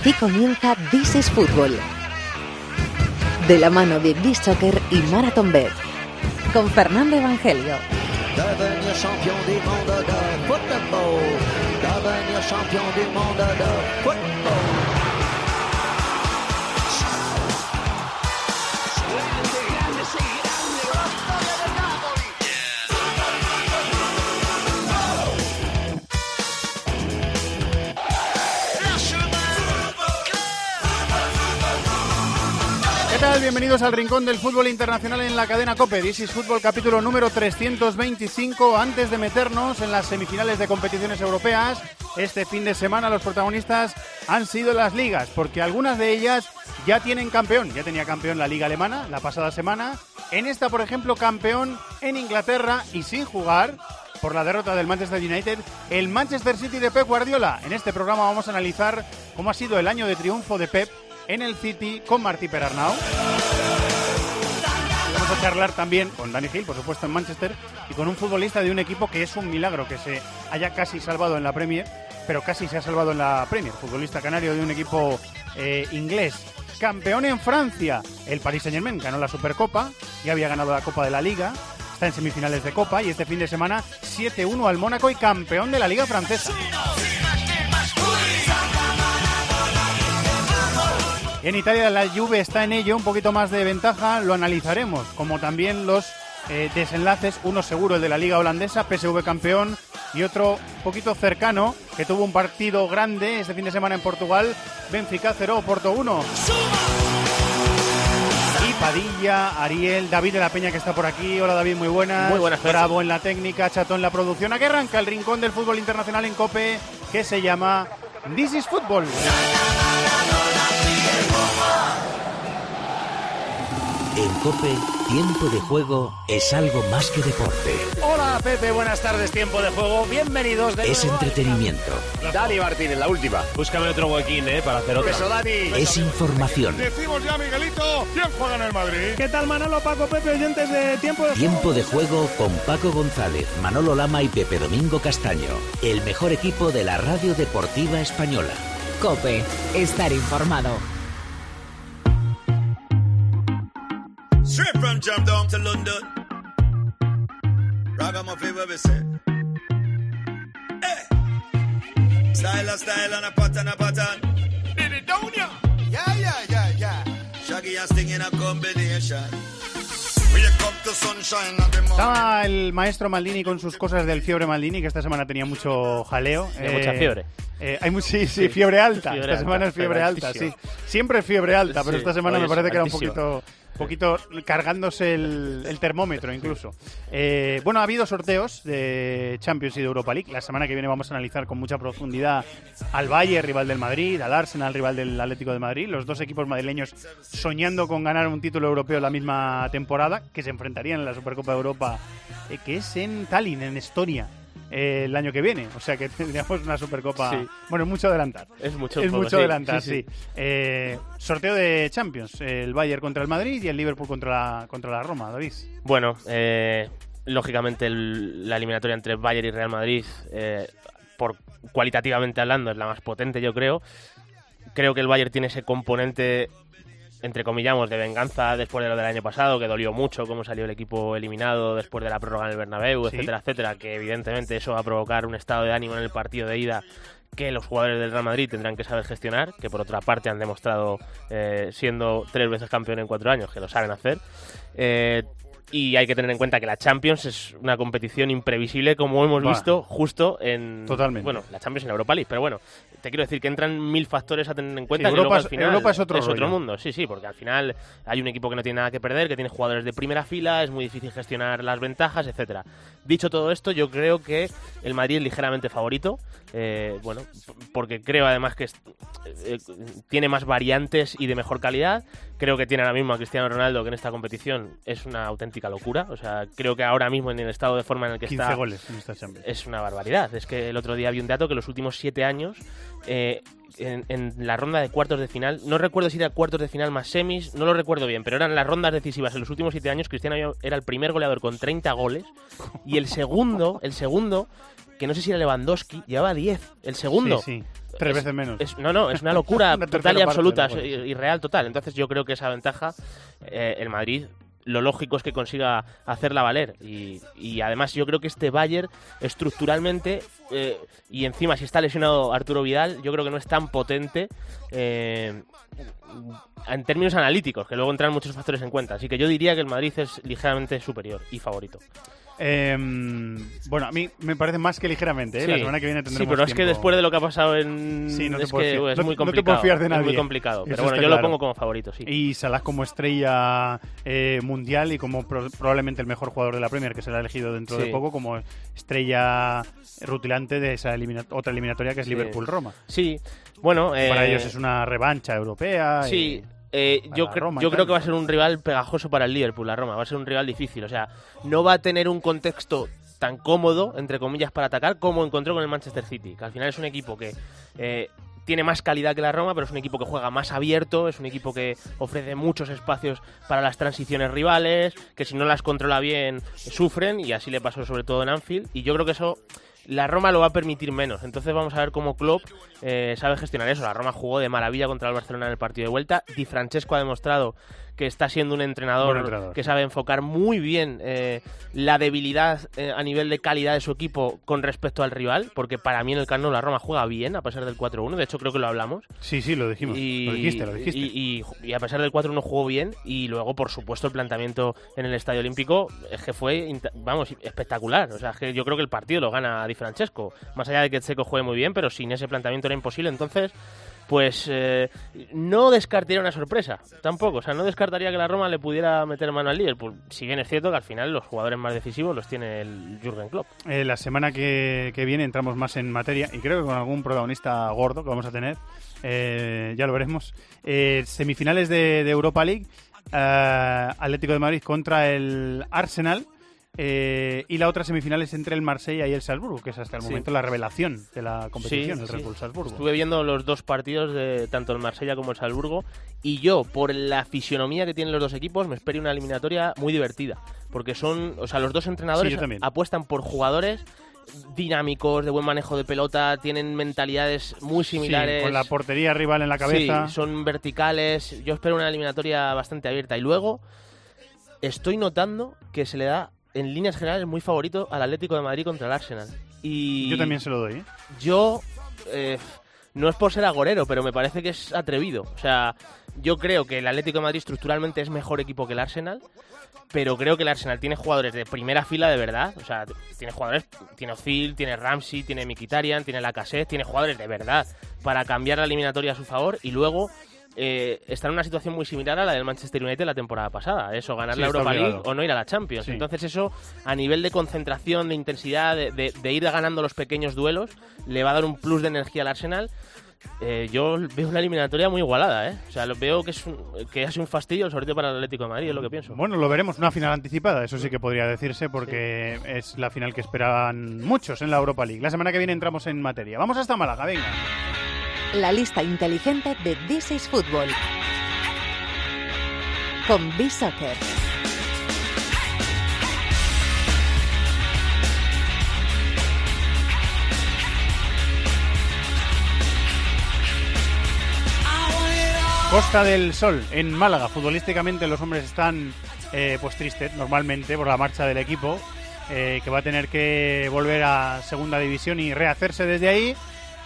Aquí comienza This is Fútbol. De la mano de This Soccer y Marathon Bet. Con Fernando Evangelio. Tal? Bienvenidos al Rincón del Fútbol Internacional en la cadena COPE. This is Fútbol capítulo número 325. Antes de meternos en las semifinales de competiciones europeas, este fin de semana los protagonistas han sido las ligas, porque algunas de ellas ya tienen campeón. Ya tenía campeón la liga alemana la pasada semana. En esta, por ejemplo, campeón en Inglaterra y sin jugar por la derrota del Manchester United, el Manchester City de Pep Guardiola. En este programa vamos a analizar cómo ha sido el año de triunfo de Pep en el City con Martí Perarnau. Vamos a charlar también con Dani Gil, por supuesto, en Manchester, y con un futbolista de un equipo que es un milagro que se haya casi salvado en la Premier, pero casi se ha salvado en la Premier. Futbolista canario de un equipo eh, inglés. Campeón en Francia, el Paris Saint Germain ganó la Supercopa, ya había ganado la Copa de la Liga, está en semifinales de Copa y este fin de semana 7-1 al Mónaco y campeón de la Liga Francesa. En Italia la Juve está en ello, un poquito más de ventaja, lo analizaremos, como también los eh, desenlaces, uno seguro el de la Liga Holandesa, PSV campeón, y otro poquito cercano, que tuvo un partido grande este fin de semana en Portugal, Benfica 0, Porto 1. Y Padilla, Ariel, David de la Peña que está por aquí. Hola David, muy buenas. Muy buenas, Fer. Bravo en la técnica, Chato en la producción. Aquí arranca el rincón del fútbol internacional en COPE, que se llama This is Football. En Cope, tiempo de juego es algo más que deporte. Hola Pepe, buenas tardes, tiempo de juego. Bienvenidos de Es nuevo. entretenimiento. Dani Martínez, la última. Búscame otro huequín, ¿eh? Para hacer otra. Beso, Dani. Es información. Decimos ya, Miguelito, ¿quién juega en el Madrid? ¿Qué tal Manolo, Paco, Pepe, oyentes de Tiempo de Tiempo de juego con Paco González, Manolo Lama y Pepe Domingo Castaño. El mejor equipo de la radio deportiva española. Cope. Estar informado. Straight from Jam down to London. Ragamuffin where we say. Hey. Style a style and a pattern a pattern. Did it down ya? Yeah, yeah, yeah, yeah. Shaggy and Sting in a combination. We come to sunshine and the morning. Estaba el maestro Maldini con sus cosas del fiebre Maldini, que esta semana tenía mucho jaleo. Tiene mucha fiebre. eh, hay mu- sí, sí, fiebre alta. Fiebre esta alta, semana es fiebre alta, sí. altísima. Siempre es fiebre alta, pero Sí, esta semana me parece que era un poquito, poquito cargándose el, termómetro incluso. Eh, bueno, ha habido sorteos de Champions y de Europa League. La semana que viene vamos a analizar con mucha profundidad al Bayern, rival del Madrid, al Arsenal, rival del Atlético de Madrid. Los dos equipos madrileños soñando con ganar un título europeo la misma temporada, que se enfrentarían en la Supercopa de Europa, eh, que es en Tallinn, en Estonia. Eh, el año que viene, o sea que tendríamos una supercopa. Sí. Bueno, es mucho adelantar. Es mucho, Es poco, mucho sí, adelantar, sí. sí, Eh, sorteo de Champions. El Bayern contra el Madrid y el Liverpool contra la, contra la Roma, David. Bueno, eh, lógicamente el- la eliminatoria entre Bayern y Real Madrid, por cualitativamente hablando, es la más potente, yo creo. Creo que el Bayern tiene ese componente, entre comillamos, de venganza después de lo del año pasado, que dolió mucho cómo salió el equipo eliminado después de la prórroga en el Bernabéu, Sí. etcétera, etcétera, que evidentemente eso va a provocar un estado de ánimo en el partido de ida que los jugadores del Real Madrid tendrán que saber gestionar, que por otra parte han demostrado, eh, siendo tres veces campeón en cuatro años, que lo saben hacer. Eh, y hay que tener en cuenta que la Champions es una competición imprevisible, como hemos Buah. visto justo en. Totalmente. Bueno, la Champions en Europa League, pero bueno, te quiero decir que entran mil factores a tener en cuenta. Sí, que luego Europa al es- final Europa es otro rollo. mundo, sí, sí, porque al final hay un equipo que no tiene nada que perder, que tiene jugadores de primera fila, es muy difícil gestionar las ventajas, etcétera. Dicho todo esto, yo creo que el Madrid es ligeramente favorito, eh, bueno, porque creo además que es- eh, tiene más variantes y de mejor calidad. Creo que tiene ahora mismo a Cristiano Ronaldo, que en esta competición es una auténtica locura. O sea, creo que ahora mismo en el estado de forma en el que 15 está goles en esta Champions. es una barbaridad. Es que el otro día vi un dato que los últimos siete años, eh, en, en la ronda de cuartos de final, no recuerdo si era cuartos de final más semis, no lo recuerdo bien, pero eran las rondas decisivas en los últimos siete años. Cristiano era el primer goleador con 30 goles y el segundo, el segundo, que no sé si era Lewandowski, llevaba 10. El segundo. Sí, sí. Tres es- veces menos. es- no, no, es una locura total y absoluta, irreal total. Entonces yo creo que esa ventaja, eh, el Madrid, lo lógico es que consiga hacerla valer. Y, además yo creo que este Bayern, estructuralmente, eh, y encima si está lesionado Arturo Vidal, yo creo que no es tan potente eh, en términos analíticos, que luego entran muchos factores en cuenta. Así que yo diría que el Madrid es ligeramente superior y favorito. Em, bueno, a mí me parece más que ligeramente, ¿eh? La Sí. semana que viene Sí, tendremos pero es que después de lo que ha pasado en... Sí, no te es puedes que fiar- es no- muy no te complicado. puedes fiar de Es muy nadie. complicado. Pero Eso bueno, yo claro. lo pongo como favorito, sí. Y Salah como estrella eh, mundial y como pro- probablemente el mejor jugador de la Premier, que será elegido dentro de Sí. poco como estrella rutilante de esa elimina- otra eliminatoria que es Sí. Liverpool-Roma. Sí, bueno... Para eh, ellos es una revancha europea. y- Sí, eh, yo, Roma yo creo que va a ser un rival pegajoso para el Liverpool, la Roma. Va a ser un rival difícil. O sea, no va a tener un contexto tan cómodo, entre comillas, para atacar como encontró con el Manchester City. Que al final es un equipo que eh, tiene más calidad que la Roma, pero es un equipo que juega más abierto, es un equipo que ofrece muchos espacios para las transiciones rivales, que si no las controla bien sufren, y así le pasó sobre todo en Anfield. Y yo creo que eso la Roma lo va a permitir menos. Entonces vamos a ver cómo Klopp eh, sabe gestionar eso. La Roma jugó de maravilla contra el Barcelona en el partido de vuelta. Di Francesco ha demostrado que está siendo un entrenador, que sabe enfocar muy bien eh, la debilidad eh, a nivel de calidad de su equipo con respecto al rival, porque para mí en el Camp la Roma juega bien a pesar del 4-1. De hecho creo que lo hablamos. Sí, sí, lo dijimos. Y, lo dijiste, lo dijiste. Y, y- y a pesar del 4-1 jugó bien y luego, por supuesto, el planteamiento en el Estadio Olímpico es que fue, vamos, espectacular. O sea, es que yo creo que el partido lo gana Di Francesco. Más allá de que Checo juegue muy bien, pero sin ese planteamiento era imposible. Entonces, pues eh, no descartaría una sorpresa, tampoco. O sea, no descartaría que la Roma le pudiera meter mano al Liverpool. Si bien es cierto que al final los jugadores más decisivos los tiene el Jürgen Klopp. Eh, la semana que, viene entramos más en materia y creo que con algún protagonista gordo que vamos a tener. eh, ya lo veremos. Eh, semifinales de, de Europa League. Atlético de Madrid contra el Arsenal. Eh, y la otra semifinal es entre el Marsella y el Salzburgo, que es hasta el Sí. momento la revelación de la competición, Sí, el sí. Red Bull Salzburgo. Estuve viendo los dos partidos de tanto el Marsella como el Salzburgo y yo, por la fisionomía que tienen los dos equipos, me espero una eliminatoria muy divertida. Porque son, o sea, los dos entrenadores Sí, apuestan por jugadores dinámicos, de buen manejo de pelota, tienen mentalidades muy Sí, similares. con la portería rival en la cabeza. Sí, son verticales. Yo espero una eliminatoria bastante abierta. Y luego, estoy notando que se le da, en líneas generales, muy favorito al Atlético de Madrid contra el Arsenal. Y Yo también se lo doy. ¿eh? yo eh, no es por ser agorero, pero me parece que es atrevido. O sea, yo creo que el Atlético de Madrid estructuralmente es mejor equipo que el Arsenal, pero creo que el Arsenal tiene jugadores de primera fila de verdad. O sea, tiene jugadores, tiene Ozil, tiene Ramsey, tiene Mkhitaryan, tiene Lacazette, tiene jugadores de verdad para cambiar la eliminatoria a su favor y luego eh, está en una situación muy similar a la del Manchester United la temporada pasada. Eso, ganar Sí, la Europa League obligado. o no ir a la Champions. Sí. Entonces eso, a nivel de concentración, de intensidad, de, de- de ir ganando los pequeños duelos, le va a dar un plus de energía al Arsenal. Eh, yo veo una eliminatoria muy igualada, ¿eh? O sea, lo veo que es un, que ha sido un fastidio, sobre todo para el Atlético de Madrid, es lo que pienso. Bueno, lo veremos, una final anticipada, eso sí que podría decirse, porque es la final que esperaban muchos en la Europa League. La semana que viene entramos en materia. Vamos hasta Málaga, venga. La lista inteligente de This is Football. Con B-Soccer. Costa del Sol, en Málaga. Futbolísticamente los hombres están eh, pues tristes normalmente por la marcha del equipo, eh, que va a tener que volver a segunda división y rehacerse desde ahí.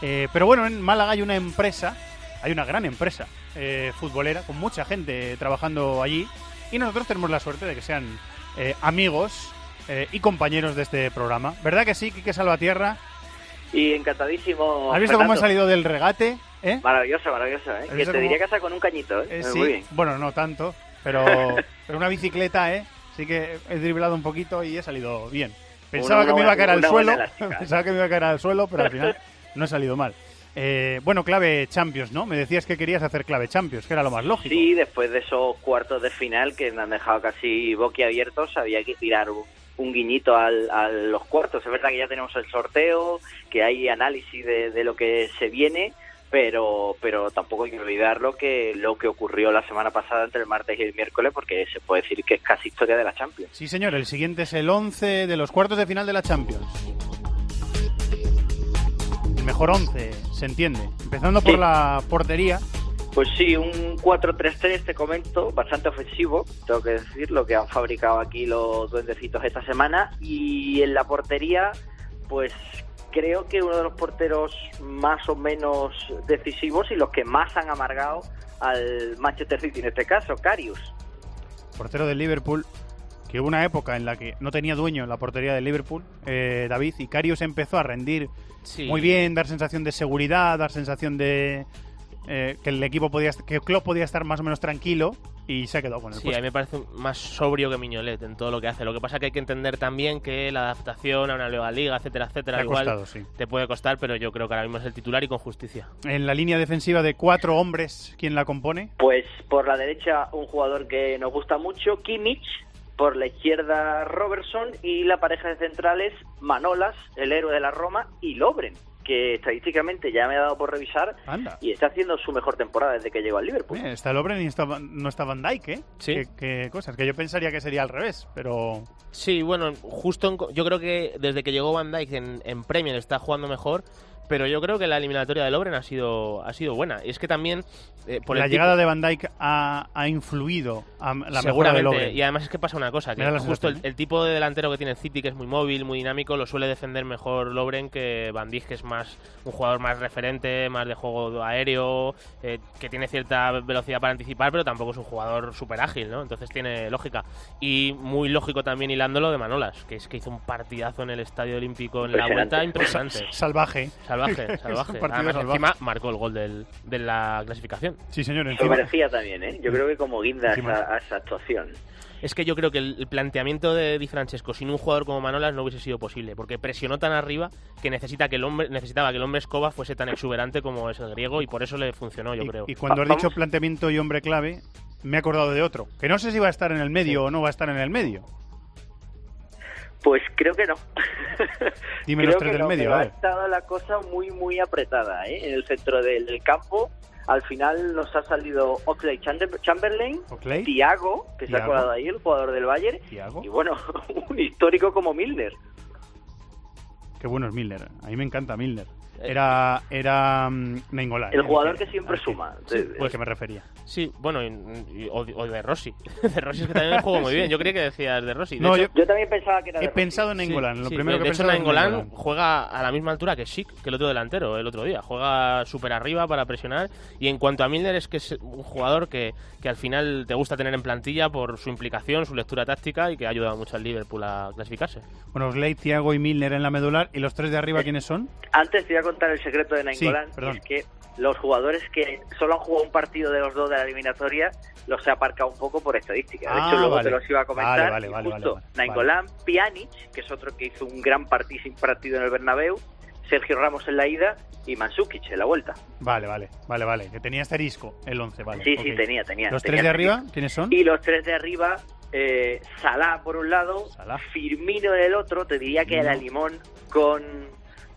Eh, pero bueno, en Málaga hay una empresa, hay una gran empresa eh, futbolera, con mucha gente trabajando allí. Y nosotros tenemos la suerte de que sean eh, amigos eh, y compañeros de este programa. ¿Verdad que sí, Quique Salvatierra? Y encantadísimo. ¿Has visto cómo ha Fernando. salido del regate? ¿Eh? Maravilloso, maravilloso, ¿eh? ¿Has Que te cómo- diría casa con un cañito, sí, Muy bien. bueno, no tanto, pero, pero una bicicleta, ¿eh? Sí que he driblado un poquito y he salido bien. Pensaba Una que me iba a caer al suelo, pensaba que me iba a caer al suelo, pero al final no he salido mal. Eh, bueno, clave Champions, ¿no? Me decías que querías hacer clave Champions, que era lo más lógico. Sí, después de esos cuartos de final que me han dejado casi boquiabiertos, había que tirar un, un guiñito al- a los cuartos. Es verdad que ya tenemos el sorteo, que hay análisis de, de lo que se viene, pero pero tampoco hay que olvidar lo que, lo que ocurrió la semana pasada entre el martes y el miércoles, porque se puede decir que es casi historia de la Champions. Sí, señor, el siguiente es el 11 de los cuartos de final de la Champions. El mejor 11 se entiende. Empezando por la portería. Pues sí, un 4-3-3, te comento, bastante ofensivo, tengo que decir, lo que han fabricado aquí los duendecitos esta semana. Y en la portería, pues creo que uno de los porteros más o menos decisivos y los que más han amargado al Manchester City en este caso, Carius. portero del Liverpool, que hubo una época en la que no tenía dueño en la portería del Liverpool, eh, David, y Karius empezó a rendir Sí. muy bien, dar sensación de seguridad, dar sensación de eh, que el equipo podía, que Klopp podía estar más o menos tranquilo y se ha quedado con el Sí, a puesto. mí me parece más sobrio que Miñolet en todo lo que hace. Lo que pasa que hay que entender también que la adaptación a una nueva liga, etcétera, etcétera, ha igual costado, sí. te puede costar, pero yo creo que ahora mismo es el titular y con justicia. En la línea defensiva de cuatro hombres, ¿quién la compone? Pues por la derecha un jugador que nos gusta mucho, Kimmich, por la izquierda Robertson y la pareja de centrales Manolas, el héroe de la Roma, y Lobren, que estadísticamente ya me ha dado por revisar Anda. y está haciendo su mejor temporada desde que llegó al Liverpool. Eh, está Lobren y está- no está Van Dijk, ¿eh? Sí. Qué, qué cosas, que yo pensaría que sería al revés, pero... Sí, bueno, justo en yo creo que desde que llegó Van Dijk en, en Premier está jugando mejor, pero yo creo que la eliminatoria de Lobren ha sido, ha sido buena. Y es que también... eh, por la el tipo- llegada de Van Dijk ha, ha influido a la mejora de Seguramente, Lobren. y además es que pasa una cosa, que justo el, ¿eh? el tipo de delantero que tiene el City, que es muy móvil, muy dinámico, lo suele defender mejor Lobren que Van Dijk, que es más un jugador más referente, más de juego aéreo, eh, que tiene cierta velocidad para anticipar, pero tampoco es un jugador súper ágil, ¿no? Entonces tiene lógica. Y muy lógico también hilándolo de Manolas, que es que hizo un partidazo en el Estadio Olímpico en la vuelta impresionante. Salvaje. Salvaje, Salvaje. un partido Además, salvaje. encima marcó el gol del, de la clasificación. Sí, señor, Lo encima. merecía también, ¿eh? Yo creo que como guinda a a esa actuación. Es que yo creo que el planteamiento de Di Francesco sin un jugador como Manolas no hubiese sido posible, porque presionó tan arriba que necesita que el hombre necesitaba que el hombre escoba fuese tan exuberante como es el griego y por eso le funcionó, yo y, creo. y cuando has dicho planteamiento y hombre clave, me he acordado de otro. Que no sé si va a estar en el medio o no va a estar en el medio. Pues creo que no. Dime creo los tres que del no, medio, pero ha estado la cosa muy, muy apretada, ¿eh? En el centro del, del campo. Al final nos ha salido Chamber- Chamberlain, Oakley, Thiago, que se ha colado ahí, el jugador del Bayern, Thiago. y bueno, un histórico como Milner. Qué bueno es Milner. A mí me encanta Milner. Eh, Era, era mm, Nainggolan, El ¿eh? jugador que siempre suma. Sí, pues que me refería. Sí, bueno, y- y- o, o de Rossi. de Rossi es que también juego muy bien. Yo creía que decías de Rossi. De No, hecho, Yo también pensaba que era de He Rossi. pensado en Sí, Nainggolan. Lo sí, primero de que he hecho, pensado es en Nainggolan Nainggolan. juega a la misma altura que Schick, que el otro delantero, el otro día. Juega súper arriba para presionar. Y en cuanto a Milner, es que es un jugador que, que al final te gusta tener en plantilla por su implicación, su lectura táctica y que ha ayudado mucho al Liverpool a clasificarse. Bueno, Oakley, Thiago y Milner en la medular. ¿Y los tres de arriba quiénes son? Antes a contar el secreto de Nainggolan, Sí, es que los jugadores que solo han jugado un partido de los dos de la eliminatoria los he aparcado un poco por estadística. De Ah, hecho, luego vale. te los iba a comentar. Vale, vale, y vale, justo. Nainggolan, Pjanic, que es otro que hizo un gran partido, partido en el Bernabéu, Sergio Ramos en la ida y Mansukic en la vuelta. Vale, vale, vale, vale. Que tenía asterisco el 11, vale. sí, sí, tenía, tenía. ¿Los tenía tres de arriba quiénes son? Y los tres de arriba, eh, Salah por un lado, Salah. Firmino en el otro, te diría que No. era Limón con,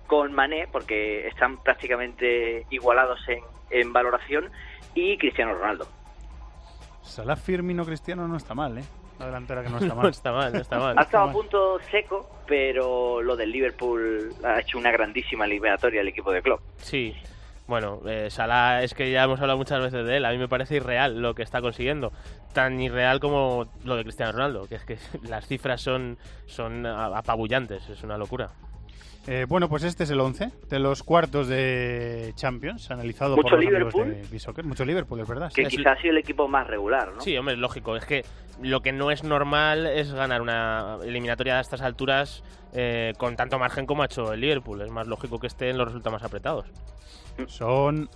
con Mané, porque están prácticamente igualados en, en valoración, y Cristiano Ronaldo. Salah Firmino Cristiano no está mal, ¿eh? La delantera que no está No mal. está mal, no está mal. Ha estado a punto seco, pero lo del Liverpool ha hecho una grandísima eliminatoria el equipo de Klopp. Sí. Bueno, eh, Salah es que ya hemos hablado muchas veces de él. A mí me parece irreal lo que está consiguiendo. Tan irreal como lo de Cristiano Ronaldo, que es que las cifras son, son apabullantes. Es una locura. Eh, bueno, pues este es el 11 de los cuartos de Champions, analizado Mucho por los amigos Liverpool. de Bishoker. Mucho Liverpool, es verdad. Que sí. quizás ha sido el equipo más regular, ¿no? Sí, hombre, es lógico. Es que lo que no es normal es ganar una eliminatoria a estas alturas eh, con tanto margen como ha hecho el Liverpool. Es más lógico que esté en los resultados más apretados. Son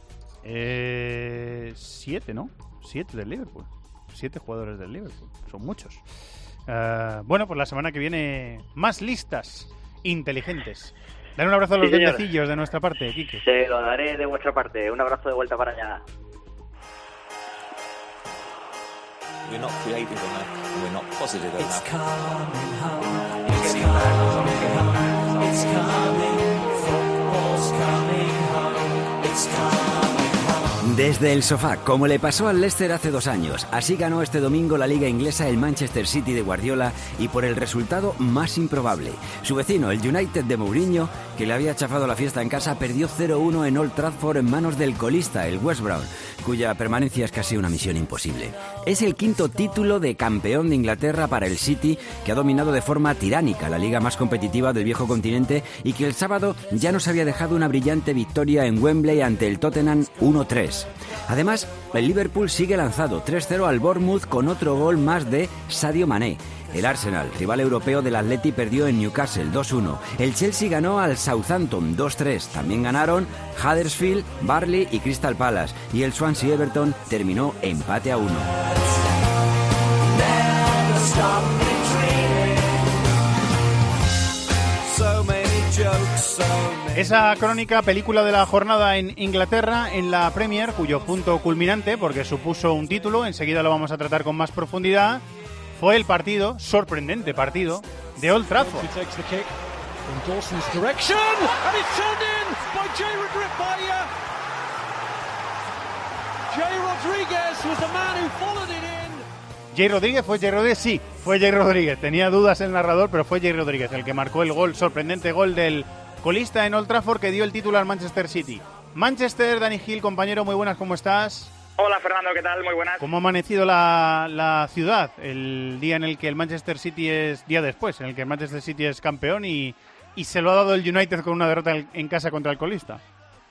eh, siete, ¿no? Siete del Liverpool. Siete jugadores del Liverpool. Son muchos. Eh, bueno, pues la semana que viene más listas, inteligentes. Dale un abrazo a los Sí, duendecillos de nuestra parte, Quique. Se lo daré de vuestra parte. Un abrazo de vuelta para allá. We're not creative enough. We're not positive enough. Desde el sofá, como le pasó al Leicester hace dos años, así ganó este domingo la liga inglesa el Manchester City de Guardiola y por el resultado más improbable. Su vecino, el United de Mourinho, que le había chafado la fiesta en casa, perdió 0-1 en Old Trafford en manos del colista, el West Brown, cuya permanencia es casi una misión imposible. Es el quinto título de campeón de Inglaterra para el City, que ha dominado de forma tiránica la liga más competitiva del viejo continente y que el sábado ya nos había dejado una brillante victoria en Wembley ante el Tottenham 1-3. Además, el Liverpool sigue lanzado 3-0 al Bournemouth con otro gol más de Sadio Mané. El Arsenal, rival europeo del Atleti, perdió en Newcastle 2-1. El Chelsea ganó al Southampton 2-3. También ganaron Huddersfield, Barley y Crystal Palace. Y el Swansea Everton terminó empate a 1. Esa crónica, película de la jornada en Inglaterra, en la Premier, cuyo punto culminante, porque supuso un título, enseguida lo vamos a tratar con más profundidad, fue el partido, sorprendente partido, de Old Trafford. Jay Rodríguez fue Jay Rodríguez, sí, fue Jay Rodríguez. Tenía dudas el narrador, pero fue Jay Rodríguez el que marcó el gol, sorprendente gol del colista en Old Trafford que dio el título al Manchester City. Manchester, Dani Gil, compañero, muy buenas, ¿cómo estás? Hola Fernando, ¿qué tal? Muy buenas. ¿Cómo ha amanecido la, la, ciudad el día en el que el Manchester City es, día después, en el que el Manchester City es campeón y, y se lo ha dado el United con una derrota en casa contra el colista?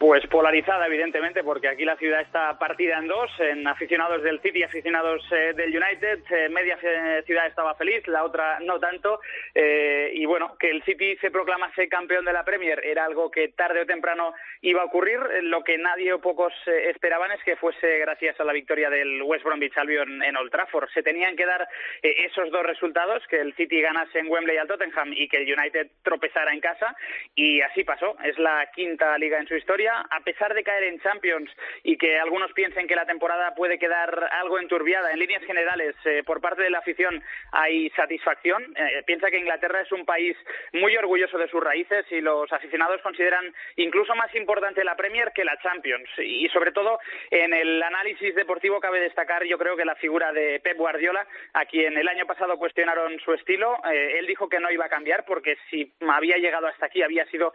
Pues polarizada, evidentemente, porque aquí la ciudad está partida en dos, en aficionados del City y aficionados eh, del United. Eh, media ciudad estaba feliz, la otra no tanto. Eh, y bueno, que el City se proclamase campeón de la Premier era algo que tarde o temprano iba a ocurrir. Lo que nadie o pocos esperaban es que fuese gracias a la victoria del West Bromwich Albion en Old Trafford. Se tenían que dar esos dos resultados, que el City ganase en Wembley al Tottenham y que el United tropezara en casa. Y así pasó. Es la quinta liga en su historia a pesar de caer en Champions y que algunos piensen que la temporada puede quedar algo enturbiada, en líneas generales, eh, por parte de la afición hay satisfacción. Eh, piensa que Inglaterra es un país muy orgulloso de sus raíces y los aficionados consideran incluso más importante la Premier que la Champions. Y sobre todo en el análisis deportivo cabe destacar, yo creo que la figura de Pep Guardiola, a quien el año pasado cuestionaron su estilo. Eh, él dijo que no iba a cambiar porque si había llegado hasta aquí había sido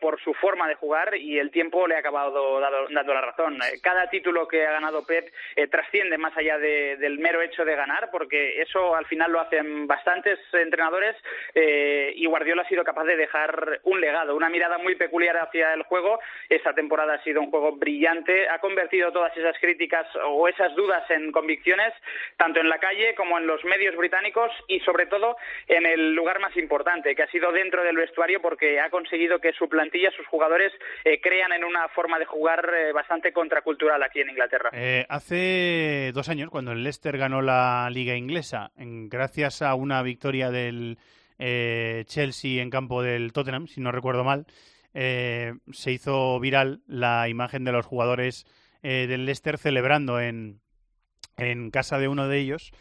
por su forma de jugar y el tiempo le ha acabado dando, la razón. Eh, cada título que ha ganado Pep eh, trasciende más allá del mero hecho de ganar, porque eso al final lo hacen bastantes entrenadores eh, y Guardiola ha sido capaz de dejar un legado, una mirada muy peculiar hacia el juego. Esta temporada ha sido un juego brillante, ha convertido todas esas críticas o esas dudas en convicciones, tanto en la calle como en los medios británicos y sobre todo en el lugar más importante, que ha sido dentro del vestuario porque ha conseguido que su plantilla, sus jugadores crean en una forma de jugar eh, bastante contracultural aquí en Inglaterra. Eh, hace dos años, cuando el Leicester ganó la Liga Inglesa, gracias a una victoria del eh, Chelsea en campo del Tottenham, si no recuerdo mal, se hizo viral la imagen de los jugadores del Leicester celebrando en, en casa de uno de ellos.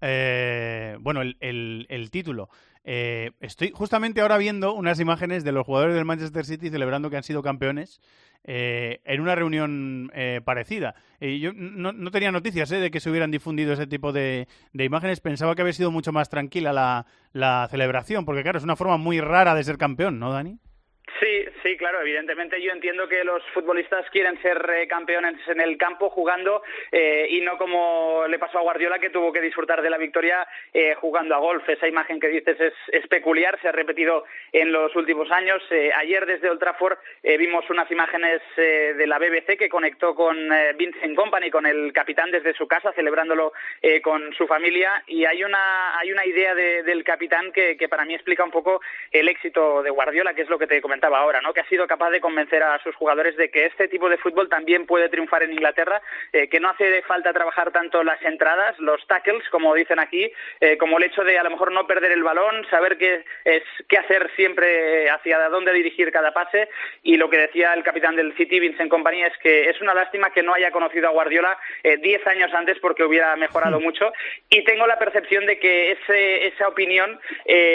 bueno, el, el, título. Eh, estoy justamente ahora viendo unas imágenes de los jugadores del Manchester City celebrando que han sido campeones eh, en una reunión eh, parecida. yo no, tenía noticias de que se hubieran difundido ese tipo de, imágenes. Pensaba que había sido mucho más tranquila la, la celebración, porque claro, es una forma muy rara de ser campeón, ¿no, Dani? Sí, sí, claro, evidentemente yo entiendo que los futbolistas quieren ser eh, campeones en el campo jugando eh, y no como le pasó a Guardiola que tuvo que disfrutar de la victoria eh, jugando a golf. Esa imagen que dices es, peculiar, se ha repetido en los últimos años. ayer desde Old Trafford vimos unas imágenes de la BBC que conectó con Vincent Company, con el capitán desde su casa, celebrándolo con su familia y hay una, hay una idea del capitán que, que para mí explica un poco el éxito de Guardiola, que es lo que te comentaba ahora, ¿no? que ha sido capaz de convencer a sus jugadores de que este tipo de fútbol también puede triunfar en Inglaterra, eh, que no hace falta trabajar tanto las entradas, los tackles, como dicen aquí, eh, como el hecho de a lo mejor no perder el balón, saber qué, es, qué hacer siempre, hacia dónde dirigir cada pase, y lo que decía el capitán del City, Vincent Company, es que es una lástima que no haya conocido a Guardiola eh, diez años antes porque hubiera mejorado mucho, y tengo la percepción de que ese, esa opinión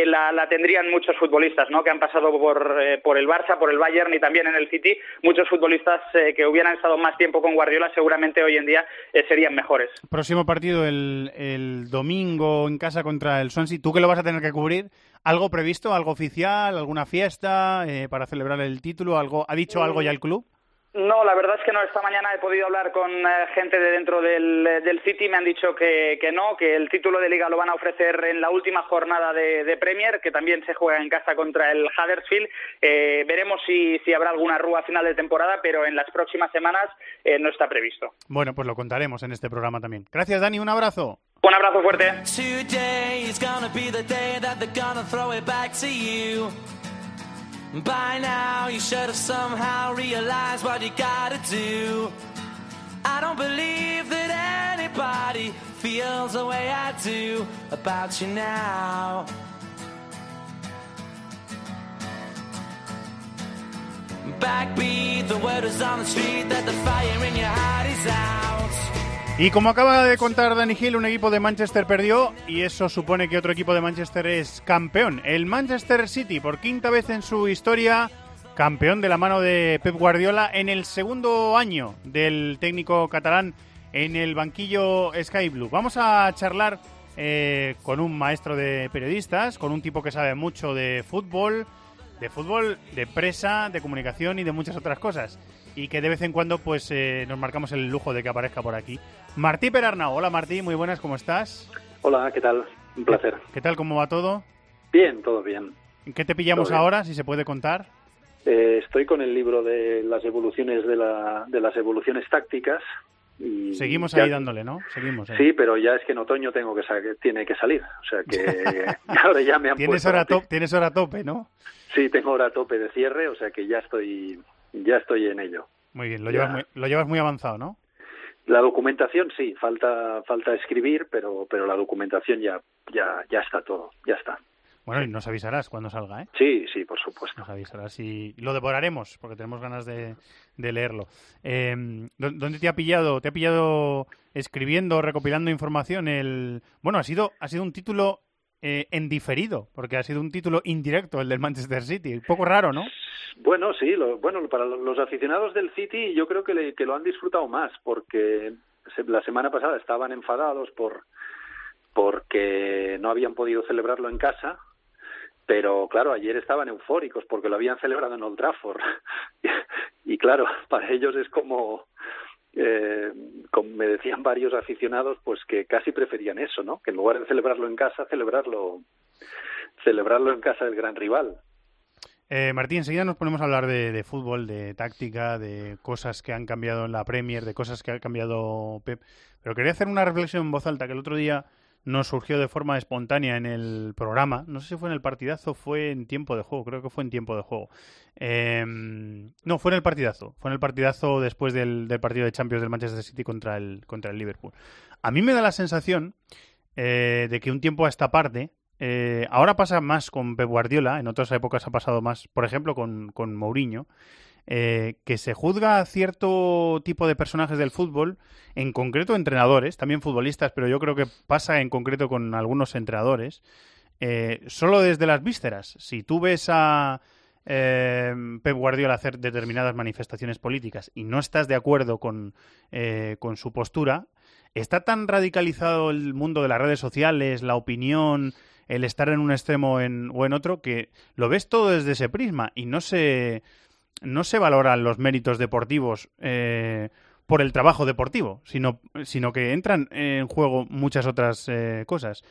la, la, tendrían muchos futbolistas, ¿no? que han pasado por, por el Barça, por el Bayern y también en el City, muchos futbolistas eh, que hubieran estado más tiempo con Guardiola seguramente hoy en día eh, serían mejores. Próximo partido el, el domingo en casa contra el Swansea. ¿Tú que lo vas a tener que cubrir? ¿Algo previsto, algo oficial, alguna fiesta eh, para celebrar el título? ¿Algo, ¿Ha dicho algo ya el club? No, la verdad es que no. Esta mañana he podido hablar con eh, gente de dentro del, del City. Me han dicho que, que, no, que el título de liga lo van a ofrecer en la última jornada de, de Premier, que también se juega en casa contra el Huddersfield. Eh, veremos si, si, habrá alguna rúa a final de temporada, pero en las próximas semanas eh, no está previsto. Bueno, pues lo contaremos en este programa también. Gracias, Dani. Un abrazo. Un abrazo fuerte. By now, you should have somehow realized what you gotta do. I don't believe that anybody feels the way I do about you now. Backbeat, the word is on the street that the fire in your heart is out. Y como acaba de contar Danny Hill, un equipo de Manchester perdió y eso supone que otro equipo de Manchester es campeón. El Manchester City, por quinta vez en su historia, campeón de la mano de Pep Guardiola en el segundo año del técnico catalán en el banquillo Sky Blue. Vamos a charlar eh, con un maestro de periodistas, con un tipo que sabe mucho de fútbol, de fútbol, de presa, de comunicación y de muchas otras cosas y que de vez en cuando pues eh, nos marcamos el lujo de que aparezca por aquí. Martí Perarnau. Hola Martí, muy buenas, ¿cómo estás? Hola, ¿qué tal? Un placer. ¿Qué tal, cómo va todo? Bien, todo bien. ¿En qué te pillamos ahora, si se puede contar? Eh, estoy con el libro de las evoluciones de, la, de las evoluciones tácticas. Y Seguimos ya, ahí dándole, ¿no? Seguimos. Ahí. Sí, pero ya es que en otoño tengo que tiene que salir. O sea que ahora ya me han ¿Tienes puesto hora, tienes hora tope, ¿no? Sí, tengo hora tope de cierre, o sea que ya estoy, ya estoy en ello. Muy bien, lo llevas muy, lo llevas muy avanzado, ¿no? La documentación sí, falta falta escribir, pero pero la documentación ya ya ya está todo, ya está. Bueno, y nos avisarás cuando salga, ¿eh? Sí, sí, por supuesto. Nos avisarás y lo devoraremos, porque tenemos ganas de, de leerlo. Eh, ¿Dónde te ha pillado? ¿Te ha pillado escribiendo, recopilando información? El Bueno, ha sido, ha sido un título eh, en diferido, porque ha sido un título indirecto el del Manchester City. Un poco raro, ¿no? Bueno, sí, lo, bueno, para los aficionados del City yo creo que, le, que lo han disfrutado más, porque la semana pasada estaban enfadados por porque no habían podido celebrarlo en casa, pero claro, ayer estaban eufóricos porque lo habían celebrado en Old Trafford. y claro, para ellos es como, eh, como me decían varios aficionados, pues que casi preferían eso, ¿no? Que en lugar de celebrarlo en casa, celebrarlo, celebrarlo en casa del gran rival. Eh, Martín, enseguida nos ponemos a hablar de, de, fútbol, de táctica, de cosas que han cambiado en la Premier, de cosas que ha cambiado Pep. Pero quería hacer una reflexión en voz alta que el otro día nos surgió de forma espontánea en el programa. No sé si fue en el partidazo fue en tiempo de juego. Creo que fue en tiempo de juego. Eh, no, fue en el partidazo. Fue en el partidazo después del, del, partido de Champions del Manchester City contra el, contra el Liverpool. A mí me da la sensación eh, de que un tiempo a esta parte eh, ahora pasa más con Pep Guardiola, en otras épocas ha pasado más, por ejemplo, con, con Mourinho, eh, que se juzga a cierto tipo de personajes del fútbol, en concreto entrenadores, también futbolistas, pero yo creo que pasa en concreto con algunos entrenadores, eh, solo desde las vísceras. Si tú ves a eh, Pep Guardiola hacer determinadas manifestaciones políticas y no estás de acuerdo con, eh, con su postura, está tan radicalizado el mundo de las redes sociales, la opinión, el estar en un extremo o en otro, que lo ves todo desde ese prisma y no se, no se valoran los méritos deportivos eh, por el trabajo deportivo, sino, sino que entran en juego muchas otras eh, cosas.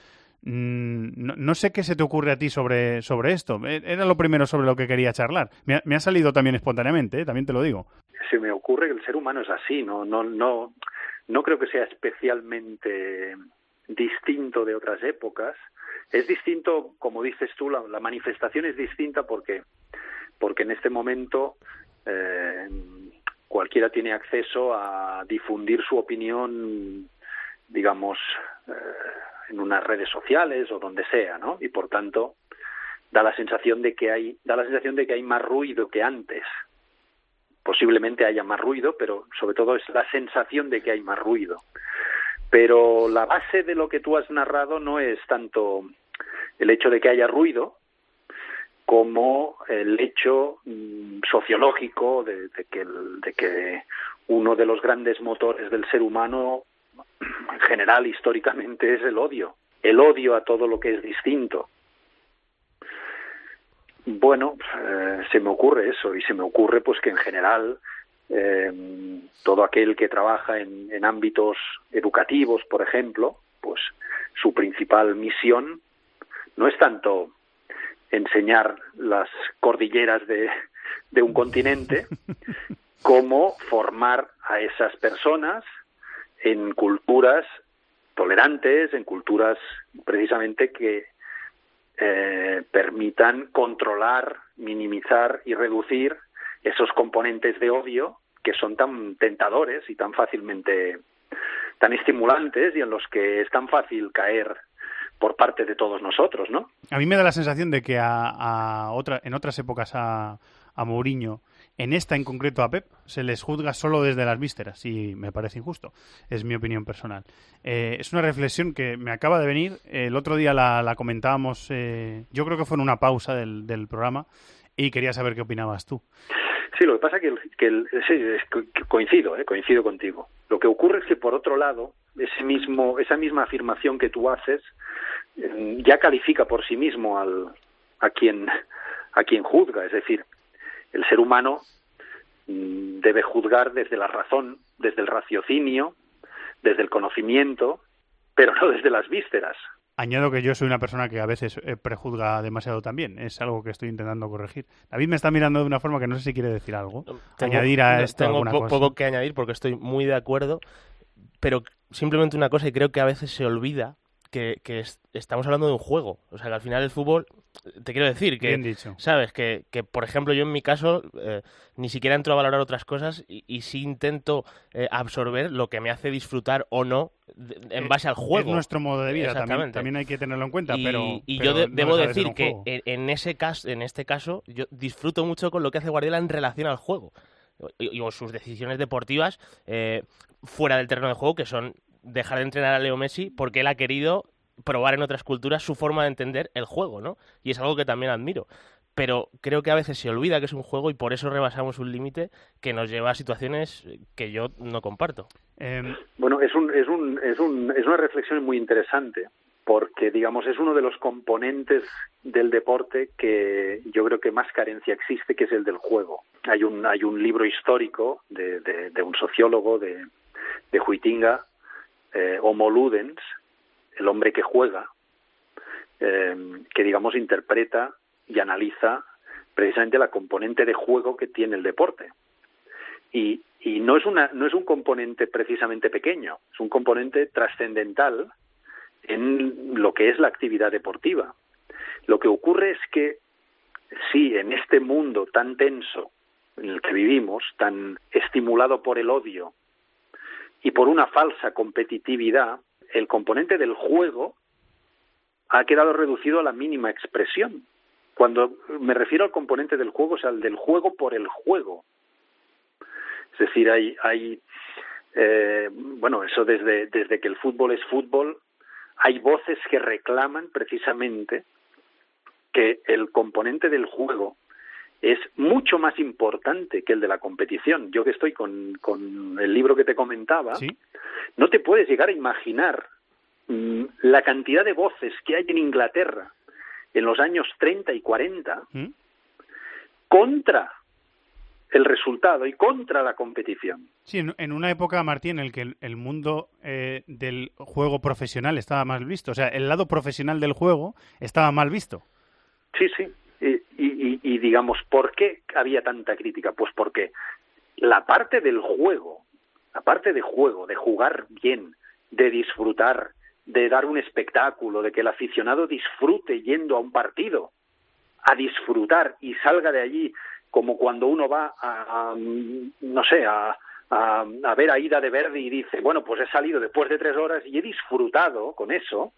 Mm, no, sé qué se te ocurre a ti sobre, sobre esto. Era lo primero sobre lo que quería charlar. Me ha, salido también espontáneamente, ¿eh? también te lo digo. Se me ocurre que el ser humano es así, no, no, no, no creo que sea especialmente distinto de otras épocas. Es distinto, como dices tú, la manifestación es distinta porque, porque en este momento eh, cualquiera tiene acceso a difundir su opinión, digamos, eh, en unas redes sociales o donde sea, ¿no? Y por tanto da la sensación de que hay da la sensación de que hay más ruido que antes. Posiblemente haya más ruido, pero sobre todo es la sensación de que hay más ruido. Pero la base de lo que tú has narrado no es tanto el hecho de que haya ruido como el hecho mm, sociológico de, que de que uno de los grandes motores del ser humano en general históricamente es el odio, el odio a todo lo que es distinto. Bueno, eh, se me ocurre eso y se me ocurre pues que en general eh, todo aquel que trabaja en, en ámbitos educativos, por ejemplo, pues su principal misión no es tanto enseñar las cordilleras de, de un continente como formar a esas personas en culturas tolerantes, en culturas precisamente que eh, permitan controlar, minimizar y reducir esos componentes de odio que son tan tentadores y tan fácilmente tan estimulantes y en los que es tan fácil caer por parte de todos nosotros, ¿no? A mí me da la sensación de que a, a otra, en otras épocas a, a Mourinho, en esta en concreto a Pep, se les juzga solo desde las vísceras y me parece injusto. Es mi opinión personal. Eh, es una reflexión que me acaba de venir. El otro día la, la comentábamos, eh, yo creo que fue en una pausa del, del programa y quería saber qué opinabas tú. Sí, lo que pasa es que, el, que el, sí, coincido, eh, coincido contigo. Lo que ocurre es que por otro lado, ese mismo, esa misma afirmación que tú haces eh, ya califica por sí mismo al, a quien a quien juzga, es decir, el ser humano mm, debe juzgar desde la razón, desde el raciocinio, desde el conocimiento, pero no desde las vísceras. Añado que yo soy una persona que a veces eh, prejuzga demasiado también. Es algo que estoy intentando corregir. David me está mirando de una forma que no sé si quiere decir algo. Tengo- añadir a esto tengo alguna po- cosa. poco que añadir porque estoy muy de acuerdo, pero simplemente una cosa y creo que a veces se olvida que, que es- estamos hablando de un juego. O sea, que al final el fútbol, te quiero decir que, Bien dicho. sabes, que, que por ejemplo yo en mi caso eh, ni siquiera entro a valorar otras cosas y, y sí intento eh, absorber lo que me hace disfrutar o no de- en Eh, base al juego. Es nuestro modo de vida, también, también hay que tenerlo en cuenta, Y, pero... y pero yo de- no debo de decir que en, en ese caso, en este caso, yo disfruto mucho con lo que hace Guardiola en relación al juego y, y- o sus decisiones deportivas eh, fuera del terreno de juego, que son dejar de entrenar a Leo Messi porque él ha querido probar en otras culturas su forma de entender el juego, ¿no? Y es algo que también admiro. Pero creo que a veces se olvida que es un juego y por eso rebasamos un límite que nos lleva a situaciones que yo no comparto. Em, Bueno, es, un, es, un, es, un, es una reflexión muy interesante porque, digamos, es uno de los componentes del deporte que yo creo que más carencia existe, que es el del juego. Hay un, hay un libro histórico de, de, de un sociólogo de, de Huitinga, eh, Homo Ludens, el hombre que juega, eh, que, digamos, interpreta y analiza precisamente la componente de juego que tiene el deporte. Y, no es no es un componente precisamente pequeño es un componente trascendental en lo que es la actividad deportiva. Lo que ocurre es que si en este mundo tan tenso en el que vivimos tan estimulado por el odio y por una falsa competitividad el componente del juego ha quedado reducido a la mínima expresión cuando me refiero al componente del juego, sea, al del juego por el juego. Es decir, hay, hay eh, bueno, eso desde, desde que el fútbol es fútbol, hay voces que reclaman precisamente que el componente del juego es mucho más importante que el de la competición. Yo que estoy con, con el libro que te comentaba, no te puedes llegar a imaginar mm, la cantidad de voces que hay en Inglaterra en los años 30 y 40 ¿Mm? contra el resultado y contra la competición. Sí, en, una época, Martín, en el que el, el mundo eh, del juego profesional estaba mal visto. O sea, el lado profesional del juego estaba mal visto. Sí, sí. Y, digamos, ¿por qué había tanta crítica? Pues porque la parte del juego, la parte de juego, de jugar bien, de disfrutar, de dar un espectáculo, de que el aficionado disfrute yendo a un partido, a disfrutar y salga de allí como cuando uno va a, a, no sé, a, a, a ver a Ida de Verdi y dice, bueno, pues he salido después de tres horas y he disfrutado con eso,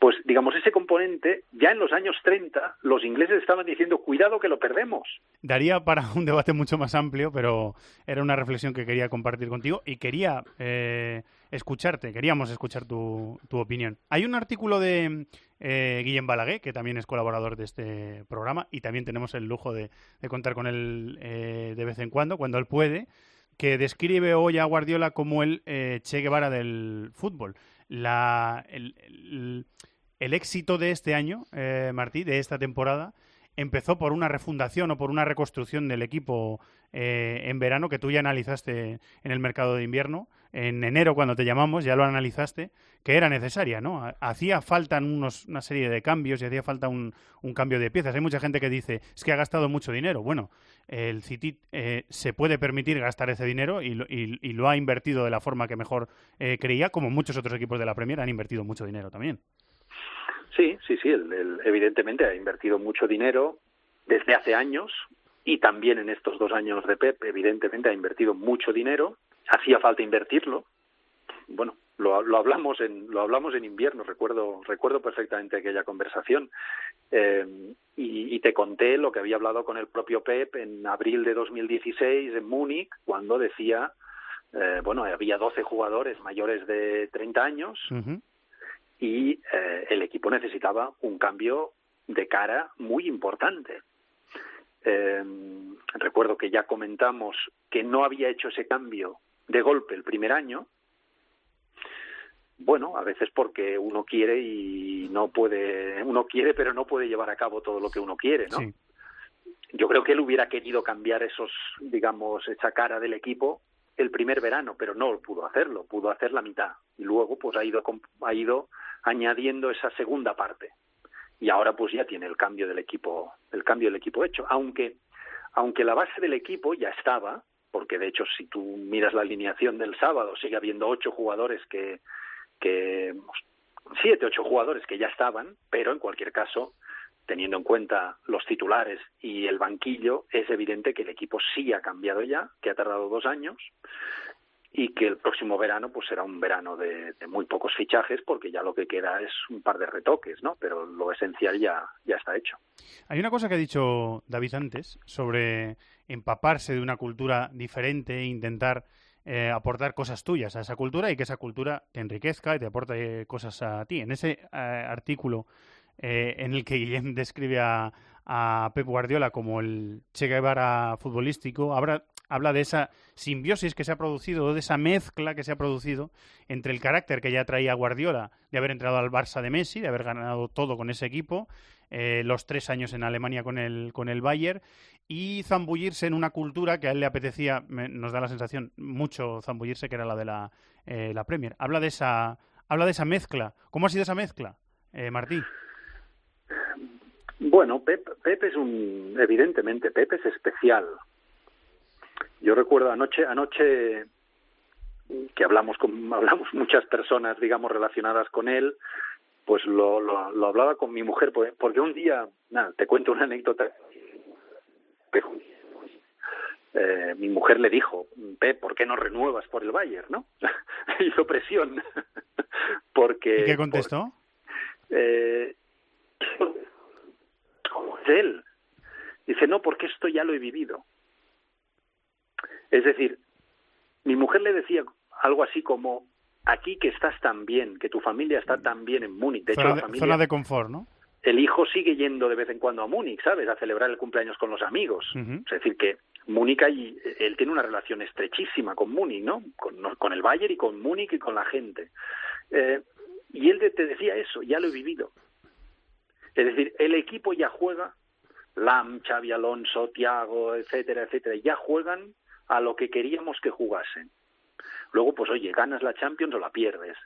pues digamos ese componente, ya en los años 30 los ingleses estaban diciendo, cuidado que lo perdemos. Daría para un debate mucho más amplio, pero era una reflexión que quería compartir contigo y quería eh, escucharte, queríamos escuchar tu, opinión. Hay un artículo de eh, Guillem Balaguer, que también es colaborador de este programa y también tenemos el lujo de, de contar con él eh, de vez en cuando, cuando él puede, que describe hoy a Guardiola como el eh, Che Guevara del fútbol. La, el, éxito de este año, eh, Martí, de esta temporada, empezó por una refundación o por una reconstrucción del equipo eh, en verano que tú ya analizaste en el mercado de invierno. En enero, cuando te llamamos, ya lo analizaste, que era necesaria, ¿no? Hacía falta unos, una serie de cambios y hacía falta un, un, cambio de piezas. Hay mucha gente que dice, es que ha gastado mucho dinero. Bueno, el City eh, se puede permitir gastar ese dinero y lo, y, y lo, ha invertido de la forma que mejor eh, creía, como muchos otros equipos de la Premier han invertido mucho dinero también. Sí, sí, sí, él, evidentemente ha invertido mucho dinero desde hace años y también en estos dos años de Pep, evidentemente ha invertido mucho dinero. Hacía falta invertirlo. Bueno, lo, lo hablamos en lo hablamos en invierno. Recuerdo recuerdo perfectamente aquella conversación eh, y, y te conté lo que había hablado con el propio Pep en abril de 2016 en Múnich cuando decía eh, bueno había 12 jugadores mayores de 30 años. Y eh, el equipo necesitaba un cambio de cara muy importante. Eh, recuerdo que ya comentamos que no había hecho ese cambio de golpe el primer año. Bueno, a veces porque uno quiere y no puede, uno quiere pero no puede llevar a cabo todo lo que uno quiere, ¿no? Sí. Yo creo que él hubiera querido cambiar esos, digamos, esa cara del equipo el primer verano, pero no pudo hacerlo, pudo hacer la mitad y luego pues ha ido ha ido añadiendo esa segunda parte. Y ahora pues ya tiene el cambio del equipo el cambio del equipo hecho, aunque aunque la base del equipo ya estaba, porque de hecho si tú miras la alineación del sábado sigue habiendo ocho jugadores que que siete ocho jugadores que ya estaban, pero en cualquier caso teniendo en cuenta los titulares y el banquillo, es evidente que el equipo sí ha cambiado ya, que ha tardado dos años y que el próximo verano pues será un verano de, muy pocos fichajes porque ya lo que queda es un par de retoques, ¿no? Pero lo esencial ya, ya está hecho. Hay una cosa que ha dicho David antes sobre empaparse de una cultura diferente e intentar eh, aportar cosas tuyas a esa cultura y que esa cultura te enriquezca y te aporte cosas a ti. En ese eh, artículo eh, en el que Guillem describe a, Pep Guardiola como el Che Guevara futbolístico, habla, habla de esa simbiosis que se ha producido, de esa mezcla que se ha producido entre el carácter que ya traía Guardiola de haber entrado al Barça de Messi, de haber ganado todo con ese equipo, eh, los tres años en Alemania con el, con el Bayern, y zambullirse en una cultura que a él le apetecía, me, nos da la sensación, mucho zambullirse, que era la de la, eh, la Premier. Habla de, esa, habla de esa mezcla. ¿Cómo ha sido esa mezcla, eh, Martí? Bueno, Pep, Pep es un, evidentemente, Pep es especial. Yo recuerdo anoche, anoche que hablamos con, hablamos muchas personas, digamos, relacionadas con él, pues lo, lo, lo hablaba con mi mujer, porque, porque un día, nada, te cuento una anécdota. Eh, mi mujer le dijo, Pep, ¿por qué no renuevas por el Bayern, no? Hizo presión. porque... ¿Y qué contestó? Por, eh, él. Dice, no, porque esto ya lo he vivido. Es decir, mi mujer le decía algo así como, aquí que estás tan bien, que tu familia está tan bien en Múnich. De zona hecho, la familia, zona de confort, ¿no? El hijo sigue yendo de vez en cuando a Múnich, ¿sabes? A celebrar el cumpleaños con los amigos. Uh -huh. Es decir, que Múnich, y él tiene una relación estrechísima con Múnich, ¿no? Con, con el Bayern y con Múnich y con la gente. Eh, y él te decía eso, ya lo he vivido. Es decir, el equipo ya juega, Lam, Xavi Alonso, Thiago, etcétera, etcétera, ya juegan a lo que queríamos que jugasen. Luego, pues oye, ganas la Champions o la pierdes,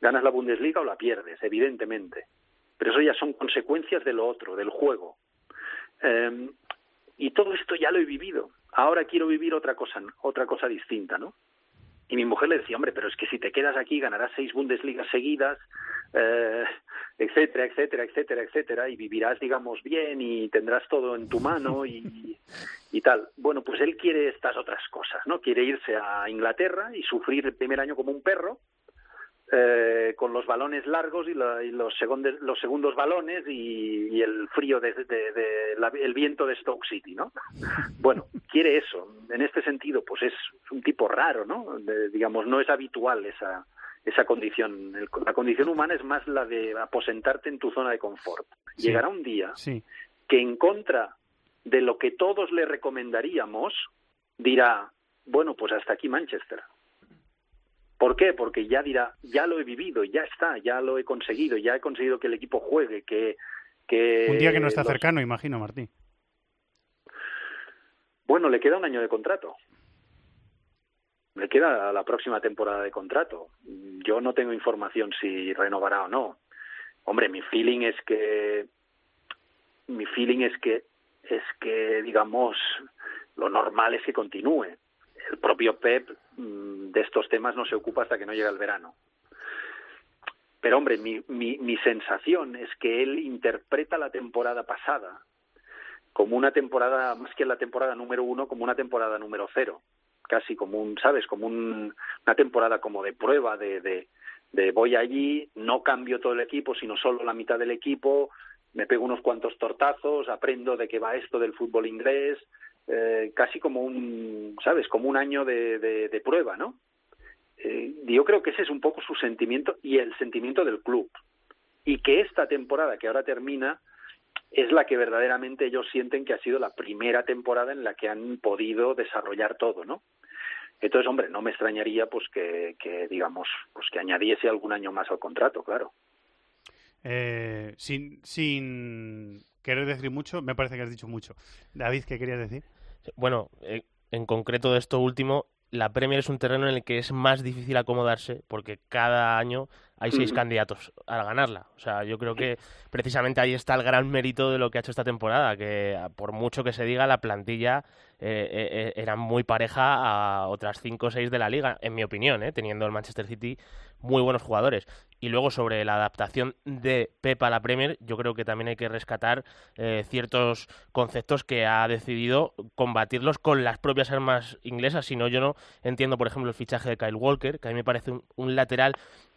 ganas la Bundesliga o la pierdes, evidentemente. Pero eso ya son consecuencias de lo otro, del juego. Eh, y todo esto ya lo he vivido. Ahora quiero vivir otra cosa, otra cosa distinta, ¿no? Y mi mujer le decía, hombre, pero es que si te quedas aquí ganarás seis Bundesligas seguidas, eh, etcétera, etcétera, etcétera, etcétera, y vivirás, digamos, bien y tendrás todo en tu mano y, y tal. Bueno, pues él quiere estas otras cosas, ¿no? Quiere irse a Inglaterra y sufrir el primer año como un perro, eh, con los balones largos y, la- y los, segundos, los segundos balones y, y el frío de, de- de la- el viento de Stoke City, ¿no? Bueno, quiere eso. En este sentido, pues es un tipo raro, ¿no? De- digamos, no es habitual esa esa condición. El- la condición humana es más la de aposentarte en tu zona de confort. Sí. Llegará un día Sí. que en contra de lo que todos le recomendaríamos, dirá, bueno, pues hasta aquí Manchester. ¿Por qué? Porque ya dirá, ya lo he vivido, ya está, ya lo he conseguido, ya he conseguido que el equipo juegue, que... que Un día que no está los- cercano, imagino, Martí. Bueno, le queda un año de contrato. Le queda la próxima temporada de contrato. Yo no tengo información si renovará o no. Hombre, mi feeling es que mi feeling es que es que digamos lo normal es que continúe. El propio Pep mm, de estos temas no se ocupa hasta que no llega el verano. Pero hombre, mi, mi, mi sensación es que él interpreta la temporada pasada como una temporada, más que la temporada número uno, como una temporada número cero. Casi como un, ¿sabes? Como un- una temporada como de prueba, de, de, de voy allí, no cambio todo el equipo, sino solo la mitad del equipo, me pego unos cuantos tortazos, aprendo de qué va esto del fútbol inglés, eh, casi como un, ¿sabes? Como un año de, prueba, ¿no? Eh, yo creo que ese es un poco su sentimiento y el sentimiento del club. Y que esta temporada que ahora termina es la que verdaderamente ellos sienten que ha sido la primera temporada en la que han podido desarrollar todo, ¿no? Entonces, hombre, no me extrañaría pues que, que digamos, pues que añadiese algún año más al contrato, claro. Eh, sin, sin querer decir mucho, me parece que has dicho mucho. David, ¿qué querías decir? Bueno, eh, en concreto de esto último, la Premier es un terreno en el que es más difícil acomodarse porque cada año hay seis Ujú. candidatos a ganarla. O sea, yo creo que precisamente ahí está el gran mérito de lo que ha hecho esta temporada, que por mucho que se diga, la plantilla eh, eh, eh, era muy pareja a otras cinco o seis de la liga, en mi opinión, eh, teniendo el Manchester City muy buenos jugadores. Y luego sobre la adaptación de Pep a la Premier, yo creo que también hay que rescatar eh, ciertos conceptos que ha decidido combatirlos con las propias armas inglesas. Si no, yo no entiendo, por ejemplo, el fichaje de Kyle Walker, que a mí me parece un, un lateral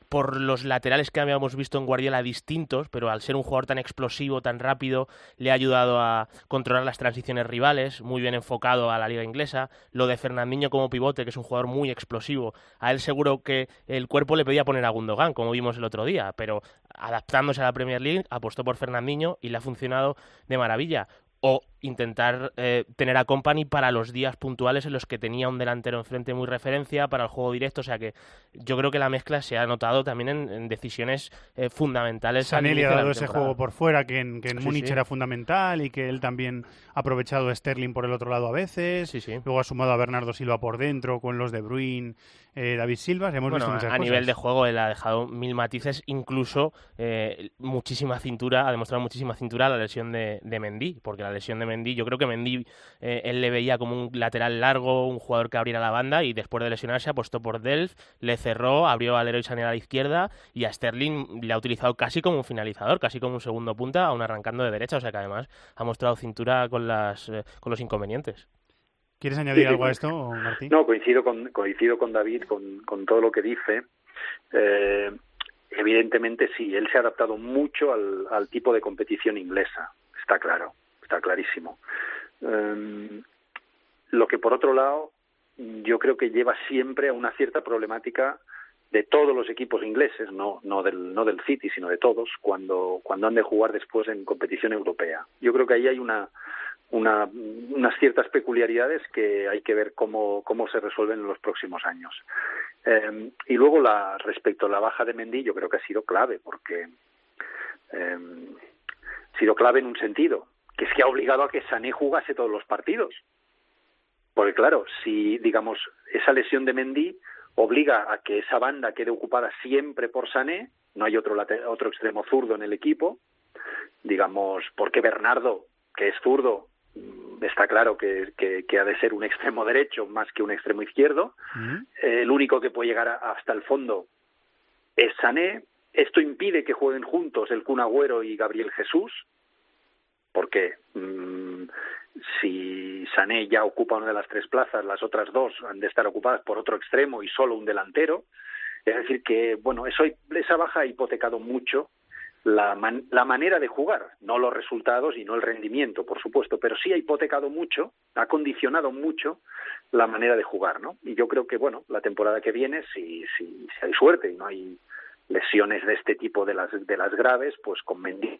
por los laterales que habíamos visto en Guardiola distintos, pero al ser un jugador tan explosivo, tan rápido, le ha ayudado a controlar las transiciones rivales, muy bien enfocado a la liga inglesa. Lo de Fernandinho como pivote, que es un jugador muy explosivo, a él seguro que el cuerpo le pedía poner a Gundogan, como vimos el otro día, pero adaptándose a la Premier League, apostó por Fernandinho y le ha funcionado de maravilla. O intentar eh, tener a Company para los días puntuales en los que tenía un delantero enfrente muy referencia para el juego directo. O sea que yo creo que la mezcla se ha notado también en, en decisiones eh, fundamentales. inicio ha dado ese temporada. juego por fuera que en, que en Sí, Múnich sí. era fundamental y que él también ha aprovechado a Sterling por el otro lado a veces. Luego ha sumado a Bernardo Silva por dentro con los de Bruin, eh, David Silva. Hemos Bueno, visto muchas a cosas. nivel de juego él ha dejado mil matices, incluso eh, muchísima cintura, ha demostrado muchísima cintura la lesión de, de Mendy, porque la lesión de Mendy, yo creo que Mendy eh, él le veía como un lateral largo, un jugador que abriera la banda y después de lesionarse apostó por Delft, le cerró, abrió al Leroy Sané a la izquierda y a Sterling le ha utilizado casi como un finalizador, casi como un segundo punta, aún arrancando de derecha, o sea que además ha mostrado cintura con, las, eh, con los inconvenientes. ¿Quieres añadir Sí, sí, algo a esto, Martín? No, coincido con, coincido con David, con, con todo lo que dice. Eh, evidentemente sí, él se ha adaptado mucho al, al tipo de competición inglesa, está claro, está clarísimo. Eh, lo que por otro lado yo creo que lleva siempre a una cierta problemática de todos los equipos ingleses, no, no, del, no del City, sino de todos, cuando, cuando han de jugar después en competición europea. Yo creo que ahí hay una, una, unas ciertas peculiaridades que hay que ver cómo, cómo se resuelven en los próximos años. Eh, y luego, la, respecto a la baja de Mendy, yo creo que ha sido clave, porque eh, ha sido clave en un sentido, que es que ha obligado a que Sané jugase todos los partidos. Porque claro, si digamos esa lesión de Mendy obliga a que esa banda quede ocupada siempre por Sané, no hay otro otro extremo zurdo en el equipo, digamos, porque Bernardo, que es zurdo, mm, está claro que, que, que ha de ser un extremo derecho más que un extremo izquierdo, eh, el único que puede llegar a- hasta el fondo es Sané. Esto impide que jueguen juntos el Kun Agüero y Gabriel Jesús, porque mm, si Sané ya ocupa una de las tres plazas, las otras dos han de estar ocupadas por otro extremo y solo un delantero. Es decir, que bueno, eso, esa baja ha hipotecado mucho la, la manera de jugar, no los resultados y no el rendimiento, por supuesto, pero sí ha hipotecado mucho, ha condicionado mucho la manera de jugar, ¿no? Y yo creo que, bueno, la temporada que viene, si, si, si hay suerte y no hay lesiones de este tipo de las, de las graves, pues con Mendy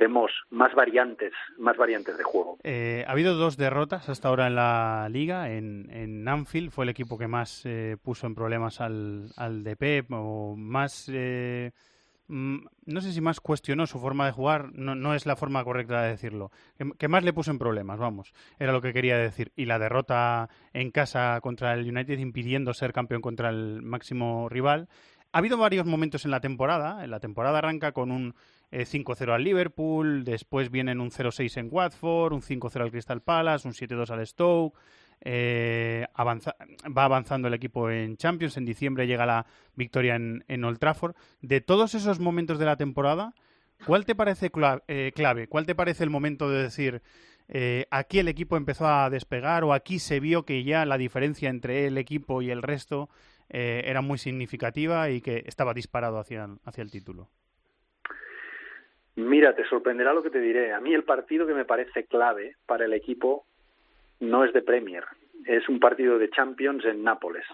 vemos más variantes, más variantes de juego. Eh, ha habido dos derrotas hasta ahora en la liga. En, en Anfield fue el equipo que más eh, puso en problemas al, al Pep o más eh, no sé si más cuestionó su forma de jugar, no, no es la forma correcta de decirlo, que, más le puso en problemas, vamos, era lo que quería decir. Y la derrota en casa contra el United impidiendo ser campeón contra el máximo rival. Ha habido varios momentos en la temporada, la temporada arranca con un 5-0 eh, al Liverpool, después vienen un 0-6 en Watford, un 5-0 al Crystal Palace, un 7-2 al Stoke, eh, va avanzando el equipo en Champions. En diciembre llega la victoria en, en, Old Trafford. De todos esos momentos de la temporada, ¿cuál te parece eh, clave? ¿Cuál te parece el momento de decir aquí el equipo empezó a despegar o aquí se vio que ya la diferencia entre el equipo y el resto era muy significativa y que estaba disparado hacia, hacia el título? Mira, te sorprenderá lo que te diré. A mí el partido que me parece clave para el equipo no es de Premier, es un partido de Champions en Nápoles.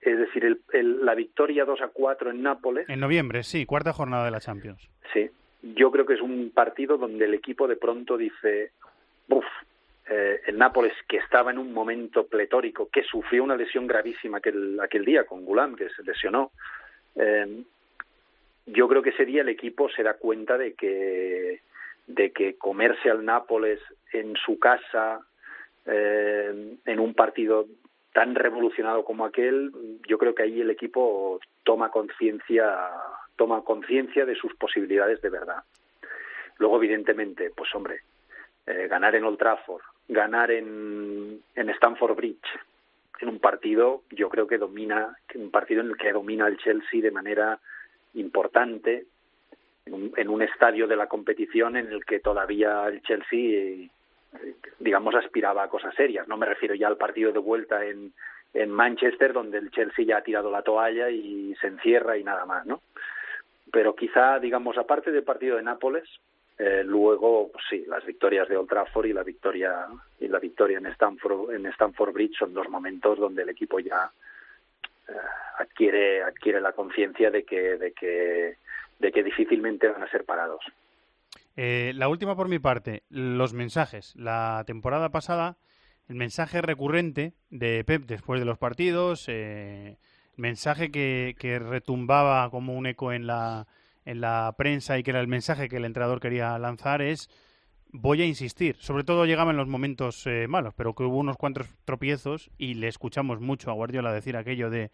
Es decir, el, la victoria 2 a 4 en Nápoles. En noviembre, sí, cuarta jornada de la Champions. Sí, yo creo que es un partido donde el equipo de pronto dice, uff, eh, el Nápoles que estaba en un momento pletórico, que sufrió una lesión gravísima aquel, aquel día con Gulam, que se lesionó, eh, yo creo que ese día el equipo se da cuenta de que de que comerse al Nápoles en su casa eh, en un partido tan revolucionado como aquel, yo creo que ahí el equipo toma conciencia toma conciencia de sus posibilidades de verdad. Luego, evidentemente, pues hombre, eh, ganar en Old Trafford, ganar en, en Stamford Bridge, en un partido, yo creo que domina, un partido en el que domina el Chelsea de manera importante, en un, en un estadio de la competición en el que todavía el Chelsea digamos, aspiraba a cosas serias. No me refiero ya al partido de vuelta en, en Manchester, donde el Chelsea ya ha tirado la toalla y se encierra y nada más, ¿no? Pero quizá, digamos, aparte del partido de Nápoles, eh, luego, pues sí, las victorias de Old Trafford y la victoria y la victoria en Stamford, en Stamford Bridge son dos momentos donde el equipo ya eh, adquiere adquiere la conciencia de que de que de que difícilmente van a ser parados. Eh, la última por mi parte, los mensajes. La temporada pasada, el mensaje recurrente de Pep después de los partidos, eh, mensaje que, que, retumbaba como un eco en la, en la prensa y que era el mensaje que el entrenador quería lanzar es voy a insistir. Sobre todo llegaba en los momentos eh, malos, pero que hubo unos cuantos tropiezos y le escuchamos mucho a Guardiola decir aquello de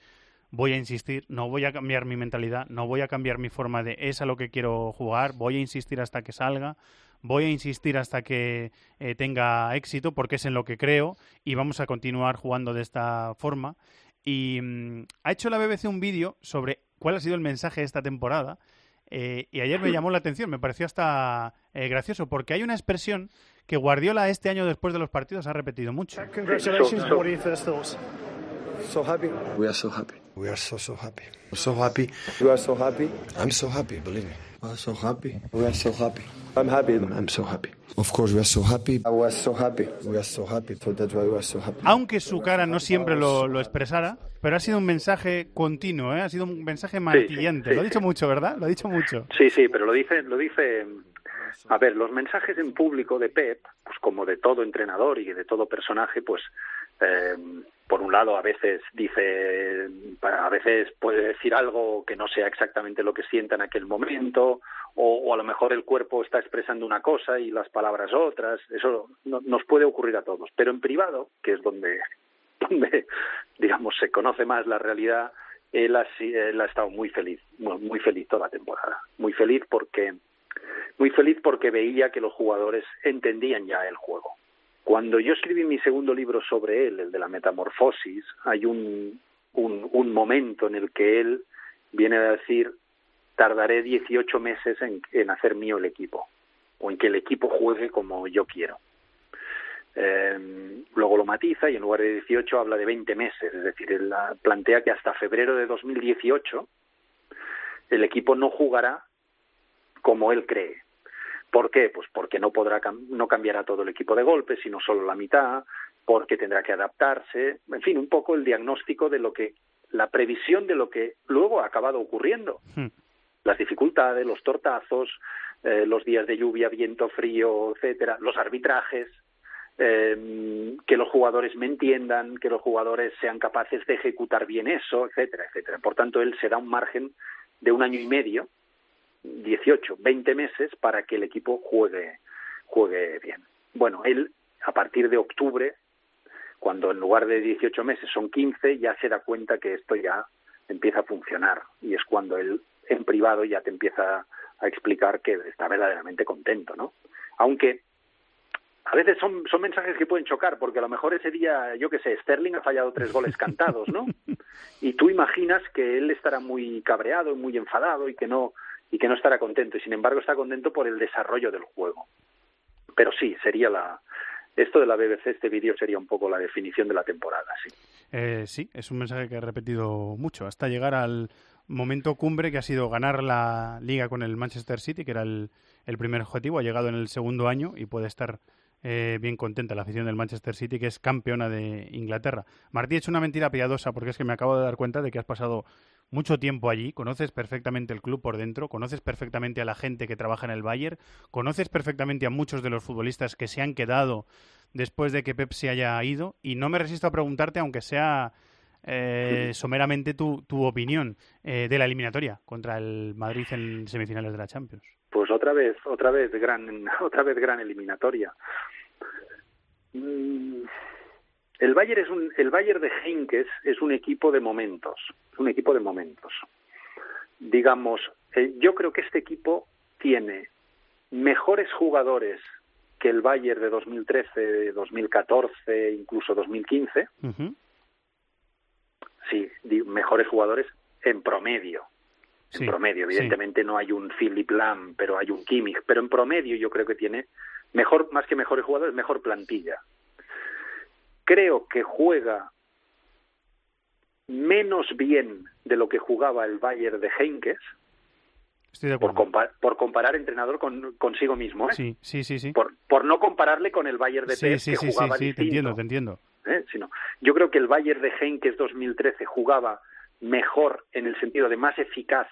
voy a insistir, no voy a cambiar mi mentalidad, no voy a cambiar mi forma de es a lo que quiero jugar, voy a insistir hasta que salga, voy a insistir hasta que eh, tenga éxito porque es en lo que creo y vamos a continuar jugando de esta forma. Y mm, ha hecho la BBC un vídeo sobre cuál ha sido el mensaje de esta temporada eh, y ayer me llamó la atención, me pareció hasta eh, gracioso porque hay una expresión que Guardiola este año después de los partidos ha repetido mucho. So happy. We are so happy. We are so so happy. So happy. You are so happy. I'm so happy. Believe me. We are so happy. We are so happy. I'm happy. I'm so happy. Of course, we are so happy. I was so happy. We are so happy. So that's why we are so happy. Aunque su cara no siempre lo, lo expresara, pero ha sido un mensaje continuo, ¿eh? ha sido un mensaje martillante. Sí, sí, Lo ha dicho mucho, ¿verdad? Lo ha dicho mucho. Sí, sí, pero lo dice, lo dice. A ver, los mensajes en público de Pep, pues como de todo entrenador y de todo personaje, pues eh, por un lado a veces dice a veces puede decir algo que no sea exactamente lo que sienta en aquel momento o, a lo mejor el cuerpo está expresando una cosa y las palabras otras. Eso no, nos puede ocurrir a todos. Pero en privado que es donde donde digamos se conoce más la realidad él ha, él ha estado muy feliz muy feliz toda la temporada. Muy feliz porque muy feliz porque veía que los jugadores entendían ya el juego cuando yo escribí mi segundo libro sobre él, el de la metamorfosis, hay un, un, momento en el que él viene a decir, tardaré 18 meses en, en hacer mío el equipo, o en que el equipo juegue como yo quiero. Eh, luego lo matiza y en lugar de 18 habla de 20 meses, es decir, él la- plantea que hasta febrero de 2018 el equipo no jugará como él cree. ¿Por qué? Pues porque no podrá no cambiará todo el equipo de golpe, sino solo la mitad, porque tendrá que adaptarse, en fin, un poco el diagnóstico de lo que la previsión de lo que luego ha acabado ocurriendo. Las dificultades, los tortazos, eh, los días de lluvia, viento, frío, etcétera, los arbitrajes, eh, que los jugadores me entiendan, que los jugadores sean capaces de ejecutar bien eso, etcétera, etcétera. Por tanto, él se da un margen de un año y medio 18, 20 meses para que el equipo juegue, juegue bien. Bueno, él a partir de octubre, cuando en lugar de 18 meses son 15, ya se da cuenta que esto ya empieza a funcionar y es cuando él en privado ya te empieza a explicar que está verdaderamente contento, ¿no? Aunque a veces son, son mensajes que pueden chocar, porque a lo mejor ese día, yo qué sé, Sterling ha fallado tres goles cantados, ¿no? Y tú imaginas que él estará muy cabreado, muy enfadado y que no y que no estará contento. Y sin embargo está contento por el desarrollo del juego. Pero sí, sería la esto de la BBC, este vídeo sería un poco la definición de la temporada, sí. Eh, sí, es un mensaje que he repetido mucho, hasta llegar al momento cumbre que ha sido ganar la liga con el Manchester City, que era el, el primer objetivo. Ha llegado en el segundo año y puede estar eh, bien contenta la afición del Manchester City, que es campeona de Inglaterra. Martí, he hecho una mentira piadosa porque es que me acabo de dar cuenta de que has pasado mucho tiempo allí, conoces perfectamente el club por dentro, conoces perfectamente a la gente que trabaja en el Bayern, conoces perfectamente a muchos de los futbolistas que se han quedado después de que Pep se haya ido y no me resisto a preguntarte, aunque sea eh, someramente tu, tu opinión eh, de la eliminatoria contra el Madrid en semifinales de la Champions. Pues otra vez, otra vez gran, otra vez gran eliminatoria. Mm, El Bayern es un, el Bayern de Heinkes es un equipo de momentos, es un equipo de momentos. Digamos, eh, yo creo que este equipo tiene mejores jugadores que el Bayern de 2013, 2014, incluso 2015. Sí, mejores jugadores en promedio. En Sí, promedio, sí. evidentemente no hay un Philip Lam, pero hay un Kimmich, pero en promedio yo creo que tiene mejor, más que mejores jugadores, mejor plantilla. Creo que juega menos bien de lo que jugaba el Bayern de Heinkes, Estoy de por, acuerdo. compa- por comparar entrenador con, consigo mismo, ¿eh? Sí, sí, sí, sí. por, por no compararle con el Bayern de Sí, Pep sí, que sí, sí, jugaba sí, te distinto. entiendo, te entiendo. ¿eh? Sino, yo creo que el Bayern de Heinkes 2013 jugaba mejor en el sentido de más eficaz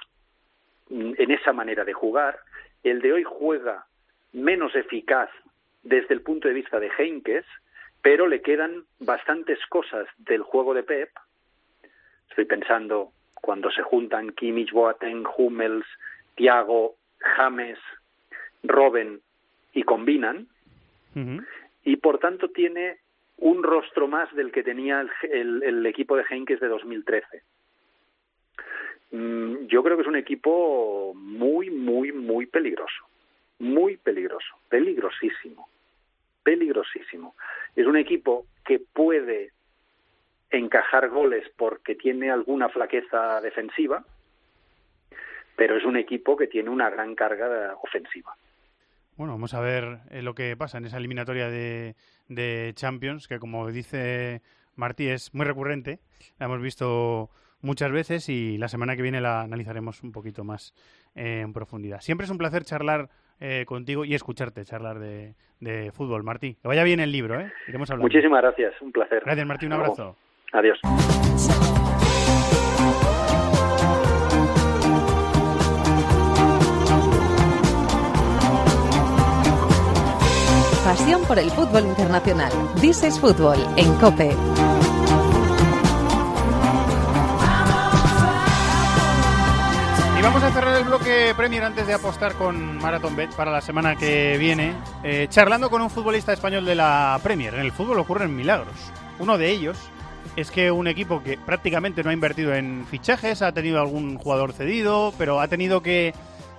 mm, en esa manera de jugar. El de hoy juega menos eficaz desde el punto de vista de Heinkes, pero le quedan bastantes cosas del juego de Pep. Estoy pensando cuando se juntan Kimmich, Boateng, Hummels, Thiago, James, Robben y combinan, y por tanto tiene un rostro más del que tenía el, el- el equipo de Heinkes de 2013. Mm, Yo creo que es un equipo muy, muy, muy peligroso. Muy peligroso. Peligrosísimo. Peligrosísimo. Es un equipo que puede encajar goles porque tiene alguna flaqueza defensiva, pero es un equipo que tiene una gran carga ofensiva. Bueno, vamos a ver eh, lo que pasa en esa eliminatoria de, de Champions, que como dice Martí es muy recurrente, la hemos visto muchas veces y la semana que viene la analizaremos un poquito más en profundidad. Siempre es un placer charlar eh, contigo y escucharte charlar de, de fútbol, Martí. Que vaya bien el libro, ¿eh? Iremos hablando. Muchísimas gracias, un placer. Gracias, Martí, un abrazo. Adiós. Pasión por el fútbol internacional. This is Fútbol en COPE. Vamos a cerrar el bloque Premier antes de apostar con Marathon Bet para la semana que viene, eh, charlando con un futbolista español de la Premier. En el fútbol ocurren milagros. Uno de ellos es que un equipo que prácticamente no ha invertido en fichajes, ha tenido algún jugador cedido, pero ha tenido que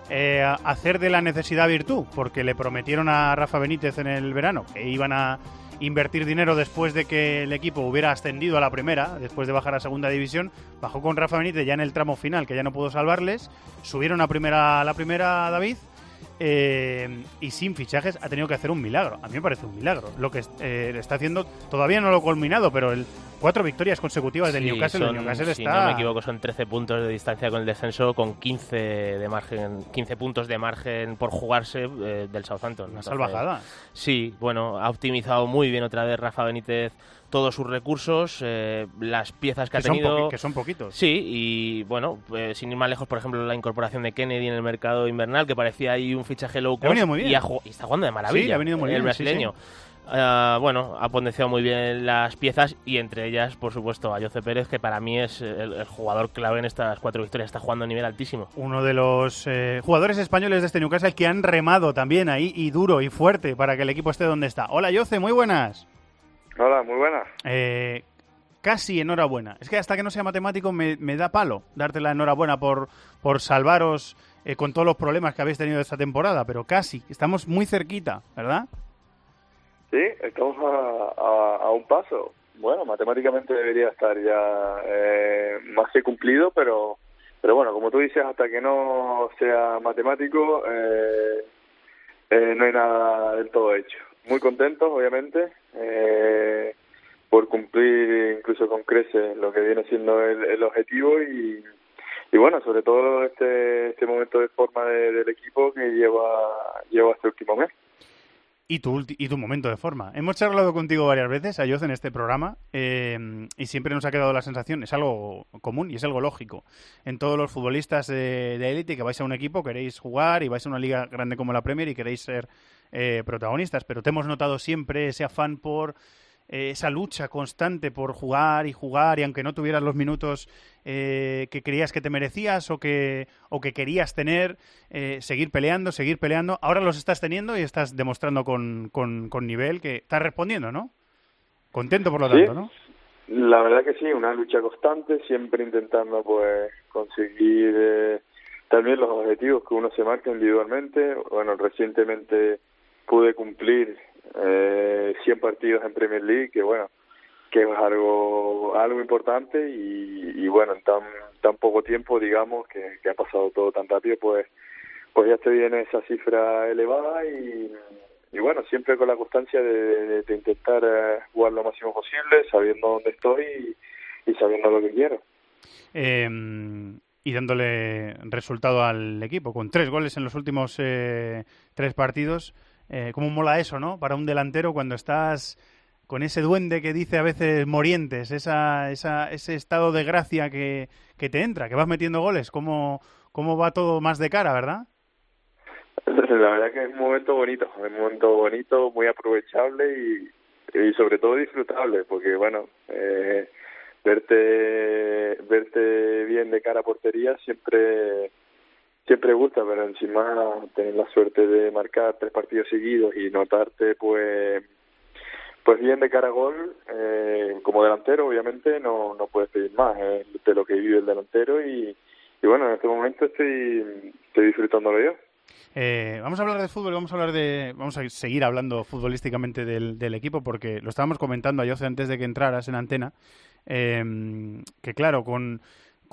eh, hacer de la necesidad virtud, porque le prometieron a Rafa Benítez en el verano que iban a invertir dinero después de que el equipo hubiera ascendido a la primera, después de bajar a segunda división, bajó con Rafa Benítez ya en el tramo final, que ya no pudo salvarles, subieron a primera a la primera David eh, y sin fichajes ha tenido que hacer un milagro. A mí me parece un milagro. Lo que eh, está haciendo, todavía no lo ha culminado, pero el cuatro victorias consecutivas del Sí, Newcastle, el son- Newcastle si está... no me equivoco, son 13 puntos de distancia con el descenso, con 15 de margen, 15 puntos de margen por jugarse eh, del Southampton. Una salvajada. Sí, bueno, ha optimizado muy bien otra vez Rafa Benítez todos sus recursos, eh, las piezas que, Que ha tenido. que son poquitos. Sí, y bueno, pues, sin ir más lejos, por ejemplo, la incorporación de Kennedy en el mercado invernal, que parecía ahí un fichaje low Le ha cost. venido muy bien. Y, ha y está jugando de maravilla. Sí, ha venido muy el bien, sí, brasileño. Ah, bueno, ha potenciado muy bien las piezas y entre ellas, por supuesto, a Jose Pérez, que para mí es el, el jugador clave en estas cuatro victorias. Está jugando a nivel altísimo. Uno de los eh, jugadores españoles de este Newcastle que han remado también ahí y duro y fuerte para que el equipo esté donde está. Hola, Yoce, muy buenas. Hola, muy buenas. Eh, casi enhorabuena. Es que hasta que no sea matemático me, me da palo darte la enhorabuena por, por salvaros eh, con todos los problemas que habéis tenido esta temporada, pero casi, estamos muy cerquita, ¿verdad? Sí, estamos a, a- a un paso. Bueno, matemáticamente debería estar ya eh, más que cumplido, pero pero bueno, como tú dices, hasta que no sea matemático, eh, eh, no hay nada del todo hecho. Muy contentos, obviamente, eh, por cumplir incluso con creces lo que viene siendo el, el objetivo y, y bueno, sobre todo este, este momento de forma de- del equipo que lleva, lleva este último mes. Y tu, y tu momento de forma. Hemos charlado contigo varias veces, Ayoz, en este programa, eh, y siempre nos ha quedado la sensación, es algo común y es algo lógico. En todos los futbolistas de élite que vais a un equipo, queréis jugar y vais a una liga grande como la Premier y queréis ser eh, protagonistas, pero te hemos notado siempre ese afán por eh, esa lucha constante por jugar y jugar y aunque no tuvieras los minutos eh, que creías que te merecías o que, o que querías tener, eh, seguir peleando, seguir peleando. Ahora los estás teniendo y estás demostrando con, con, con nivel que estás respondiendo, ¿no? Contento por lo Sí. tanto, ¿no? La verdad que sí, una lucha constante, siempre intentando pues conseguir eh, también los objetivos que uno se marca individualmente. Bueno, recientemente pude cumplir eh, 100 partidos en Premier League, que bueno, que es algo algo importante y, bueno, en tan tan poco tiempo, digamos, que, que ha pasado todo tan rápido, pues pues ya estoy en esa cifra elevada y, bueno, siempre con la constancia de, de- de intentar eh, jugar lo máximo posible, sabiendo dónde estoy y, y sabiendo lo que quiero. Eh, y dándole resultado al equipo, con tres goles en los últimos eh, tres partidos. Eh, ¿Cómo mola eso, no? Para un delantero cuando estás con ese duende que dice a veces Morientes, esa, esa, ese estado de gracia que, que te entra, que vas metiendo goles, ¿cómo, cómo va todo más de cara, verdad? La verdad que es un momento bonito, es un momento bonito, muy aprovechable y, y sobre todo disfrutable, porque bueno, eh, verte verte bien de cara a portería siempre siempre gusta, pero encima tener la suerte de marcar tres partidos seguidos y notarte pues pues bien de cara a gol, eh, como delantero obviamente no, no puedes pedir más eh, de lo que vive el delantero y, y bueno, en este momento estoy, estoy disfrutándolo yo. Eh, vamos a hablar de fútbol, vamos a hablar de, vamos a seguir hablando futbolísticamente del, del equipo porque lo estábamos comentando a Jose antes de que entraras en antena, eh, que claro, con,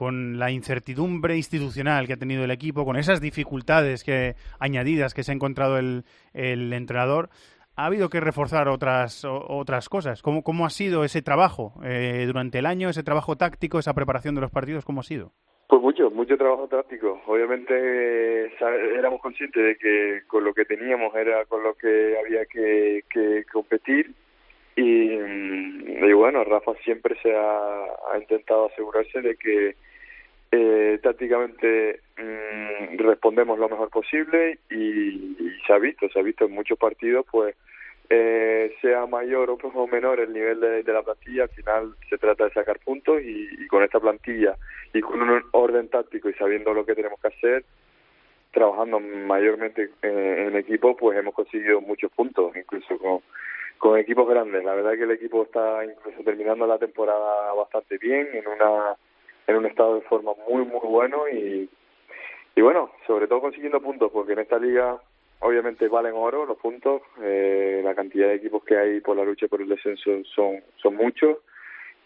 con la incertidumbre institucional que ha tenido el equipo, con esas dificultades que añadidas que se ha encontrado el, entrenador, ha habido que reforzar otras otras cosas. ¿Cómo, cómo ha sido ese trabajo eh, durante el año, ese trabajo táctico, esa preparación de los partidos? ¿Cómo ha sido? Pues mucho, mucho trabajo táctico. Obviamente éramos conscientes de que con lo que teníamos era con lo que había que, competir y, mm, y bueno, Rafa siempre se ha intentado asegurarse de que eh, tácticamente mm, respondemos lo mejor posible y, se ha visto, se ha visto en muchos partidos pues eh, sea mayor o menor el nivel de, la plantilla, al final se trata de sacar puntos y, con esta plantilla y con un orden táctico y sabiendo lo que tenemos que hacer, trabajando mayormente en, equipo, pues hemos conseguido muchos puntos, incluso con, con equipos grandes. La verdad que el equipo está incluso terminando la temporada bastante bien, en una en un estado de forma muy muy bueno y bueno, sobre todo consiguiendo puntos, porque en esta liga obviamente valen oro los puntos, eh, la cantidad de equipos que hay por la lucha por el descenso son, son muchos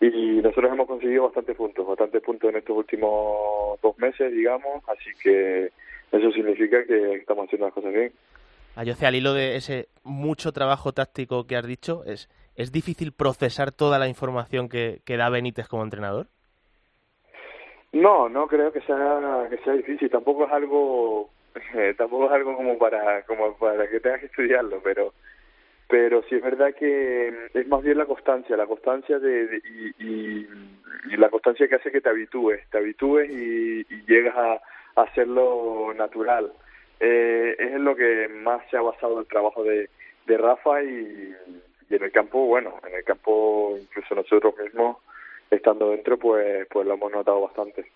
y nosotros hemos conseguido bastantes puntos, bastantes puntos en estos últimos dos meses, digamos, así que eso significa que estamos haciendo las cosas bien. Ayoce, al hilo de ese mucho trabajo táctico que has dicho, ¿es, ¿es difícil procesar toda la información que da Benítez como entrenador? No, no creo que sea que sea difícil. Tampoco es algo, eh, tampoco es algo como para como para que tengas que estudiarlo, pero pero sí es verdad que es más bien la constancia, la constancia de, y, y, la constancia que hace que te habitúes, te habitúes y, llegas a, hacerlo natural. Eh, es en lo que más se ha basado el trabajo de, de Rafa y, y en el campo, bueno, en el campo incluso nosotros mismos estando dentro, pues, pues lo hemos notado bastante.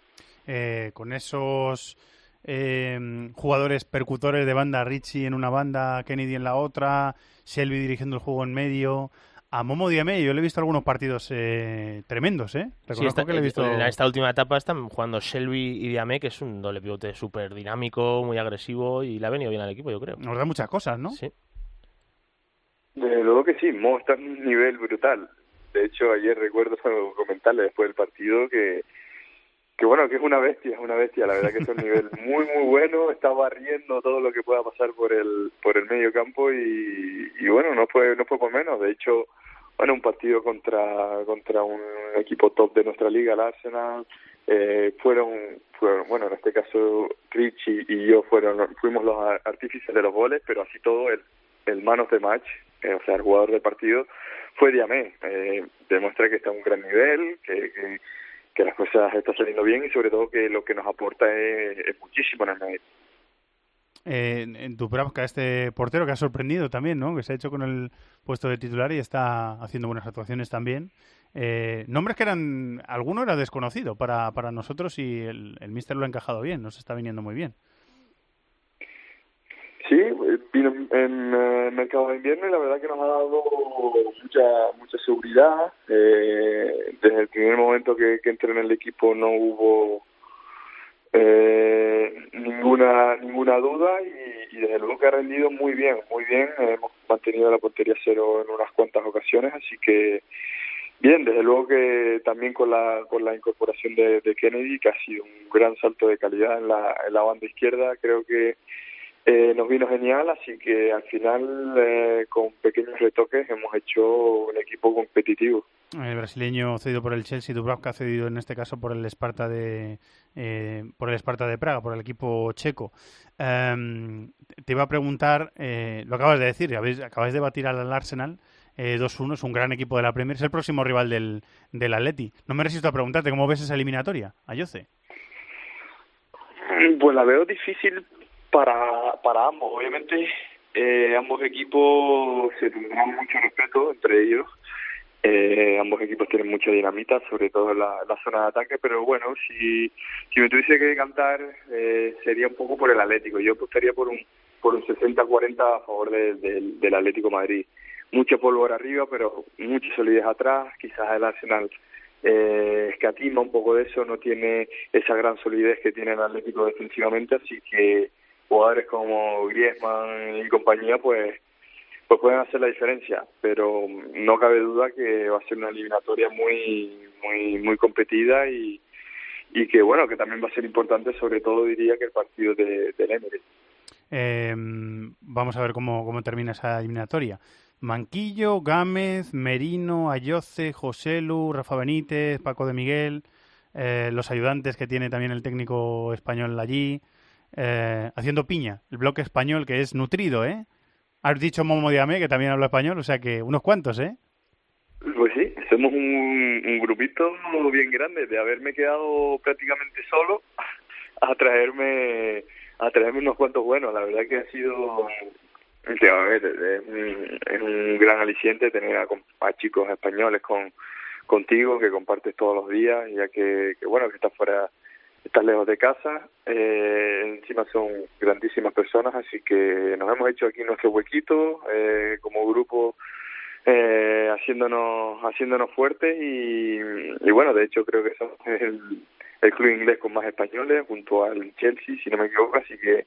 Eh, con esos eh, jugadores percutores de banda, Richie en una banda, Kennedy en la otra, Shelby dirigiendo el juego en medio. A Momo Diame yo le he visto algunos partidos eh, tremendos, ¿eh? Reconozco que le he visto... En esta última etapa están jugando Shelby y Diame, que es un doble pivote súper dinámico, muy agresivo y le ha venido bien al equipo, yo creo. Nos da muchas cosas, ¿no? Sí. Desde luego que sí, Mo está en un nivel brutal. De hecho, ayer recuerdo comentarle después del partido que, que bueno, que es una bestia, es una bestia, la verdad que es un nivel muy, muy bueno, está barriendo todo lo que pueda pasar por el, por el medio campo y, y bueno, no fue, no fue por menos, de hecho, bueno, un partido contra, contra un equipo top de nuestra liga, el Arsenal, eh, fueron, fueron, bueno, en este caso Richie y yo fueron, fuimos los artífices de los goles, pero así todo el, el manos de match, eh, o sea, el jugador del partido, fue Diamé. Eh, demuestra que está a un gran nivel, que, que, las cosas están saliendo bien y sobre todo que lo que nos aporta es, muchísimo en el. Eh, en Dubravka, este portero que ha sorprendido también, ¿no? Que se ha hecho con el puesto de titular y está haciendo buenas actuaciones también. Eh, nombres que eran, alguno era desconocido para, para nosotros y el, el míster lo ha encajado bien, nos está viniendo muy bien. Sí, vino en el mercado de invierno y la verdad que nos ha dado mucha mucha seguridad. Eh, desde el primer momento que, entré en el equipo no hubo eh, ninguna ninguna duda y, y, desde luego que ha rendido muy bien, muy bien. Hemos mantenido la portería cero en unas cuantas ocasiones, así que bien, desde luego que también con la con la incorporación de, de Kennedy, que ha sido un gran salto de calidad en la, en la banda izquierda, creo que eh, nos vino genial, así que al final, eh, con pequeños retoques, hemos hecho un equipo competitivo. El brasileño cedido por el Chelsea, Dubravka cedido en este caso por el Esparta de eh, por el Esparta de Praga, por el equipo checo. Em, te iba a preguntar, lo acabas de decir, acabas de batir al Arsenal. 2-1, es un gran equipo de la Premier, es el próximo rival del, del Atleti. No me resisto a preguntarte, ¿cómo ves esa eliminatoria, Ayoce? Pues la veo difícil para, para ambos. Obviamente, eh, ambos equipos se tendrán mucho respeto entre ellos. Eh, ambos equipos tienen mucha dinamita, sobre todo en la, la, zona de ataque, pero bueno, si, si me tuviese que cantar, eh, sería un poco por el Atlético. Yo apostaría por un, por un 60-40 a favor del Atlético Madrid. Mucho polvo arriba, pero mucha solidez atrás. Quizás el Arsenal eh, escatima un poco de eso, no tiene esa gran solidez que tiene el Atlético defensivamente, así que jugadores como Griezmann y compañía, pues pues pueden hacer la diferencia, pero no cabe duda que va a ser una eliminatoria muy muy muy competida y, y que bueno que también va a ser importante sobre todo diría que el partido de, del Emirates. Eh, vamos a ver cómo, cómo termina esa eliminatoria. Manquillo, Gámez, Merino, Ayoce, Joselu, Rafa Benítez, Paco de Miguel, eh, los ayudantes que tiene también el técnico español allí eh, haciendo piña, el bloque español que es nutrido, ¿eh? Has dicho Momo Diame, que también habla español, o sea que unos cuantos, ¿eh? Pues sí, somos un, un grupito bien grande, de haberme quedado prácticamente solo a traerme a traerme unos cuantos buenos. La verdad que ha sido es, un, es un gran aliciente tener a, a, chicos españoles con contigo que compartes todos los días, ya que, que bueno que estás fuera estás lejos de casa, eh, encima son grandísimas personas, así que nos hemos hecho aquí nuestro huequito eh, como grupo, eh, haciéndonos haciéndonos fuertes y, y, bueno, de hecho creo que somos el, el club inglés con más españoles junto al Chelsea, si no me equivoco, así que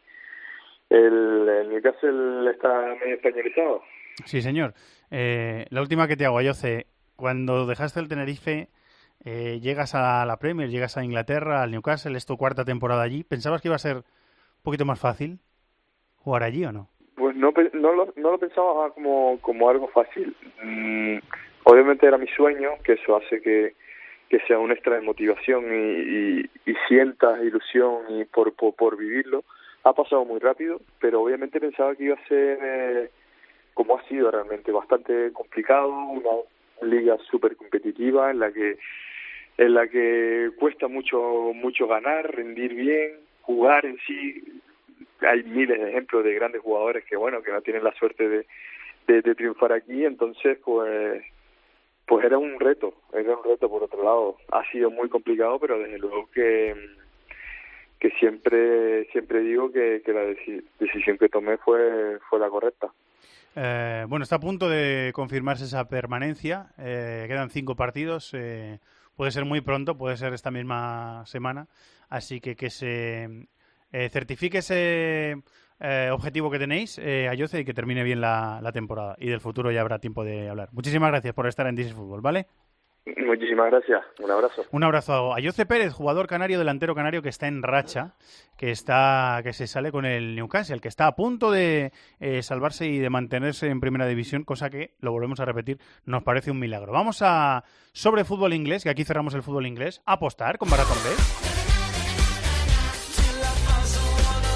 el, el Newcastle está medio españolizado. Sí, señor. Eh, la última que te hago, Ayoce, cuando dejaste el Tenerife eh, llegas a la Premier, llegas a Inglaterra, al Newcastle, es tu cuarta temporada allí. ¿Pensabas que iba a ser un poquito más fácil jugar allí o no? Pues no, no, lo, no lo pensaba como, como algo fácil. Mm, obviamente era mi sueño, que eso hace que, que sea un extra de motivación y, y, y sientas ilusión y por, por, por vivirlo. Ha pasado muy rápido, pero obviamente pensaba que iba a ser, eh, como ha sido realmente, bastante complicado, una liga súper competitiva en la que en la que cuesta mucho mucho ganar, rendir bien, jugar en sí. Hay miles de ejemplos de grandes jugadores que bueno que no tienen la suerte de, de, triunfar aquí, entonces pues pues era un reto, era un reto por otro lado. Ha sido muy complicado, pero desde luego que que siempre siempre digo que, que la deci- decisión que tomé fue fue la correcta. Eh, bueno, está a punto de confirmarse esa permanencia. Eh, quedan cinco partidos. eh, puede ser muy pronto, puede ser esta misma semana. Así que que se eh, certifique ese eh, objetivo que tenéis, eh, Ayoce, y que termine bien la, temporada. Y del futuro ya habrá tiempo de hablar. Muchísimas gracias por estar en is Fútbol, ¿vale? Muchísimas gracias, un abrazo. Un abrazo a Ayoce Pérez, jugador canario, delantero canario que está en racha, que está que se sale con el Newcastle, que está a punto de eh, salvarse y de mantenerse en primera división, cosa que, lo volvemos a repetir, nos parece un milagro. Vamos a, sobre fútbol inglés, que aquí cerramos el fútbol inglés, a apostar con Baraton Bet.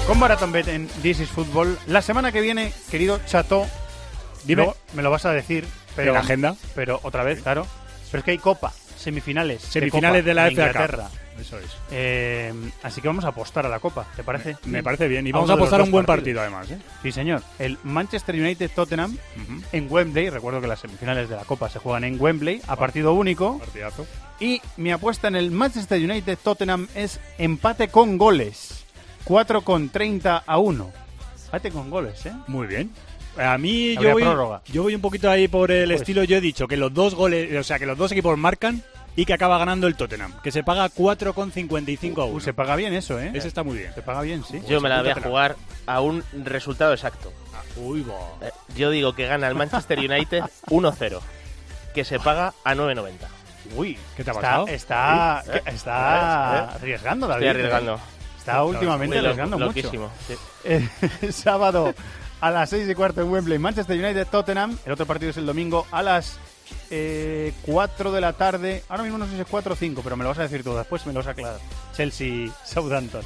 Con Baraton Bet en This is Football. La semana que viene, querido Chato, Dime. me lo vas a decir, pero, ¿En la agenda? pero otra vez, claro. Pero es que hay Copa, semifinales. Semifinales Copa de la FA. Inglaterra. Eso es. Eh, así que vamos a apostar a la Copa, ¿te parece? Me parece bien. Y vamos a apostar a un buen partido, además. ¿eh? Sí, señor. El Manchester United-Tottenham en Wembley. Recuerdo que las semifinales de la Copa se juegan en Wembley a partido único. Partidazo. Y mi apuesta en el Manchester United-Tottenham es empate con goles. 4 con 30 a 1. Empate con goles, ¿eh? Muy bien. A mí yo voy, prórroga. yo voy un poquito ahí por el Pues- estilo. Yo he dicho que los dos goles, o sea, que los dos equipos marcan y que acaba ganando el Tottenham, que se paga 4,55 a 1. Uh, se paga bien eso, ¿eh? Ese está muy bien. Se paga bien, sí. Yo me la voy a jugar a un resultado exacto. Uy, bo. Eh, Yo digo que gana el Manchester United 1-0, que se paga a 9.90. Uy, ¿Qué te ha está, pasado? está, ¿Eh? que- está ¿Eh? arriesgando, David. Estoy arriesgando. Está últimamente lo- arriesgando mucho. loquísimo, sí. Eh, sábado a las 6 y cuarto en Wembley, Manchester United Tottenham. El otro partido es el domingo a las eh, 4 de la tarde. Ahora mismo no sé si es 4 o 5, pero me lo vas a decir tú después, me lo vas a aclarar. Chelsea Southampton.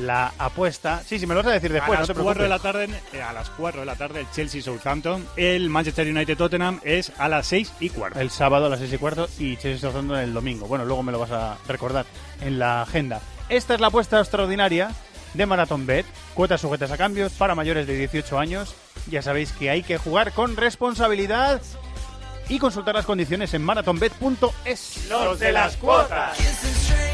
La apuesta. Sí, sí, me lo vas a decir después. a, no las te 4 de la tarde, eh, a las 4 de la tarde el Chelsea Southampton, el Manchester United Tottenham es a las 6 y cuarto. El sábado a las 6 y cuarto y Chelsea Southampton el domingo. Bueno, luego me lo vas a recordar en la agenda. Esta es la apuesta extraordinaria de Marathon Bet. Cuotas sujetas a cambios para mayores de 18 años. Ya sabéis que hay que jugar con responsabilidad y consultar las condiciones en marathonbet.es. Los de las cuotas.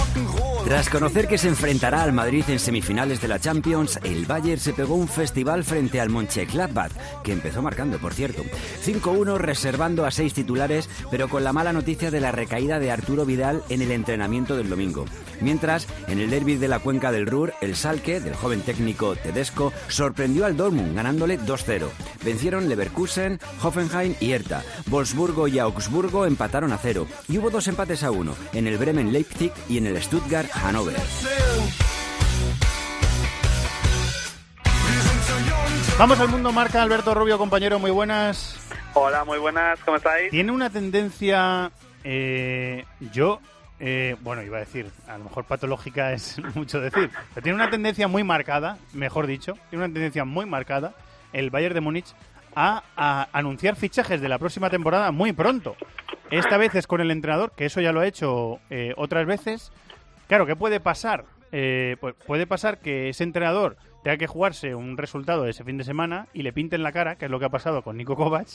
Tras conocer que se enfrentará al Madrid en semifinales de la Champions, el Bayern se pegó un festival frente al Mönchengladbach, que empezó marcando, por cierto. 5-1 reservando a seis titulares, pero con la mala noticia de la recaída de Arturo Vidal en el entrenamiento del domingo. Mientras, en el derby de la cuenca del Ruhr, el Salke, del joven técnico Tedesco, sorprendió al Dortmund ganándole 2-0. Vencieron Leverkusen, Hoffenheim y Hertha. Wolfsburgo y Augsburgo empataron a cero. Y hubo dos empates a uno, en el Bremen Leipzig y en el Stuttgart Hannover. Vamos al mundo marca, Alberto Rubio, compañero, muy buenas. Hola, muy buenas, ¿cómo estáis? Tiene una tendencia, eh, yo, eh, bueno, iba a decir, a lo mejor patológica es mucho decir, pero tiene una tendencia muy marcada, mejor dicho, tiene una tendencia muy marcada el Bayern de Múnich a, anunciar fichajes de la próxima temporada muy pronto. Esta vez es con el entrenador, que eso ya lo ha hecho eh, otras veces. Claro, ¿qué puede pasar? Eh, puede pasar que ese entrenador tenga que jugarse un resultado de ese fin de semana y le pinten la cara, que es lo que ha pasado con Nico Kovac,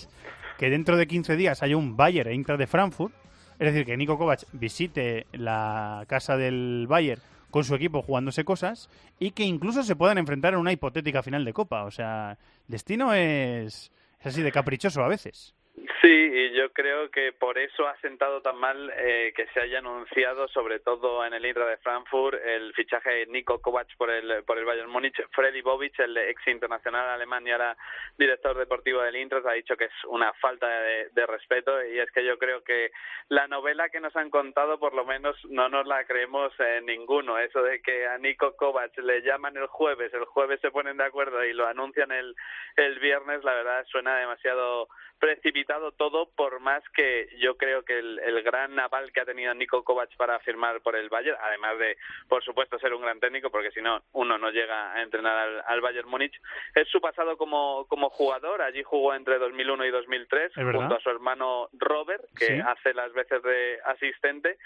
que dentro de 15 días haya un Bayern e Inter de Frankfurt, es decir, que Nico Kovac visite la casa del Bayern con su equipo jugándose cosas y que incluso se puedan enfrentar en una hipotética final de Copa. O sea, destino es, es así de caprichoso a veces. Sí, y yo creo que por eso ha sentado tan mal eh, que se haya anunciado, sobre todo en el Intra de Frankfurt, el fichaje de Nico Kovac por el, por el Bayern Múnich. Freddy Bobic, el ex internacional alemán y ahora director deportivo del Intra, ha dicho que es una falta de, respeto y es que yo creo que la novela que nos han contado, por lo menos, no nos la creemos eh, ninguno. Eso de que a Nico Kovac le llaman el jueves, el jueves se ponen de acuerdo y lo anuncian el, el viernes, la verdad suena demasiado precipitado todo, por más que yo creo que el, el gran aval que ha tenido Nico Kovac para firmar por el Bayern, además de, por supuesto, ser un gran técnico, porque si no, uno no llega a entrenar al, al Bayern Múnich, es su pasado como, como jugador. Allí jugó entre 2001 y 2003, Es verdad. junto a su hermano Robert, que Sí. hace las veces de asistente.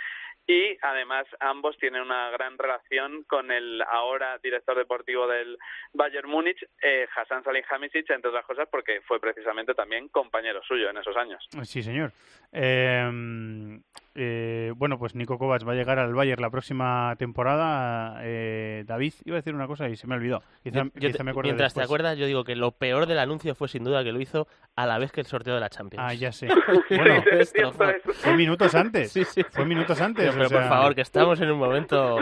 Y además ambos tienen una gran relación con el ahora director deportivo del Bayern Múnich, eh, Hassan Salihamidzic, entre otras cosas, porque fue precisamente también compañero suyo en esos años. Sí, señor. Eh, eh, bueno, pues Nico Kovac va a llegar al Bayern la próxima temporada. Eh, David, iba a decir una cosa y se me ha olvidado. Quizá, Yo- quizá te- me acuerde mientras te acuerdas, yo digo que lo peor del anuncio fue sin duda que lo hizo a la vez que el sorteo de la Champions. Ah, ya sé. Bueno, fue minutos antes. Fue minutos antes. Pero, pero o sea, por favor, que estamos en un momento...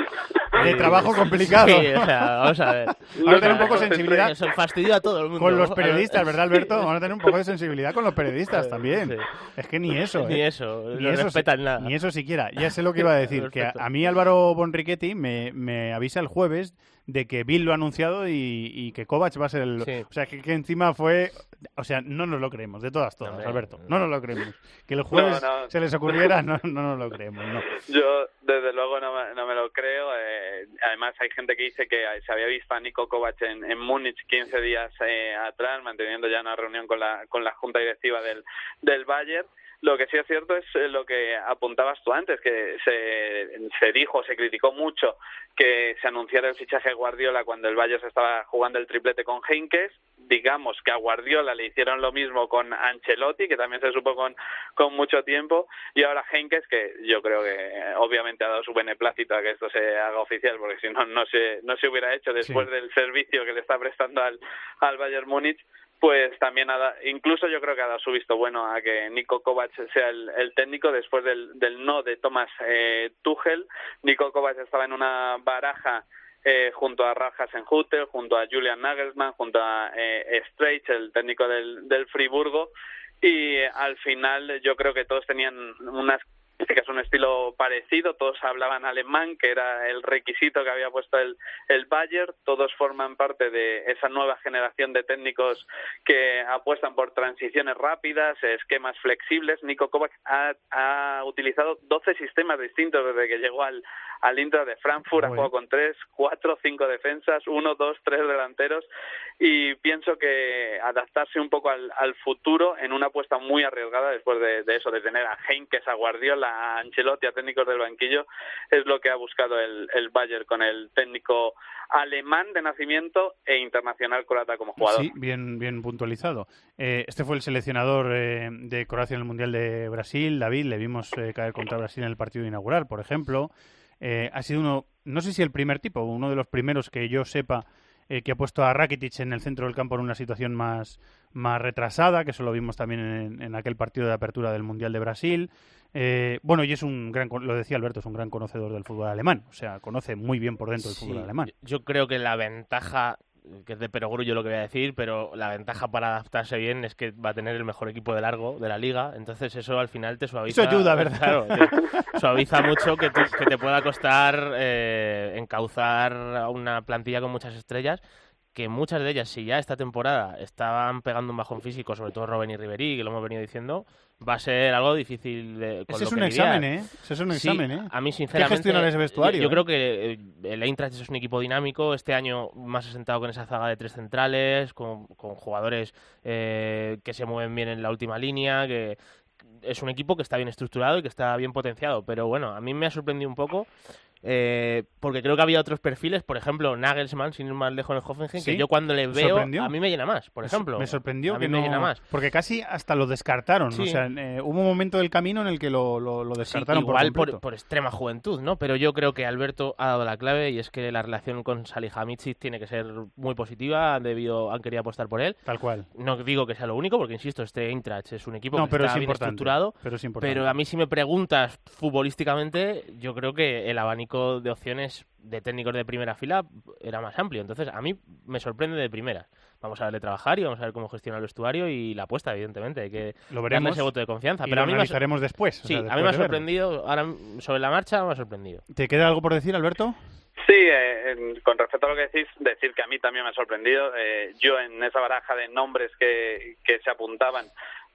De trabajo complicado. Sí, o sea, vamos a ver. Vamos a tener un poco de sensibilidad. Eso fastidio a todo el mundo. Con los periodistas, ¿verdad, Alberto? Vamos a tener un poco de sensibilidad con los periodistas también. Sí. Es que ni eso. Ni ¿eh? eso, Ni no eso, respetan nada. Ni eso siquiera. Ya sé lo que iba a decir. que a, a mí Álvaro Bonriquetti me, me avisa el jueves de que Bill lo ha anunciado y, y que Kovac va a ser el... Sí. O sea, que, que encima fue... O sea, no nos lo creemos, de todas, todas. Alberto. No nos lo creemos. Que el jueves No, no. se les ocurriera, no, no nos lo creemos, no. Yo, desde luego, no me, no me lo creo. eh, además, hay gente que dice que se había visto a Nico Kovac en, en Múnich 15 días eh, atrás, manteniendo ya una reunión con la, con la junta directiva del, del Bayern. Lo que sí es cierto es eh, lo que apuntabas tú antes, que se, se dijo, se criticó mucho que se anunciara el fichaje de Guardiola cuando el Bayern se estaba jugando el triplete con Heinkes. Digamos que a Guardiola le hicieron lo mismo con Ancelotti, que también se supo con, con mucho tiempo, y ahora Heinkes, que yo creo que eh, obviamente ha dado su beneplácito a que esto se haga oficial, porque si no, no se, no se hubiera hecho después Sí. del servicio que le está prestando al, al Bayern Múnich pues también ha da- incluso yo creo que ha dado su visto bueno a que Nico Kovac sea el, el técnico después del, del no de Thomas eh, Tuchel. Nico Kovac estaba en una baraja eh, junto a Ralf Hasenhutel, junto a Julian Nagelsmann, junto a eh, Streich, el técnico del, del Friburgo, y eh, al final yo creo que todos tenían unas que es un estilo parecido, todos hablaban alemán, que era el requisito que había puesto el, el Bayern, todos forman parte de esa nueva generación de técnicos que apuestan por transiciones rápidas, esquemas flexibles. Nico Kovac ha, ha utilizado 12 sistemas distintos desde que llegó al, al Intra de Frankfurt, ha jugado con tres, cuatro, cinco defensas, uno, dos, tres delanteros. Y pienso que adaptarse un poco al, al futuro en una apuesta muy arriesgada después de, de eso, de tener a Heinkes, a Guardiola, a Ancelotti, a técnicos del banquillo, es lo que ha buscado el, el Bayern con el técnico alemán de nacimiento e internacional croata como jugador. Sí, bien, bien puntualizado. Eh, este fue el seleccionador eh, de Croacia en el Mundial de Brasil. David, le vimos eh, caer contra Brasil en el partido inaugural, por ejemplo. Eh, ha sido uno, no sé si el primer tipo, uno de los primeros que yo sepa eh, que ha puesto a Rakitic en el centro del campo en una situación más, más retrasada, que eso lo vimos también en, en aquel partido de apertura del Mundial de Brasil. Eh, bueno, y es un gran, lo decía Alberto, es un gran conocedor del fútbol alemán, o sea, conoce muy bien por dentro el fútbol alemán. Yo creo que la ventaja, que es de perogrullo lo que voy a decir, pero la ventaja para adaptarse bien es que va a tener el mejor equipo de largo de la liga, entonces eso al final te suaviza. Eso ayuda, ¿verdad? Claro, te suaviza mucho que, te pueda costar eh, encauzar a una plantilla con muchas estrellas que muchas de ellas, si ya esta temporada estaban pegando un bajón físico, sobre todo Robben y Ribery, que lo hemos venido diciendo, va a ser algo difícil de, con Ese lo es un examen. ¿eh? Ese es un Sí, examen, ¿eh? A mí, sinceramente... gestionar ese vestuario, Yo, yo creo que eh, el Eintracht es un equipo dinámico, este año más asentado con esa zaga de tres centrales, con, con jugadores eh, que se mueven bien en la última línea, que es un equipo que está bien estructurado y que está bien potenciado, pero bueno, a mí me ha sorprendido un poco eh, porque creo que había otros perfiles, por ejemplo, Nagelsmann, sin ir más lejos en el Hoffenheim, Sí, que yo cuando le veo, sorprendió. a mí me llena más, por ejemplo. Me sorprendió a mí que me no- llena más. Porque casi hasta lo descartaron. Sí. O sea, eh, hubo un momento del camino en el que lo, lo- lo Sí, descartaron igual por por, completo. por extrema juventud, ¿no? Pero yo creo que Alberto ha dado la clave y es que la relación con Salihamidzic tiene que ser muy positiva. Han debido, han querido apostar por él. Tal cual. No digo que sea lo único, porque insisto, este Eintracht es un equipo No, que pero está es bien estructurado. pero es importante. Pero a mí si me preguntas futbolísticamente, yo creo que el abanico de opciones de técnicos de primera fila era más amplio. Entonces, a mí me sorprende de primera. Vamos a verle trabajar y vamos a ver cómo gestiona el vestuario y la apuesta, evidentemente. Hay que Lo darle veremos ese voto de confianza. y pero lo a mí me ha- analizaremos después, o Sí, sea, a después mí me ha sorprendido. Ahora, sobre la marcha, me ha sorprendido. ¿Te queda algo por decir, Alberto? Sí, eh, con respecto a lo que decís, decir que a mí también me ha sorprendido. Eh, yo en esa baraja de nombres que, que se apuntaban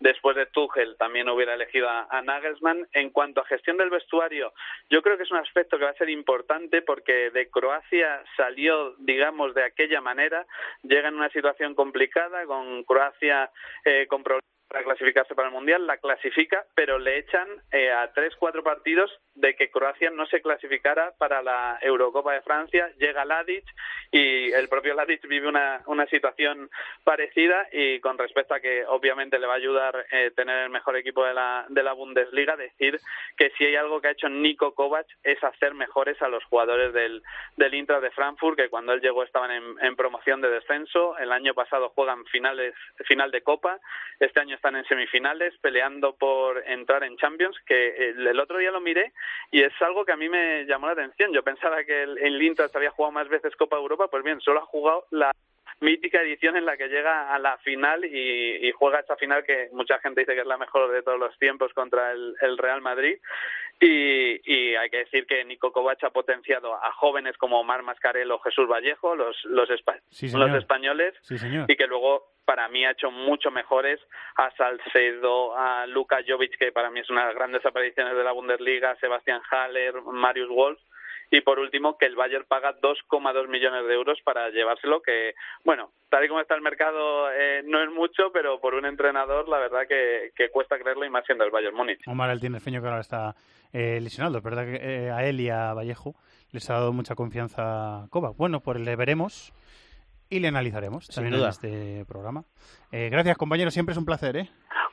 después de Tuchel también hubiera elegido a, a Nagelsmann. En cuanto a gestión del vestuario, yo creo que es un aspecto que va a ser importante porque de Croacia salió, digamos, de aquella manera, llega en una situación complicada, con Croacia eh, con problemas para clasificarse para el Mundial, la clasifica, pero le echan eh, a tres, cuatro partidos de que Croacia no se clasificara para la Eurocopa de Francia, llega Ladic y el propio Ladic vive una, una situación parecida y con respecto a que obviamente le va a ayudar eh, tener el mejor equipo de la, de la Bundesliga, decir que si hay algo que ha hecho Nico Kovac es hacer mejores a los jugadores del, del Intra de Frankfurt, que cuando él llegó estaban en, en promoción de descenso, el año pasado juegan finales, final de Copa, este año están en semifinales peleando por entrar en Champions, que el, el otro día lo miré y es algo que a mí me llamó la atención. Yo pensaba que el, el Intra había jugado más veces Copa Europa, pues bien, solo ha jugado la mítica edición en la que llega a la final y, y juega esa final que mucha gente dice que es la mejor de todos los tiempos contra el, el Real Madrid. Y, y hay que decir que Nico Kovac ha potenciado a jóvenes como Omar Mascarello o Jesús Vallejo, los, los, espa- Sí, los españoles, Sí, señor. y que luego para mí ha hecho mucho mejores a Salcedo, a Luka Jovic, que para mí es una de las grandes apariciones de la Bundesliga, Sebastián Haller, Marius Wolf, y por último que el Bayern paga 2,2 millones de euros para llevárselo, que bueno, tal y como está el mercado eh, no es mucho, pero por un entrenador la verdad que, que cuesta creerlo y más siendo el Bayern Múnich. Omar el Tinerfeño que ahora está eh, lesionado. Es verdad que eh, a él y a Vallejo les ha dado mucha confianza Kovac. Bueno, pues le veremos y le analizaremos Sin también duda. en este programa. Eh, gracias, compañero. Siempre es un placer, ¿eh?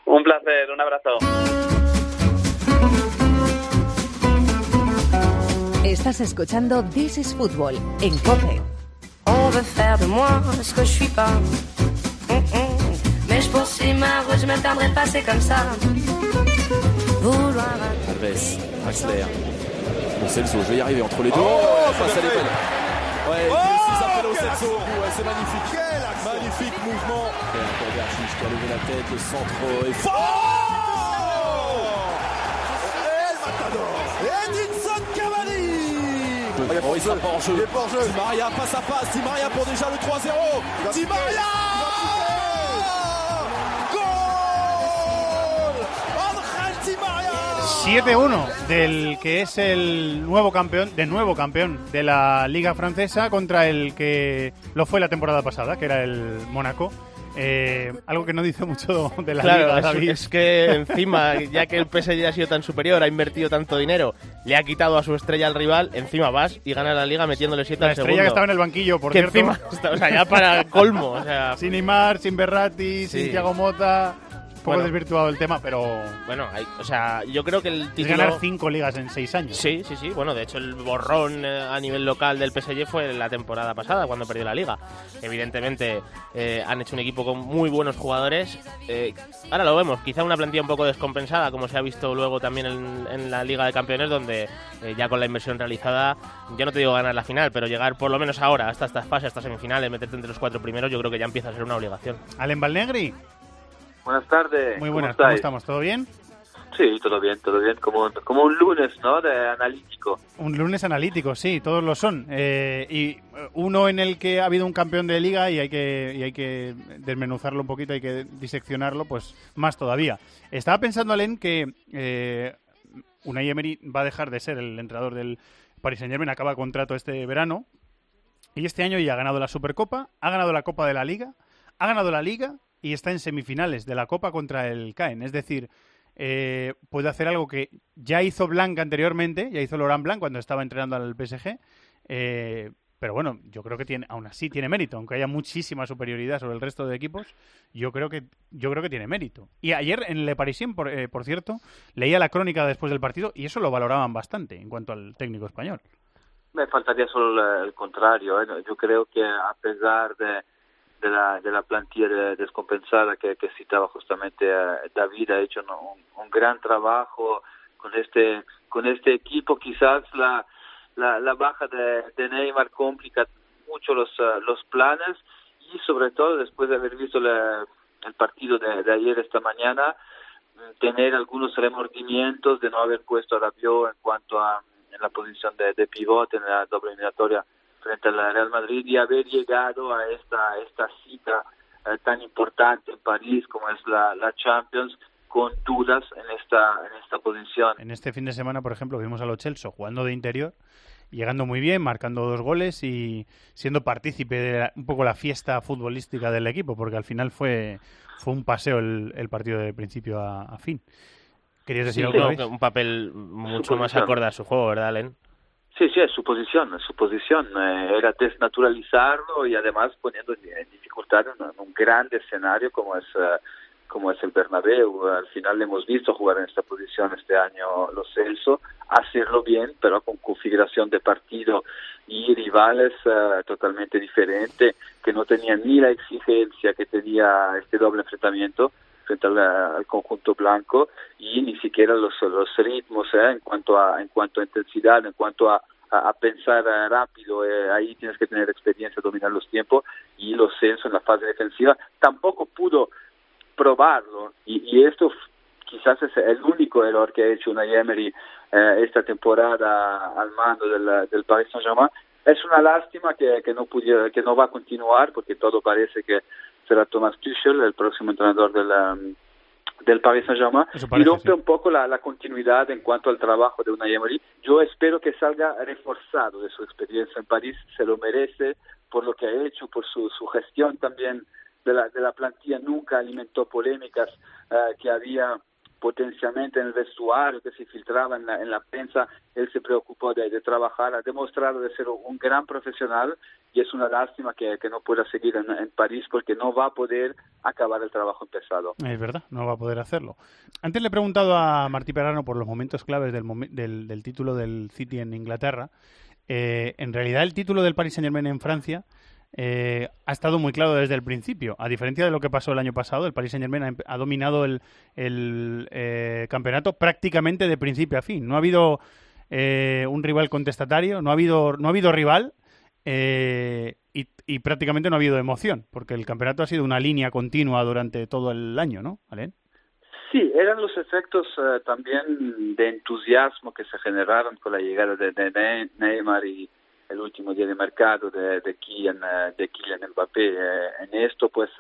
Un placer, un abrazo. Estás escuchando This is Football en COPE. On veut faire de moi ce que je suis pas. Mais je poursuis ma route, je me perdrai pas, c'est comme ça. Vouloir Alves, Draxler. Pour Celso, je vais y arriver entre les deux. Oh, face à Zapel. l'Epen. Ouais, Oh, oh, Celso. Ouais, c'est magnifique. Magnifique mouvement. Et encore qui a levé la tête, le centre est fort. El Matador Edinson Cavani Oh, il sera pas en jeu. Il est pas en jeu. Di Maria passe à passe. Di Maria pour déjà le 3-0. Di Maria Goal Angel Di Maria 7-1 del que es el nuevo campeón, de nuevo campeón de la Liga Francesa contra el que lo fue la temporada pasada, que era el Mónaco. Eh, algo que no dice mucho de la Claro, Liga, es, David. es que encima, ya que el PSG ha sido tan superior, ha invertido tanto dinero, le ha quitado a su estrella al rival, encima vas y ganas la liga metiéndole 7 La al estrella segundo. que estaba en el banquillo, por que cierto. encima, o sea, ya para colmo, o sea, Sin Neymar, sin Berratti, Sí. sin Thiago Mota. Poco Bueno. desvirtuado el tema, pero bueno, hay- o sea, yo creo que el es título... ganar cinco ligas en seis años. Sí, sí, sí. Bueno, de hecho, el borrón eh, a nivel local del PSG fue la temporada pasada, cuando perdió la liga. Evidentemente, eh, han hecho un equipo con muy buenos jugadores. Eh, ahora lo vemos, quizá una plantilla un poco descompensada, como se ha visto luego también en, en la Liga de Campeones, donde eh, ya con la inversión realizada, yo no te digo ganar la final, pero llegar por lo menos ahora hasta estas fases, hasta semifinales, meterte entre los cuatro primeros, yo creo que ya empieza a ser una obligación. Alen Valnegri, Buenas tardes. muy ¿cómo buenas, ¿cómo, estáis? estamos? ¿Todo bien? Sí, todo bien, todo bien. Como, como un lunes, ¿no? De analítico. Un lunes analítico, sí, todos lo son. Eh, y eh, uno en el que ha habido un campeón de liga y hay que y hay que desmenuzarlo un poquito, hay que diseccionarlo, pues más todavía. Estaba pensando, Alen, que eh, Unai Emery va a dejar de ser el entrenador del Paris Saint Germain, acaba contrato este verano y este año ya ha ganado la Supercopa, ha ganado la Copa de la Liga, ha ganado la Liga y está en semifinales de la Copa contra el Caen. Es decir, eh, puede hacer algo que ya hizo Blanc anteriormente, ya hizo Laurent Blanc cuando estaba entrenando al PSG. Eh, pero bueno, yo creo que tiene, aún así tiene mérito, aunque haya muchísima superioridad sobre el resto de equipos, yo creo que, yo creo que tiene mérito. Y ayer en Le Parisien, por, eh, por cierto, leía la crónica después del partido y eso lo valoraban bastante en cuanto al técnico español. Me faltaría solo el contrario. ¿eh? Yo creo que a pesar de, de, la, de la plantilla descompensada que, que citaba justamente David, ha hecho un, gran trabajo con este, con este equipo. Quizás la la, la baja de, de, Neymar complica mucho los, uh, los planes y sobre todo después de haber visto la, el partido de, de, ayer esta mañana tener algunos remordimientos de no haber puesto a Rabiot en cuanto a en la posición de, de pivote en la doble eliminatoria frente al Real Madrid y haber llegado a esta esta cita eh, tan importante en París como es la, la Champions con dudas en esta en esta posición. En este fin de semana, por ejemplo, vimos a los Chelsea jugando de interior, llegando muy bien, marcando dos goles y siendo partícipe de un poco la fiesta futbolística del equipo, porque al final fue fue un paseo el, el partido de principio a, a fin. ¿Querías decir sí, algo? un papel mucho más acorde a su juego, ¿verdad, Len? Sí, sí, es su posición, su posición. Eh, era desnaturalizarlo y además poniendo en dificultad un, un gran escenario como es uh, como es el Bernabéu. Al final le hemos visto jugar en esta posición este año los Celso, hacerlo bien, pero con configuración de partido y rivales uh, totalmente diferentes, que no tenían ni la exigencia que tenía este doble enfrentamiento frente al, conjunto blanco y ni siquiera los, los ritmos eh, en cuanto a en cuanto a intensidad, en cuanto a a, pensar uh, rápido, eh, ahí tienes que tener experiencia, dominar los tiempos y los Celso en la fase defensiva tampoco pudo probarlo y, y esto quizás es el único error que ha hecho una Emery eh, esta temporada al mando del, del Paris Saint-Germain. Es una lástima que, que no pudiera, que no va a continuar porque todo parece que será Thomas Tuchel el próximo entrenador del, um, del Paris Saint-Germain y rompe sí. un poco la, la, continuidad en cuanto al trabajo de una Emery. Yo espero que salga reforzado de su experiencia en París, se lo merece por lo que ha hecho, por su, su gestión también de la, de la plantilla, nunca alimentó polémicas uh, que había potencialmente en el vestuario, que se filtraba en la, en la prensa, él se preocupó de, de, trabajar, ha demostrado de ser un gran profesional y es una lástima que, que no pueda seguir en, en, París porque no va a poder acabar el trabajo empezado. Es verdad, no va a poder hacerlo. Antes le he preguntado a Martí Perrano por los momentos claves del, del, del título del City en Inglaterra. Eh, en realidad el título del Paris Saint Germain en Francia eh, ha estado muy claro desde el principio. A diferencia de lo que pasó el año pasado, el Paris Saint Germain ha, ha dominado el, eh, campeonato prácticamente de principio a fin. No ha habido eh, un rival contestatario, no ha habido, no ha habido rival y, y, prácticamente no ha habido emoción, porque el campeonato ha sido una línea continua durante todo el año, ¿no, Alen? Sí, eran los efectos uh, también de entusiasmo que se generaron con la llegada de Neymar y día de mercado de, de, Kylian, Kylian Mbappé. En esto, pues,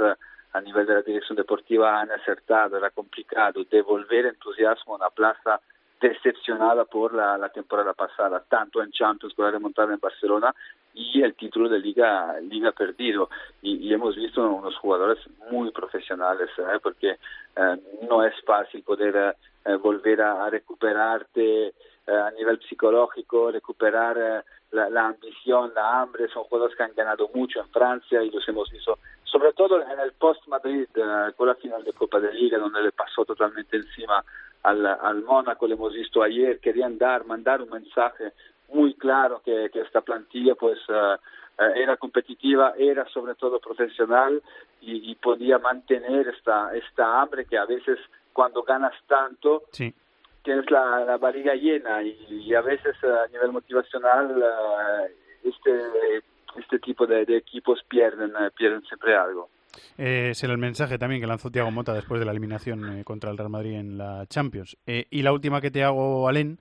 a nivel de la dirección deportiva han acertado, era complicado devolver entusiasmo a una plaza decepcionada por la, la, temporada pasada, tanto en Champions con la remontada en Barcelona y el título de liga, liga perdido. Y, y hemos visto unos jugadores muy profesionales, ¿eh? porque eh, no es fácil poder eh, volver a, a recuperarte a nivel psicológico, recuperar la, la, ambición, la hambre, son jugadores que han ganado mucho en Francia y los hemos visto, sobre todo en el post-Madrid, con la final de Copa de Liga, donde le pasó totalmente encima al, al Mónaco, lo hemos visto ayer, querían dar, mandar un mensaje muy claro que, que esta plantilla pues uh, era competitiva, era sobre todo profesional y, podía mantener esta, esta hambre que a veces cuando ganas tanto tienes la, la barriga llena y, a veces a nivel motivacional uh, este este tipo de, de equipos pierden uh, pierden siempre algo. Eh, será el mensaje también que lanzó Thiago Mota después de la eliminación eh, contra el Real Madrid en la Champions. Eh, y la última que te hago Alén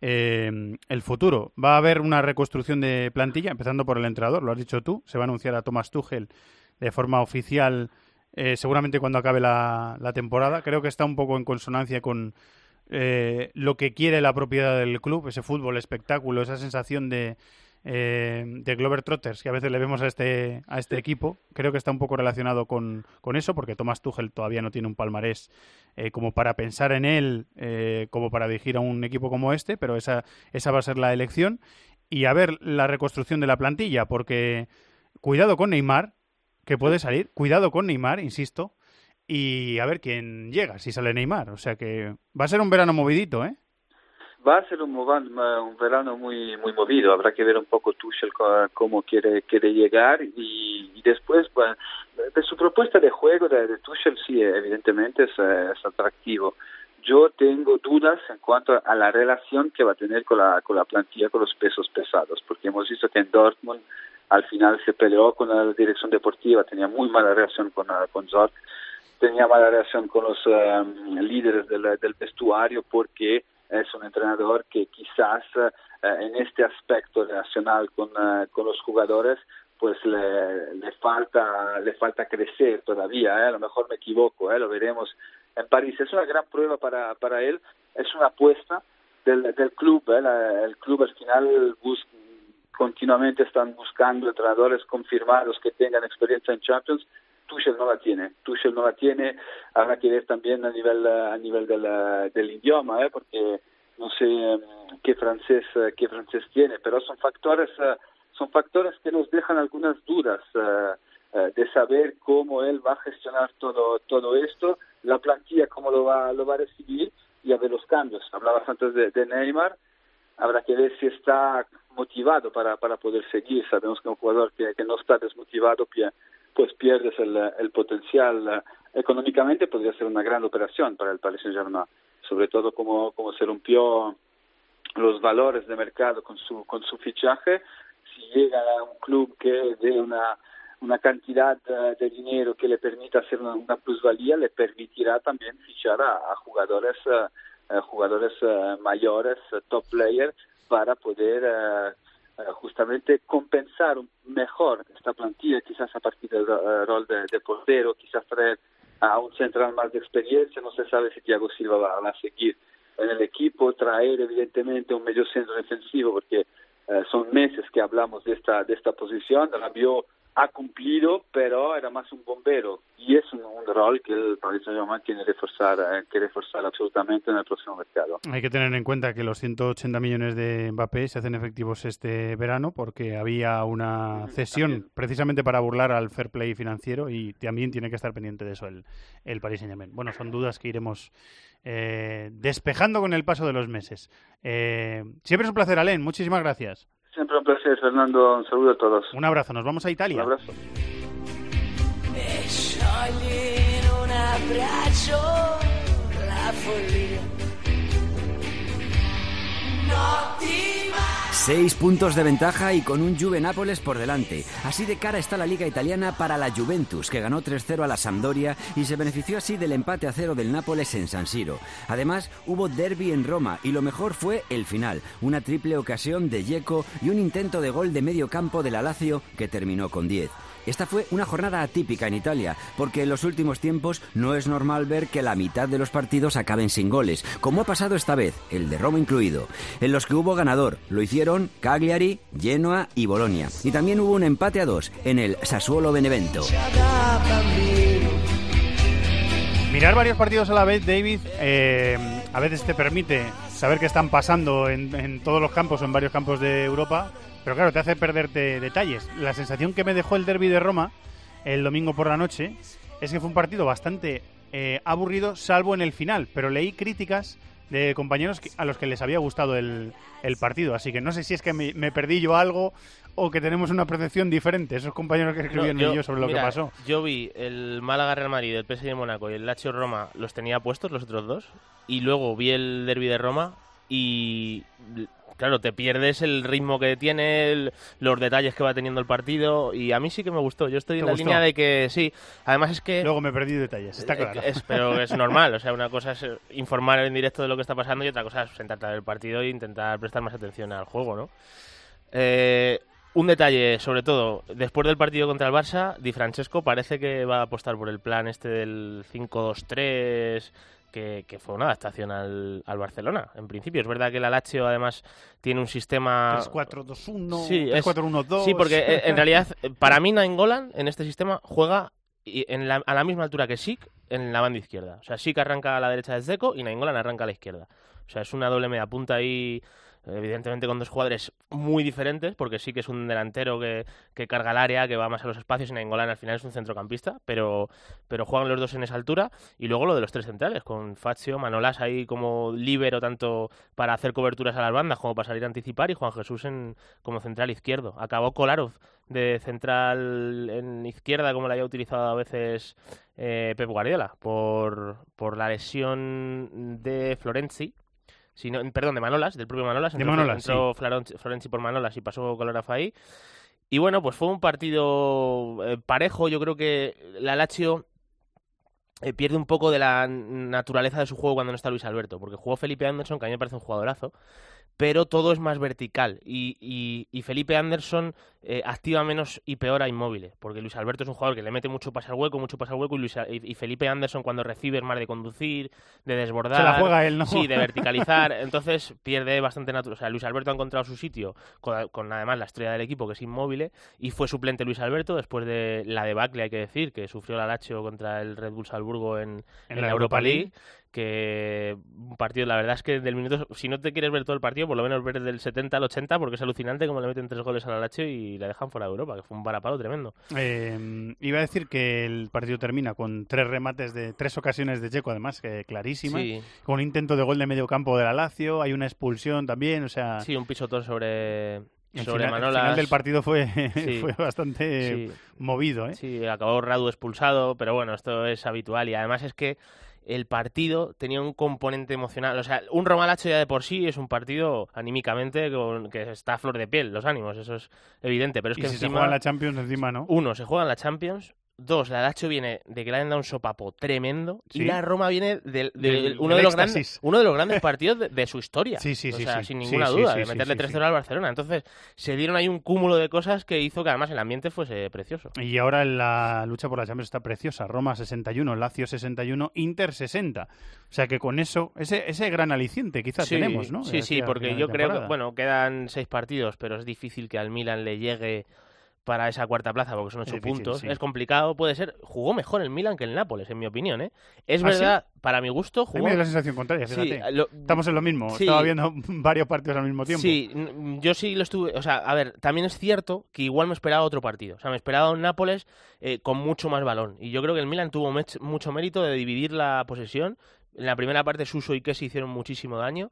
eh, el futuro. Va a haber una reconstrucción de plantilla empezando por el entrenador lo has dicho tú. Se va a anunciar a Thomas Tuchel de forma oficial seguramente cuando acabe la, la temporada. Creo que está un poco en consonancia con eh, lo que quiere la propiedad del club, ese fútbol, espectáculo, esa sensación de eh, de Glover Trotters que a veces le vemos a este, a este equipo. Creo que está un poco relacionado con, con eso, porque Thomas Tuchel todavía no tiene un palmarés eh, como para pensar en él, como para dirigir a un equipo como este, pero esa, esa va a ser la elección. Y a ver la reconstrucción de la plantilla, porque cuidado con Neymar, que puede salir, cuidado con Neymar, insisto, y a ver quién llega, si sale Neymar. O sea que va a ser un verano movidito, ¿eh? Va a ser un, un verano muy muy movido, habrá que ver un poco Tuchel cómo quiere quiere llegar y, después, de su propuesta de juego de, de Tuchel sí, evidentemente es, es, atractivo. Yo tengo dudas en cuanto a la relación que va a tener con la, con la plantilla, con los pesos pesados, porque hemos visto que en Dortmund al final se peleó con la dirección deportiva, tenía muy mala relación con, con Zorc, tenía mala relación con los um, líderes del, del vestuario porque es un entrenador que quizás uh, en este aspecto relacional con, uh, con los jugadores pues le, le falta le falta crecer todavía ¿eh? a lo mejor me equivoco ¿eh? lo veremos en París es una gran prueba para para él es una apuesta del, del club ¿eh? El club al final continuamente están buscando entrenadores confirmados que tengan experiencia en Champions Tuchel no la tiene, Tuchel no la tiene, habrá que ver también a nivel a nivel del, del idioma, ¿eh? porque no sé um, qué francés qué francés tiene, pero son factores uh, son factores que nos dejan algunas dudas uh, de saber cómo él va a gestionar todo todo esto, la plantilla cómo lo va lo va a recibir y a ver los cambios. Hablabas antes de, de Neymar, habrá que ver si está motivado para para poder seguir. Sabemos que un jugador que, que no está desmotivado pues pierdes el, el potencial económicamente podría ser una gran operación para el Paris Saint-Germain, sobre todo como, como se rompió los valores de mercado con su, con su fichaje, si llega a un club que dé una, una cantidad de dinero que le permita hacer una, plusvalía, le permitirá también fichar a, a jugadores, a jugadores mayores, top player, para poder justamente compensar mejor esta plantilla, quizás a partir del rol de, portero, quizás traer a un central más de experiencia, no se sabe si Thiago Silva va, a seguir en el equipo, traer evidentemente un medio centro defensivo, porque eh, son meses que hablamos de esta, de esta posición, Rabiot ha cumplido, pero era más un bombero y es un, un rol que el Paris Saint-Germain tiene que reforzar, eh, que reforzar absolutamente en el próximo mercado. Hay que tener en cuenta que los 180 millones de Mbappé se hacen efectivos este verano porque había una cesión precisamente para burlar al fair play financiero y también tiene que estar pendiente de eso el, el Paris Saint-Germain. Bueno, son dudas que iremos eh, despejando con el paso de los meses. Eh, siempre es un placer, Alén. Muchísimas gracias. Siempre un placer, Fernando. Un saludo a todos. Un abrazo. Nos vamos a Italia. Un abrazo. Seis puntos de ventaja y con un Juve Nápoles por delante. Así de cara está la liga italiana para la Juventus, que ganó 3-0 a la Sampdoria y se benefició así del empate a cero del Nápoles en San Siro. Además, hubo derby en Roma y lo mejor fue el final, una triple ocasión de Yeco y un intento de gol de medio campo de la Lazio que terminó con 10. Esta fue una jornada atípica en Italia, porque en los últimos tiempos no es normal ver que la mitad de los partidos acaben sin goles, como ha pasado esta vez, el de Roma incluido, en los que hubo ganador. Lo hicieron Cagliari, Genoa y Bolonia. Y también hubo un empate a dos en el Sassuolo Benevento. Mirar varios partidos a la vez, David, eh, a veces te permite saber qué están pasando en, en todos los campos o en varios campos de Europa pero claro, te hace perderte detalles. La sensación que me dejó el derby de Roma el domingo por la noche es que fue un partido bastante eh, aburrido, salvo en el final. Pero leí críticas de compañeros a los que les había gustado el, el partido. Así que no sé si es que me, me, perdí yo algo o que tenemos una percepción diferente. Esos compañeros que escribieron no, yo, sobre lo mira, que pasó. Yo vi el Málaga Real Madrid, el PSG de Mónaco y el Lazio Roma, los tenía puestos los otros dos. Y luego vi el derby de Roma y claro, te pierdes el ritmo que tiene, el, los detalles que va teniendo el partido y a mí sí que me gustó. Yo estoy en la gustó? línea de que sí. Además es que... Luego me perdí detalles, está claro. Es, pero es normal, o sea, una cosa es informar en directo de lo que está pasando y otra cosa es sentarte a ver el partido e intentar prestar más atención al juego, ¿no? Eh, Un detalle, sobre todo, después del partido contra el Barça, Di Francesco parece que va a apostar por el plan este del 5-2-3, que, que fue una adaptación al, al Barcelona, en principio. Es verdad que el Lazio, además, tiene un sistema... 3-4-2-1, Sí, es- 3-4-1-2. Sí, porque eh, en realidad, para mí, Nainggolan en este sistema juega y- en la- a la misma altura que Sik en la banda izquierda. O sea, Sik arranca a la derecha de Zeko y Nainggolan arranca a la izquierda. O sea, es una doble media punta ahí, evidentemente con dos jugadores muy diferentes, porque sí que es un delantero que, que carga el área, que va más a los espacios, y Nainggolan al final es un centrocampista, pero, pero juegan los dos en esa altura. Y luego lo de los tres centrales, con Fazio, Manolas ahí como líbero, tanto para hacer coberturas a las bandas como para salir a anticipar, y Juan Jesús en, como central izquierdo. Acabó Kolarov de central en izquierda, como la había utilizado a veces eh, Pep Guardiola, por, por la lesión de Florenzi. Si no- perdón, de Manolas, del propio Manolas. De entró- Manolas, entró Florenzi por Manolas y pasó Kolarov ahí. Y bueno, pues fue un partido eh, parejo. Yo creo que la Lazio eh, pierde un poco de la naturaleza de su juego cuando no está Luis Alberto, porque jugó Felipe Anderson, que a mí me parece un jugadorazo, pero todo es más vertical y, y- y Felipe Anderson eh, activa menos y peor a Inmóvil, porque Luis Alberto es un jugador que le mete mucho pase al hueco, mucho pase al hueco y, Luis y- Felipe Anderson cuando recibe es más de conducir, de desbordar, Se la juega él, ¿no? Sí, de verticalizar, entonces pierde bastante natural. O sea, Luis Alberto ha encontrado su sitio con, con además la estrella del equipo que es Inmóvil y fue suplente Luis Alberto después de la debacle, hay que decir, que sufrió la Lazio contra el Red Bull Salzburgo en, en la Europa League que un partido, la verdad es que del minuto, si no te quieres ver todo el partido, por lo menos ver del 70 al 80, porque es alucinante como le meten tres goles a la Lazio y la dejan fuera de Europa, que fue un varapalo tremendo. Eh, iba a decir que el partido termina con tres remates de tres ocasiones de Checo, además, que clarísimas. Sí. Con un intento de gol de medio campo de la Lazio, hay una expulsión también, o sea... Sí, un pisotón sobre, el sobre final, el final del partido fue, Sí. fue bastante Sí. movido, ¿eh? Sí, acabó Radu expulsado, pero bueno, esto es habitual y además es que el partido tenía un componente emocional. O sea, un Romalacho ya de por sí es un partido anímicamente con, que está a flor de piel, los ánimos, eso es evidente. Pero es y que si se juega la Champions encima, ¿no? uno, se juega en la Champions. Dos, la Lazio viene de que le han dado un sopapo tremendo. Sí. Y la Roma viene de, uno, de los grandes, uno de los grandes partidos de, de su historia. Sí, sí, O sí, sea, sin ninguna duda, de meterle sí, 3-0 sí. al Barcelona. Entonces, se dieron ahí un cúmulo de cosas que hizo que además el ambiente fuese precioso. Y ahora la lucha por la Champions está preciosa. Roma 61, Lazio 61, Inter 60. O sea que con eso, ese, ese gran aliciente quizás tenemos, ¿no? Sí, sí, porque yo creo que, bueno, quedan seis partidos, pero es difícil que al Milan le llegue para esa cuarta plaza, porque son Es ocho difícil, puntos. sí. Es complicado, puede ser. Jugó mejor el Milan que el Nápoles, en mi opinión, ¿eh? Es ¿Ah, sí? verdad, para mi gusto, A mí jugó... me da la sensación contraria, Sí, fíjate. lo- Estamos en lo mismo. Estaba viendo varios partidos al mismo tiempo. Sí, yo sí lo estuve. O sea, a ver, también es cierto que igual me esperaba otro partido. O sea, me esperaba un Nápoles eh, con mucho más balón. Y yo creo que el Milan tuvo mucho mérito de dividir la posesión. En la primera parte, Suso y Kessi hicieron muchísimo daño.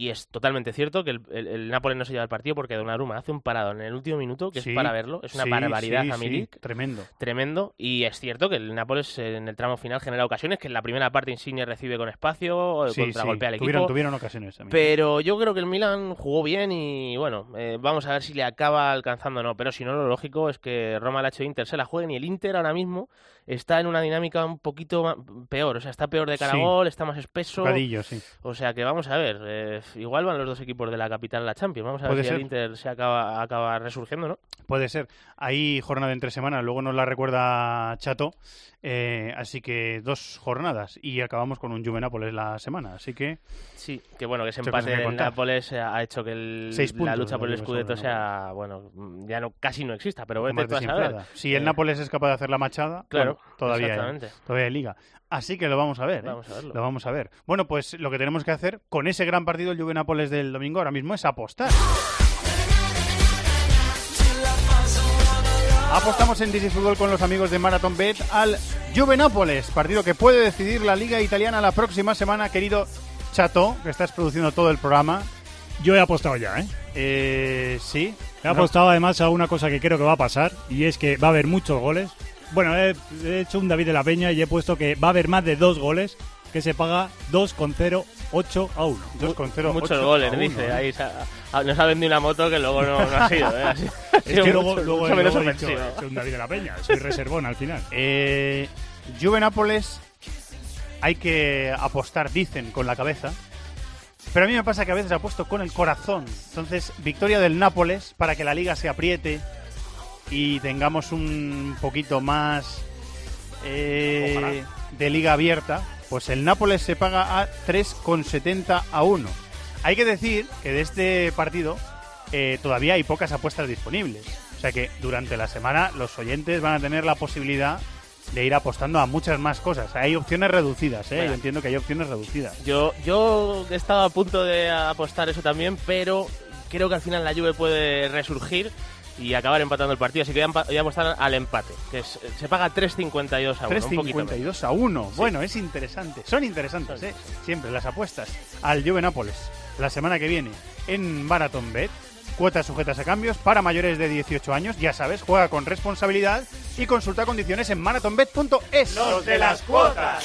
Y es totalmente cierto que el, el, el Nápoles no se lleva el partido porque Donnarumma hace un parado en el último minuto que Sí, es para verlo. Es una sí, barbaridad sí, a Milik. Tremendo. Tremendo. Y es cierto que el Nápoles en el tramo final genera ocasiones que en la primera parte Insigne recibe con espacio, contragolpea al equipo. Tuvieron, tuvieron ocasiones también. Pero yo creo que el Milan jugó bien y bueno, eh, vamos a ver si le acaba alcanzando o no. Pero si no, lo lógico es que Roma, Lazio e Inter se la jueguen y el Inter ahora mismo está en una dinámica un poquito peor. O sea, está peor de cara a Sí. gol, está más espeso. Sí. O sea que vamos a ver. eh, igual van los dos equipos de la capital a la Champions. Vamos a ver si ser. el Inter se acaba, acaba resurgiendo, ¿no? Puede ser. Hay jornada en tres semanas, luego nos la recuerda Chato. eh, así que dos jornadas y acabamos con un Juve Nápoles la semana. Así que Sí, que bueno, que ese empate contar. Nápoles eh, ha hecho que el- Seis la puntos, lucha por el Scudetto sea, bueno, ya no casi no exista, pero vete tú a saber. Si el Eh, Nápoles es capaz de hacer la machada, Claro, bueno, todavía, hay, todavía hay liga. Así que lo vamos a ver. ¿eh? Vamos a verlo. Lo vamos a ver. Bueno, pues lo que tenemos que hacer con ese gran partido, el Juve Nápoles del domingo, ahora mismo es apostar. Apostamos en DC Fútbol con los amigos de Marathon Bet al Juve Nápoles, partido que puede decidir la Liga Italiana la próxima semana, querido Chato, que estás produciendo todo el programa. Yo he apostado ya, ¿eh? Eh, sí. He apostado además a una cosa que creo que va a pasar y es que va a haber muchos goles. Bueno, he, he hecho un David de la Peña y he puesto que va a haber más de dos goles que se paga 2,08 a 1. 2,08 Muchos goles, a uno, dice. ¿eh? Ahí se ha- ha- nos ha vendido una moto que luego no, no ha sido. ¿eh? Ha sido- ha Es que luego, mucho- luego, mucho menos luego he dicho, he hecho un David de la Peña. Soy reservón al final. Eh, Juve Nápoles hay que apostar, dicen, con la cabeza. Pero a mí me pasa que a veces apuesto con el corazón. Entonces, victoria del Nápoles para que la liga se apriete y tengamos un poquito más eh, de liga abierta. Pues el Nápoles se paga a 3,70 a 1. Hay que decir que de este partido eh, todavía hay pocas apuestas disponibles. O sea que durante la semana los oyentes van a tener la posibilidad de ir apostando a muchas más cosas. Hay opciones reducidas, ¿eh? Yo entiendo que hay opciones reducidas. Yo, yo he estado a punto de apostar eso también, pero creo que al final la Juve puede resurgir y acabar empatando el partido. Así que voy a, apostar al empate, que es- se paga 3.52 a 1. un poquito menos. 3.52 a 1. Sí. Bueno, es interesante. Son interesantes, ¿eh? Siempre las apuestas al Juve Nápoles la semana que viene en Marathon Bet. Cuotas sujetas a cambios para mayores de 18 años. Ya sabes, juega con responsabilidad y consulta condiciones en marathonbet.es. Los de las cuotas.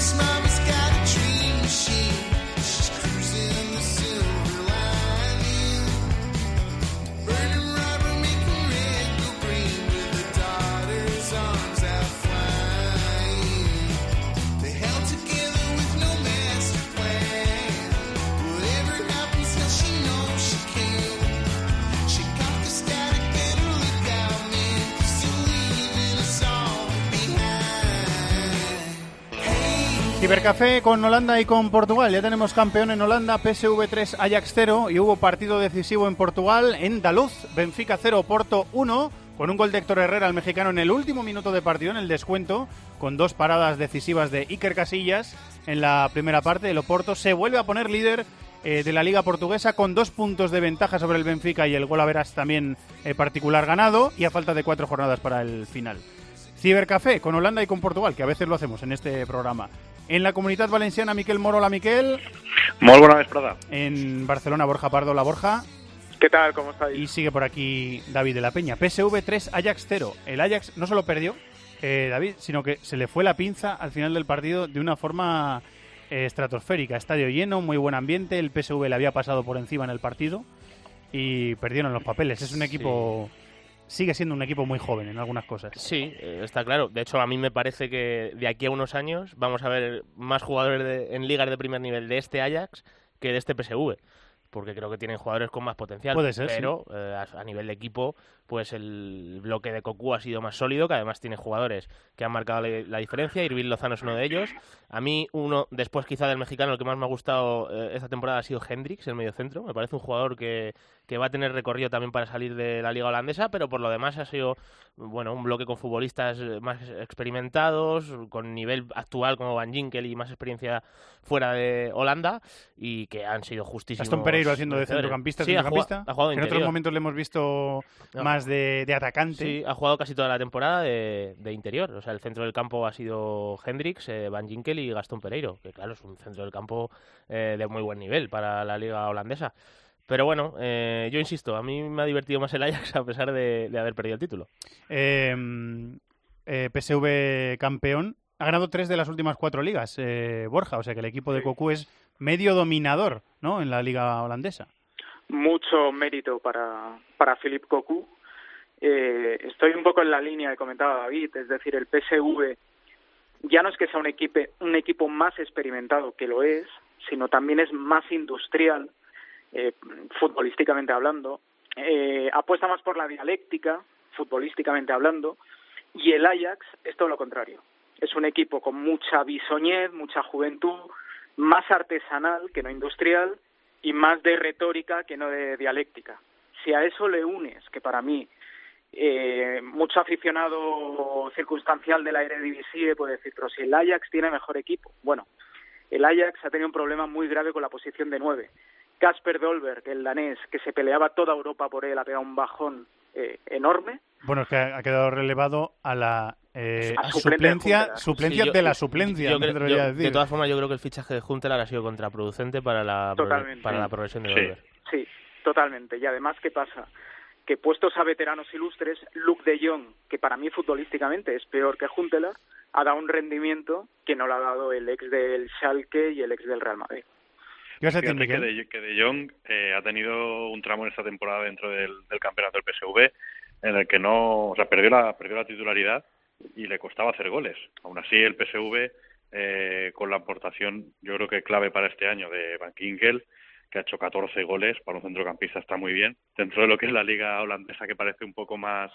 smile. Cibercafé con Holanda y con Portugal. Ya tenemos campeón en Holanda, PSV 3, Ajax 0 y hubo partido decisivo en Portugal, en Daluz, Benfica 0, Porto 1, con un gol de Héctor Herrera al mexicano en el último minuto de partido, en el descuento, con dos paradas decisivas de Iker Casillas en la primera parte. El Oporto se vuelve a poner líder eh, de la Liga Portuguesa con dos puntos de ventaja sobre el Benfica y el gol a veras también eh, particular ganado y a falta de cuatro jornadas para el final. Cibercafé con Holanda y con Portugal, que a veces lo hacemos en este programa. En la comunidad valenciana, Miquel Moro, la Miquel. Molt bona vesprada. En Barcelona, Borja Pardo, la Borja. ¿Qué tal? ¿Cómo estáis? Y sigue por aquí David de la Peña. PSV 3, Ajax 0. El Ajax no solo perdió, eh, David, sino que se le fue la pinza al final del partido de una forma eh, estratosférica. Estadio lleno, muy buen ambiente. El PSV le había pasado por encima en el partido y perdieron los papeles. Es un equipo. Sigue siendo un equipo muy joven en algunas cosas. Sí, eh, está claro. De hecho, a mí me parece que de aquí a unos años vamos a ver más jugadores de- en ligas de primer nivel de este Ajax que de este PSV. Porque creo que tienen jugadores con más potencial. Puede ser, Pero eh, a, a nivel de equipo, pues el bloque de Cocu ha sido más sólido, que además tiene jugadores que han marcado la, la diferencia. Irving Lozano es uno de ellos. A mí, uno, después quizá del mexicano, el que más me ha gustado eh, esta temporada ha sido Hendrix, el mediocentro. Me parece un jugador que, que va a tener recorrido también para salir de la liga holandesa, pero por lo demás ha sido bueno un bloque con futbolistas eh, más experimentados, con nivel actual como Van Ginkel y más experiencia fuera de Holanda y que han sido justísimos. Gastón Pereiro haciendo de centrocampista, Sí, ha jugado- ha jugado en otros momentos le hemos visto No. más de, de atacante. Sí, ha jugado casi toda la temporada de, de interior. O sea, el centro del campo ha sido Hendrix, eh, Van Ginkel y Gastón Pereiro, que claro, es un centro del campo eh, de muy buen nivel para la liga holandesa. Pero bueno, eh, yo insisto, a mí me ha divertido más el Ajax a pesar de, de haber perdido el título. Eh, eh, PSV campeón. Ha ganado tres de las últimas cuatro ligas, eh, Borja. O sea que el equipo de Cocu es medio dominador ¿no? en la liga holandesa. Mucho mérito para, para Philip Cocu. Eh, estoy un poco en la línea que comentaba David, es decir, el PSV ya no es que sea un equipo, un equipo más experimentado, que lo es, sino también es más industrial, eh, futbolísticamente hablando. Eh, apuesta más por la dialéctica, futbolísticamente hablando, y el Ajax es todo lo contrario. Es un equipo con mucha bisoñez, mucha juventud, más artesanal que no industrial y más de retórica que no de dialéctica. Si a eso le unes, que para mí eh, mucho aficionado circunstancial de la Eredivisie puede decir, pero si el Ajax tiene mejor equipo. Bueno, el Ajax ha tenido un problema muy grave con la posición de nueve Casper Dolberg, el danés, que se peleaba toda Europa por él, ha pegado un bajón eh, enorme. Bueno, es que ha quedado relevado a la eh, A suplencia, suplencia Sí, yo- de la suplencia, yo yo- decir. De todas formas, yo creo que el fichaje de Juntelar ha sido contraproducente para la, pro- Totalmente. para la progresión de Sí. Dolberg. Sí, totalmente. Y además, ¿qué pasa? Que puestos a veteranos ilustres, Luke de Jong, que para mí futbolísticamente es peor que Juntelar, ha dado un rendimiento que no le ha dado el ex del Schalke y el ex del Real Madrid. ¿Qué vas a decir, Fíjate que de, que de Jong eh, ha tenido un tramo en esta temporada dentro del, del campeonato del PSV en el que no, o sea, perdió la, perdió la titularidad y le costaba hacer goles. Aún así, el PSV, eh, con la aportación, yo creo que clave para este año de Van Ginkel, que ha hecho 14 goles para un centrocampista, está muy bien. Dentro de lo que es la liga holandesa, que parece un poco más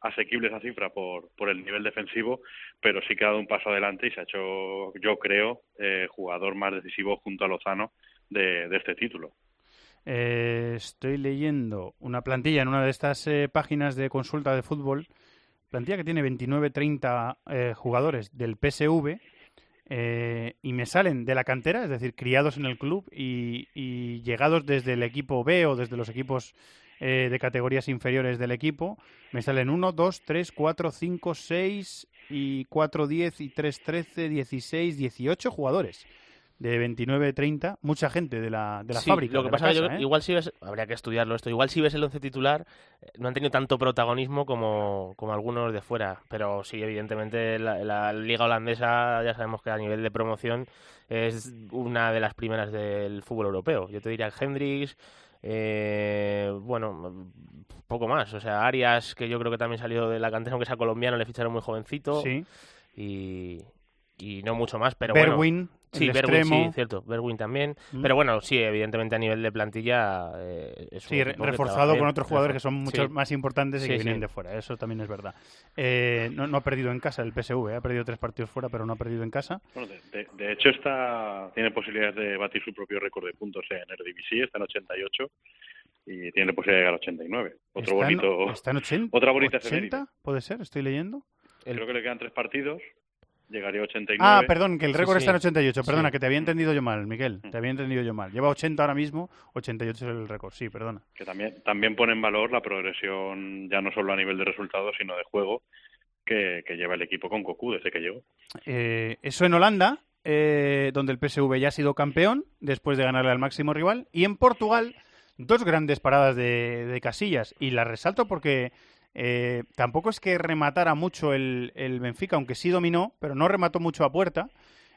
asequible esa cifra por, por el nivel defensivo, pero sí que ha dado un paso adelante y se ha hecho, yo creo, eh, jugador más decisivo junto a Lozano de, de este título. Eh, estoy leyendo una plantilla en una de estas eh, páginas de consulta de fútbol, plantilla que tiene 29-30 eh, jugadores del PSV eh, y me salen de la cantera, es decir, criados en el club y, y llegados desde el equipo B o desde los equipos eh, de categorías inferiores del equipo, me salen 1, 2, 3, 4, 5, 6 y 4, 10 y 3, 13, 16, 18 jugadores de 29-30, mucha gente de la, de la Sí, fábrica. Lo que pasa es que yo ¿eh? igual si ves, habría que estudiarlo esto, igual si ves el once titular, eh, no han tenido tanto protagonismo como, como algunos de fuera, pero sí, evidentemente la, la liga holandesa ya sabemos que a nivel de promoción es una de las primeras del fútbol europeo. Yo te diría Hendrix, eh, bueno, poco más, o sea, Arias, que yo creo que también salió de la cantera, aunque sea colombiano, le ficharon muy jovencito. Sí. Y, y no mucho más, pero Berwin, bueno. Sí, el Berwin, extremo. sí, cierto. Berwin también. Mm. Pero bueno, sí, evidentemente a nivel de plantilla eh, es un Sí, re- reforzado con otros jugadores que son mucho sí. más importantes y Sí, que sí. vienen de fuera. Eso también es verdad. Eh, no, no ha perdido en casa el PSV, ¿eh? ha perdido tres partidos fuera, pero no ha perdido en casa. Bueno, de, de- de hecho, está, tiene posibilidades de batir su propio récord de puntos en Eredivisie, está en 88 y tiene posibilidad de llegar a 89. Otro Está en- bonito, está en 80, otra bonita 80, efeméride. ¿Puede ser? ¿Estoy leyendo? Creo que le quedan tres partidos, llegaría a 89. Ah, perdón, que el Sí, récord sí. está en 88. Perdona, Sí. que te había entendido yo mal, Miguel. Te había entendido yo mal. Lleva 80 ahora mismo, 88 es el récord. Sí, perdona. que también, también pone en valor la progresión ya no solo a nivel de resultados, sino de juego que, que lleva el equipo con Cocu desde que llegó. Eh, eso en Holanda, eh, donde el PSV ya ha sido campeón después de ganarle al máximo rival. Y en Portugal, dos grandes paradas de, de Casillas. Y las resalto porque eh, tampoco es que rematara mucho el, el Benfica, aunque sí dominó, pero no remató mucho a puerta.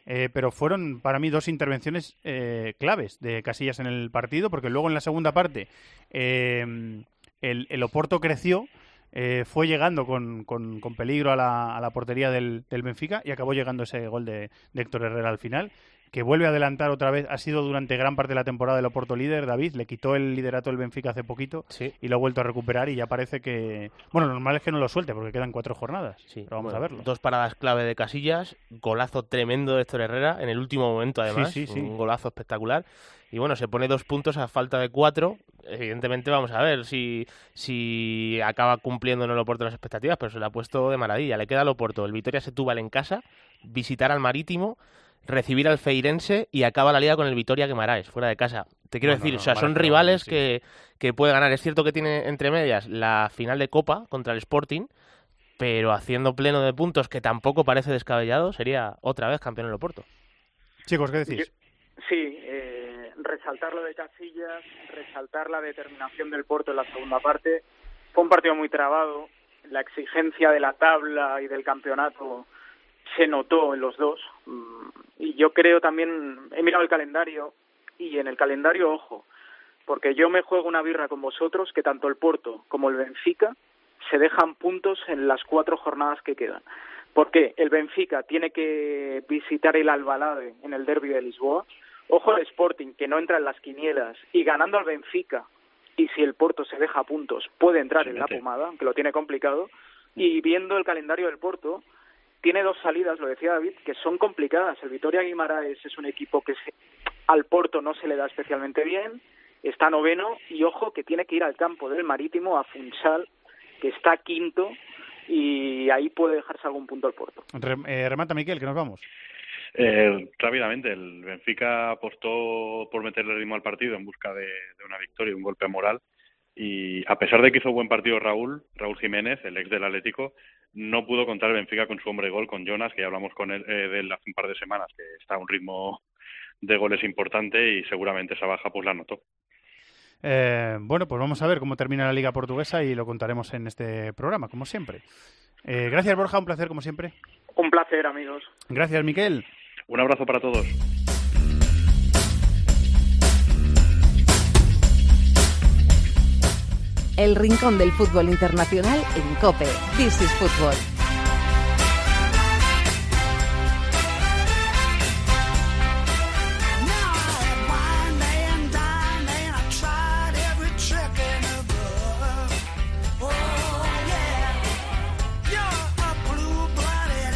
Eh, pero fueron para mí dos intervenciones eh, claves de Casillas en el partido, porque luego en la segunda parte eh, el, el Oporto creció, eh, fue llegando con, con- con peligro a la, a la portería del, del Benfica y acabó llegando ese gol de, de Héctor Herrera al final, que vuelve a adelantar otra vez. Ha sido durante gran parte de la temporada el Oporto líder, David, le quitó el liderato del Benfica hace poquito y lo ha vuelto a recuperar y ya parece que... Bueno, lo normal es que no lo suelte porque quedan cuatro jornadas, pero vamos Bueno, a verlo. Dos paradas clave de Casillas, golazo tremendo de Héctor Herrera en el último momento además, Sí, sí, sí. un golazo espectacular. Y bueno, se pone dos puntos a falta de cuatro. Evidentemente vamos a ver si, si acaba cumpliendo en el Oporto las expectativas, pero se le ha puesto de maravilla. Le queda al Oporto, el Vitoria Setúbal en casa, visitar al Marítimo, recibir al Feirense y acaba la liga con el Vitoria Guimaraes, fuera de casa. Te quiero No, decir, no, o sea, son rivales sí. que, que puede ganar. Es cierto que tiene entre medias la final de Copa contra el Sporting, pero haciendo pleno de puntos que tampoco parece descabellado, sería otra vez campeón en el Oporto. Chicos, ¿qué decís? Sí, eh, resaltar lo de Casillas, resaltar la determinación del Porto en la segunda parte. Fue un partido muy trabado. La exigencia de la tabla y del campeonato se notó en los dos. Mm, Y yo creo también, he mirado el calendario y en el calendario, ojo, porque yo me juego una birra con vosotros que tanto el Porto como el Benfica se dejan puntos en las cuatro jornadas que quedan. Porque el Benfica tiene que visitar el Albalade en el derby de Lisboa. Ojo al Sporting, que no entra en las quinielas. Y ganando al Benfica, y si el Porto se deja puntos, puede entrar en la pomada, aunque lo tiene complicado. Y viendo el calendario del Porto, tiene dos salidas, lo decía David, que son complicadas. El Vitoria Guimaraes es un equipo que se- al Porto no se le da especialmente bien, está noveno y ojo que tiene que ir al campo del Marítimo, a Funchal, que está quinto y ahí puede dejarse algún punto al Porto. Eh, remata Miquel, que nos vamos. Eh, rápidamente, el Benfica apostó por meterle ritmo al partido en busca de, de una victoria y un golpe moral. Y a pesar de que hizo buen partido Raúl, Raúl Jiménez, el ex del Atlético, no pudo contar el Benfica con su hombre gol, con Jonas, que ya hablamos con él eh, de él hace un par de semanas, que está a un ritmo de goles importante y seguramente esa baja pues la notó. Eh, bueno, pues vamos a ver cómo termina la Liga Portuguesa y lo contaremos en este programa, como siempre. Eh, gracias, Borja, un placer, como siempre. Un placer, amigos. Gracias, Miquel. Un abrazo para todos. El rincón del fútbol internacional en Cope. This is Fútbol.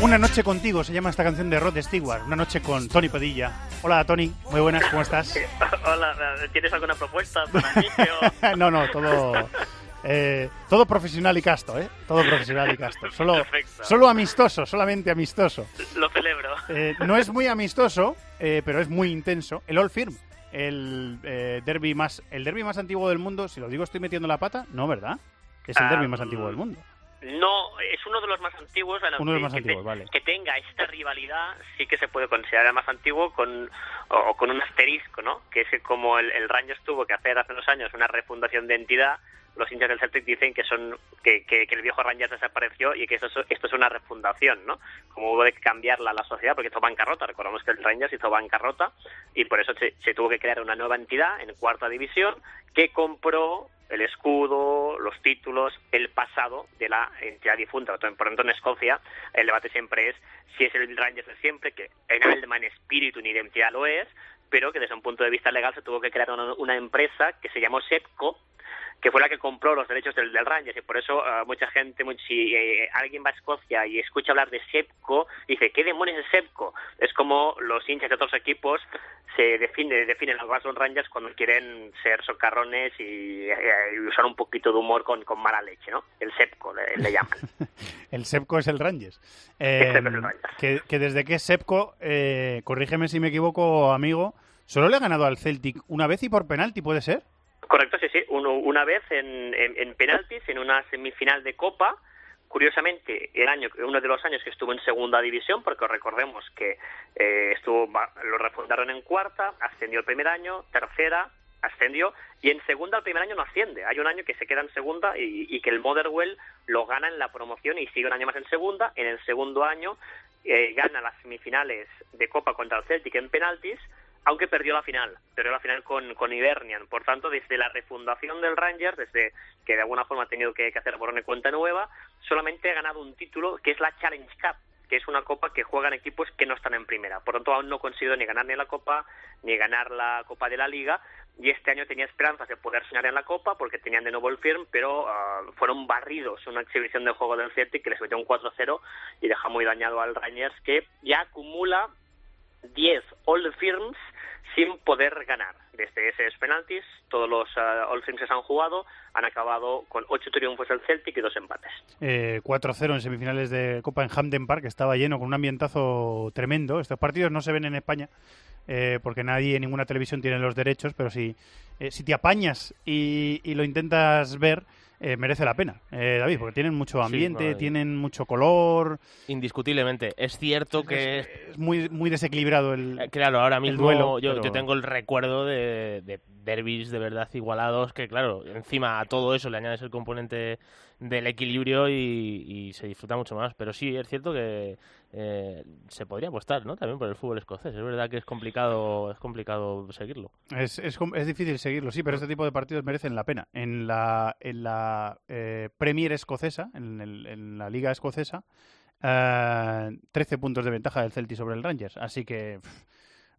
Una noche contigo se llama esta canción de Rod Stewart. Una noche con Tony Padilla. Hola, Tony. Muy buenas, ¿cómo estás? Hola, ¿tienes alguna propuesta para mí? No, no, todo. eh, todo profesional y casto, ¿eh? Todo profesional y casto. Solo, Perfecto. solo amistoso, solamente amistoso. Lo celebro. Eh, no es muy amistoso, eh, pero es muy intenso. El All Firm, el eh, derby más, el derby más antiguo del mundo. Si lo digo, estoy metiendo la pata. No, ¿verdad? Es el Ah, derby más antiguo del mundo. No, es uno de los más antiguos. bueno, Uno de los que- más que, antiguos, vale. que tenga esta rivalidad sí que se puede considerar el más antiguo con o con un asterisco, ¿no? Que es que como el, el Rangers tuvo que hacer hace unos años una refundación de entidad, los hinchas del Celtic dicen que son que, que- que el viejo Rangers desapareció y que esto es, esto es una refundación, ¿no? Como hubo de cambiarla a la sociedad porque hizo bancarrota, recordamos que el Rangers hizo bancarrota y por eso se, se tuvo que crear una nueva entidad en cuarta división que compró el escudo, los títulos, el pasado de la entidad difunta. Por tanto, en Escocia el debate siempre es si es el Rangers de siempre, que en alma, en espíritu, en identidad lo es, pero que desde un punto de vista legal se tuvo que crear una, una empresa que se llamó SEPCO, que fue la que compró los derechos del, del Rangers y por eso eh, mucha gente, si eh, alguien va a Escocia y escucha hablar de SEPCO, dice, ¿qué demonios es SEPCO? Es como los hinchas de otros equipos se define, definen a los Glasgow Rangers cuando quieren ser socarrones y, eh, y usar un poquito de humor con, con mala leche, ¿no? El SEPCO le, le llaman. El Sepco es el Rangers. Eh, Sepco es el Rangers. que, que desde que es Sepco, eh, corrígeme si me equivoco, amigo, solo le ha ganado al Celtic una vez y por penalti, ¿puede ser? Correcto, sí, sí. Uno- una vez en, en, en penaltis, en una semifinal de Copa. Curiosamente, el año, uno de los años que estuvo en segunda división, porque recordemos que eh, estuvo, lo refundaron en cuarta, ascendió el primer año, tercera, ascendió, y en segunda el primer año no asciende. Hay un año que se queda en segunda y, y que el Motherwell lo gana en la promoción y sigue un año más en segunda. En el segundo año eh, gana las semifinales de Copa contra el Celtic en penaltis, aunque perdió la final, perdió la final con, con Hibernian. Por tanto, desde la refundación del Rangers, desde que de alguna forma ha tenido que, hacer borrón y cuenta nueva, solamente ha ganado un título que es la Challenge Cup, que es una copa que juegan equipos que no están en primera. Por tanto, aún no ha conseguido ni ganar ni la copa, ni ganar la copa de la liga, y este año tenía esperanzas de poder soñar en la copa porque tenían de nuevo el firm, pero ah, fueron barridos una exhibición de juego del Celtic que les metió un 4-0 y deja muy dañado al Rangers, que ya acumula 10 All Firms sin poder ganar. Desde ese penaltis, todos los ah, All se han jugado han acabado con 8 triunfos del Celtic y 2 empates. Eh, 4-0 en semifinales de Copa en Hampden Park, estaba lleno con un ambientazo tremendo. Estos partidos no se ven en España eh, porque nadie en ninguna televisión tiene los derechos, pero si, eh, si te apañas y lo intentas ver, eh, merece la pena, eh, David, porque tienen mucho ambiente, tienen mucho color. Indiscutiblemente. Es cierto que Es muy, muy desequilibrado el, Eh, Claro, ahora mismo duelo. yo, pero- yo tengo el recuerdo de, de derbis de verdad igualados que, claro, encima a todo eso le añades el componente del equilibrio y, se disfruta mucho más. Pero sí, es cierto que eh, se podría apostar, ¿no? También por el fútbol escocés. Es verdad que es complicado, es complicado seguirlo. Es, es, es difícil seguirlo, sí, pero este tipo de partidos merecen la pena. En la, en la eh, Premier escocesa, en, el- en la Liga escocesa, eh, 13 puntos de ventaja del Celtic sobre el Rangers. Así que,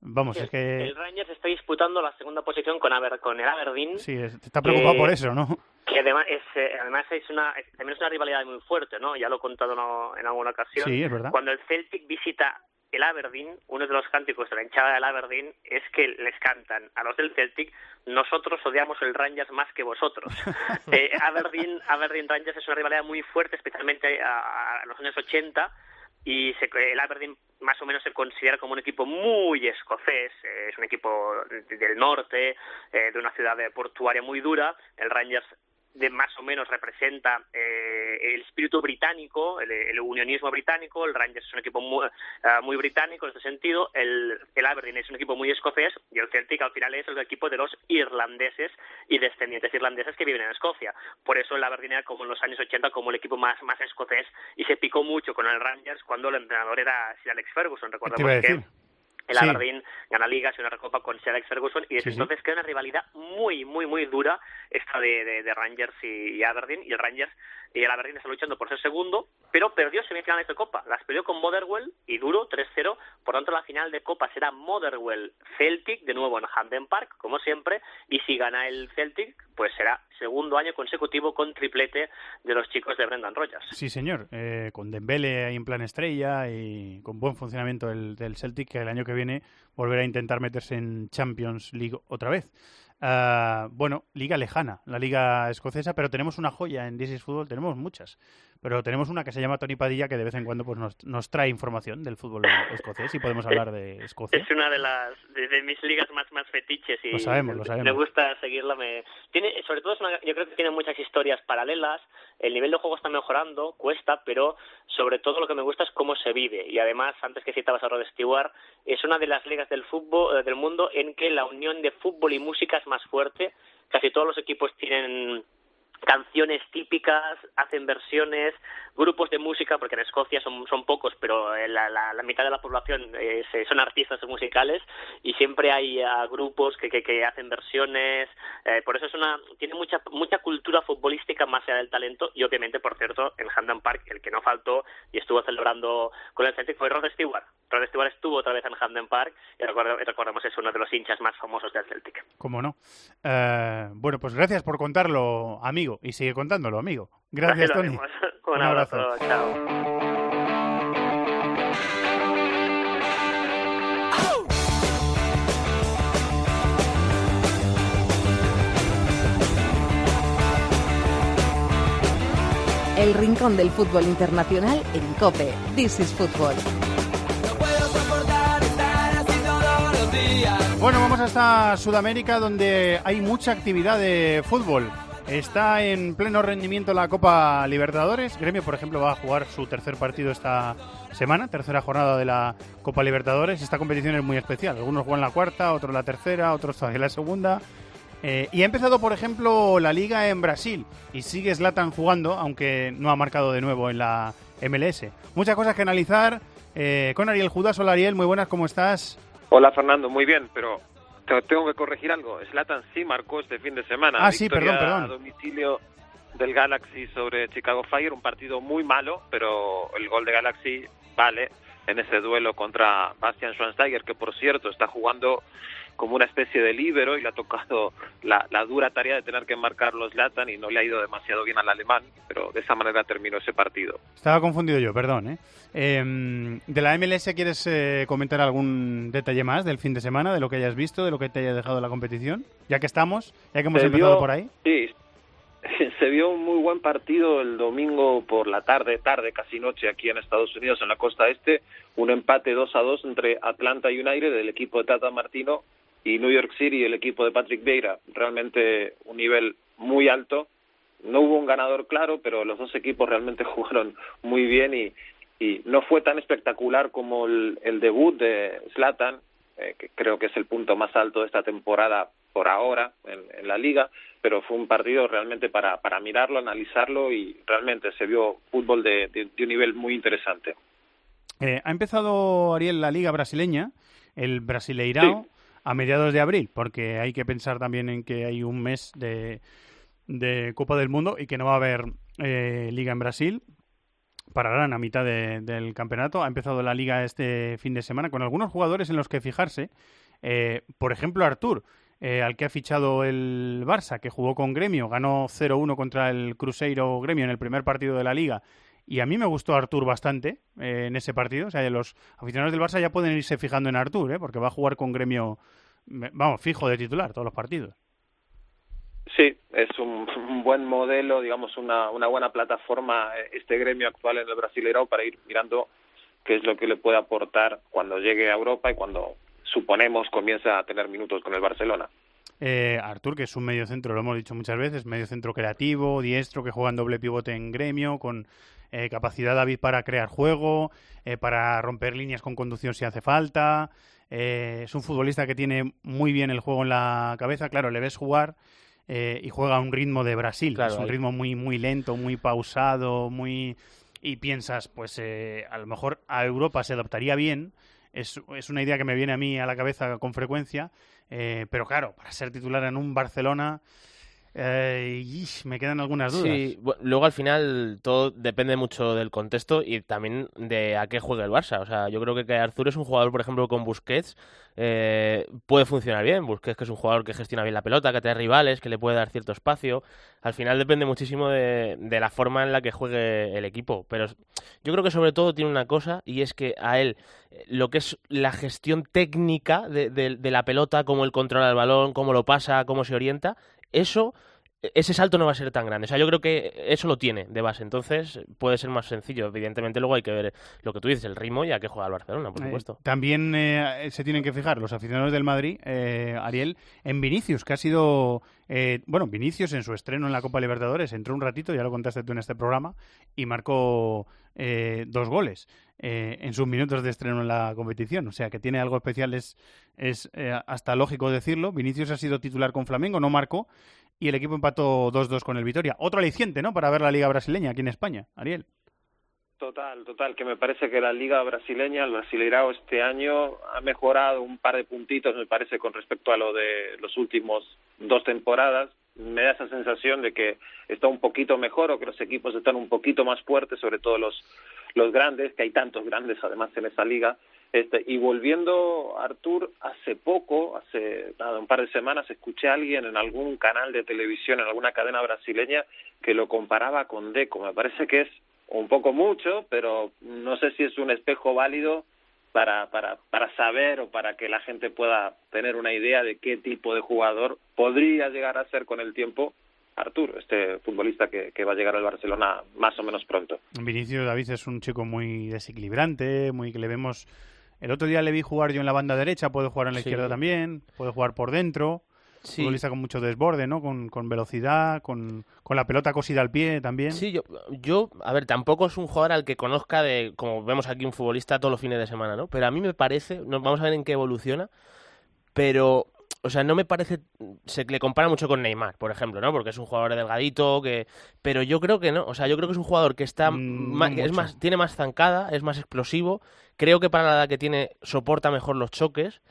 vamos, es que El Rangers está disputando la segunda posición con, Aber- con el Aberdeen. sí, es- está preocupado Eh, por eso, ¿no? Que además es, eh, además es una, es- también es una rivalidad muy fuerte, ¿no? Ya lo he contado no- en alguna ocasión. Sí, es verdad. Cuando el Celtic visita el Aberdeen, uno de los cánticos de la hinchada del Aberdeen es que les cantan a los del Celtic, nosotros odiamos el Rangers más que vosotros. Eh, Aberdeen, Aberdeen Rangers es una rivalidad muy fuerte, especialmente a, a los años 80, y se- el Aberdeen más o menos se considera como un equipo muy escocés, eh, es un equipo de- del norte, eh, de una ciudad portuaria muy dura. El Rangers de más o menos representa eh, el espíritu británico, el, el unionismo británico, el Rangers es un equipo muy, ah, muy británico en este sentido, el, el Aberdeen es un equipo muy escocés y el Celtic al final es el equipo de los irlandeses y descendientes irlandeses que viven en Escocia. Por eso el Aberdeen era como en los años 80 como el equipo más, más escocés y se picó mucho con el Rangers cuando el entrenador era Sir Alex Ferguson. A que. El Sí. Aberdeen gana ligas y una recopa con Sir Alex Ferguson y desde Sí, entonces queda una rivalidad muy, muy, muy dura esta de, de- de Rangers y, y Aberdeen y el Rangers y el Aberdeen está luchando por ser segundo, pero perdió semifinales de Copa, las perdió con Motherwell y duro 3-0, por tanto la final de Copa será Motherwell Celtic de nuevo en Hampden Park, como siempre, y si gana el Celtic, pues será segundo año consecutivo con triplete de los chicos de Brendan Rodgers. Sí, señor. Eh, con Dembele ahí en plan estrella y con buen funcionamiento del, del Celtic, que el año que viene volverá a intentar meterse en Champions League otra vez. Ah, bueno, liga lejana, la liga escocesa, pero tenemos una joya en This is Football, tenemos muchas. Pero tenemos una que se llama Tony Padilla, que de vez en cuando pues, nos, nos trae información del fútbol escocés y podemos hablar de Escocia. Es una de las de, de mis ligas más más fetiches y Lo sabemos, lo sabemos. me gusta seguirla. Me tiene sobre todo es una- yo creo que tiene muchas historias paralelas. El nivel de juego está mejorando, cuesta, pero sobre todo lo que me gusta es cómo se vive y además antes que citabas a Rod Stewart es una de las ligas del fútbol eh, del mundo en que la unión de fútbol y música es más fuerte. Casi todos los equipos tienen canciones típicas, hacen versiones, grupos de música, porque en Escocia son, pocos, pero eh, la, la, la mitad de la población eh, son artistas musicales y siempre hay ah, grupos que, que, que hacen versiones, eh, por eso es una tiene mucha mucha cultura futbolística más allá del talento y obviamente, por cierto, en Hampden Park el que no faltó y estuvo celebrando con el Celtic fue Rod Stewart. Rod Stewart estuvo otra vez en Hampden Park y recordemos es uno de los hinchas más famosos del Celtic. ¿Cómo no? Eh, bueno, pues gracias por contarlo, amigo, y sigue contándolo, amigo. Gracias, Tony. Un abrazo, chao. El rincón del fútbol internacional en Cope. This is Football. Bueno, vamos hasta Sudamérica donde hay mucha actividad de fútbol. Está en pleno rendimiento la Copa Libertadores. Gremio, por ejemplo, va a jugar su tercer partido esta semana, tercera jornada de la Copa Libertadores. Esta competición es muy especial. Algunos juegan la cuarta, otros la tercera, otros todavía la segunda. Eh, y ha empezado, por ejemplo, la liga en Brasil y sigue Zlatan jugando, aunque no ha marcado de nuevo en la MLS. Muchas cosas que analizar. Eh, con Ariel Judas, hola Ariel, muy buenas, ¿cómo estás? Hola Fernando, muy bien, pero te- tengo que corregir algo. Slatan sí marcó este fin de semana. Ah, sí, perdón, perdón. A domicilio del Galaxy sobre Chicago Fire, un partido muy malo, pero el gol de Galaxy vale en ese duelo contra Bastian Schweinsteiger, que por cierto está jugando como una especie de líbero y le ha tocado la, la dura tarea de tener que marcar los Latan y no le ha ido demasiado bien al alemán, pero de esa manera terminó ese partido. Estaba confundido yo, perdón. ¿eh? Eh, de la MLS, ¿quieres eh, comentar algún detalle más del fin de semana, de lo que hayas visto, de lo que te haya dejado la competición? Ya que estamos, ya que hemos Se empezado vio- por ahí. Sí, se vio un muy buen partido el domingo por la tarde, tarde, casi noche, aquí en Estados Unidos, en la costa este. Un empate 2 a 2 entre Atlanta United, del equipo de Tata Martino, y New York City, el equipo de Patrick Vieira. Realmente un nivel muy alto. No hubo un ganador claro, pero los dos equipos realmente jugaron muy bien y, y no fue tan espectacular como el, el debut de Zlatan, eh, que creo que es el punto más alto de esta temporada por ahora en, en la liga, pero fue un partido realmente para, para mirarlo, analizarlo y realmente se vio fútbol de, de- de un nivel muy interesante. Eh, ha empezado, Ariel, la liga brasileña, el Brasileirao, a mediados de abril, porque hay que pensar también en que hay un mes de, de Copa del Mundo y que no va a haber eh, liga en Brasil. Pararán a mitad de- del campeonato. Ha empezado la liga este fin de semana con algunos jugadores en los que fijarse. Eh, por ejemplo, Artur, eh, al que ha fichado el Barça, que jugó con Gremio, ganó 0-1 contra el Cruzeiro Gremio en el primer partido de la liga. Y a mí me gustó Artur bastante eh, en ese partido. O sea, los aficionados del Barça ya pueden irse fijando en Artur, ¿eh? porque va a jugar con Gremio, vamos, fijo de titular todos los partidos. Sí, es un, un buen modelo, digamos, una, una buena plataforma eh, este gremio actual en el Brasileirao para ir mirando qué es lo que le puede aportar cuando llegue a Europa y cuando suponemos comienza a tener minutos con el Barcelona. Eh, Artur, que es un medio centro, lo hemos dicho muchas veces, medio centro creativo, diestro, que juega en doble pivote en gremio, con eh, capacidad David para crear juego, eh, para romper líneas con conducción si hace falta. Eh, es un futbolista que tiene muy bien el juego en la cabeza. Claro, le ves jugar eh, y juega a un ritmo de Brasil. Claro, es un ahí. ritmo muy, muy lento, muy pausado, muy... Y piensas, pues eh, a lo mejor a Europa se adaptaría bien. Es, es una idea que me viene a mí a la cabeza con frecuencia. eh, pero claro, para ser titular en un Barcelona... eh, me quedan algunas dudas. Sí, luego al final todo depende mucho del contexto y también de a qué juegue el Barça. O sea, yo creo que, Artur es un jugador, por ejemplo, con Busquets, eh, puede funcionar bien. Busquets que es un jugador que gestiona bien la pelota, que te da rivales, que le puede dar cierto espacio. Al final depende muchísimo de, de la forma en la que juegue el equipo. Pero yo creo que sobre todo tiene una cosa y es que a él eh, lo que es la gestión técnica de, de- de la pelota, cómo él controla el balón, cómo lo pasa, cómo se orienta, eso ese salto no va a ser tan grande. O sea, yo creo que eso lo tiene de base. Entonces puede ser más sencillo. Evidentemente luego hay que ver lo que tú dices, el ritmo y a qué juega el Barcelona, por Eh, supuesto. también eh, se tienen que fijar los aficionados del Madrid, eh, Ariel, en Vinicius, que ha sido, eh, bueno, Vinicius en su estreno en la Copa Libertadores entró un ratito, ya lo contaste tú en este programa, y marcó eh, dos goles eh, en sus minutos de estreno en la competición. O sea, que tiene algo especial, es, es eh, hasta lógico decirlo. Vinicius ha sido titular con Flamengo, no marcó, y el equipo empató 2-2 con el Vitoria. Otro aliciente, ¿no?, para ver la Liga Brasileña aquí en España, Ariel. Total, total, que me parece que la liga brasileña, el Brasileirao este año ha mejorado un par de puntitos, me parece, con respecto a lo de los últimos dos temporadas. Me da esa sensación de que está un poquito mejor o que los equipos están un poquito más fuertes, sobre todo los, los grandes, que hay tantos grandes además en esa liga. Este, y volviendo, Artur, hace poco, hace nada, un par de semanas, escuché a alguien en algún canal de televisión, en alguna cadena brasileña, que lo comparaba con Deco. Me parece que es un poco mucho, pero no sé si es un espejo válido para, para, para saber o para que la gente pueda tener una idea de qué tipo de jugador podría llegar a ser con el tiempo Artur, este futbolista que, que va a llegar al Barcelona más o menos pronto. Vinicius David es un chico muy desequilibrante, muy que le vemos. El otro día le vi jugar yo en la banda derecha, puede jugar en la Sí. izquierda también, puede jugar por dentro. Sí. Futbolista con mucho desborde, ¿no? Con, con velocidad, con, con la pelota cosida al pie también. Sí, yo, yo, a ver, tampoco es un jugador al que conozca de, como vemos aquí, un futbolista todos los fines de semana, ¿no? Pero a mí me parece, nos vamos a ver en qué evoluciona, pero, o sea, no me parece, se le compara mucho con Neymar, por ejemplo, ¿no? Porque es un jugador delgadito, que, pero yo creo que no, o sea, yo creo que es un jugador que está, Mm, no que es más, tiene más zancada, es más explosivo, creo que para la edad que tiene soporta mejor los choques.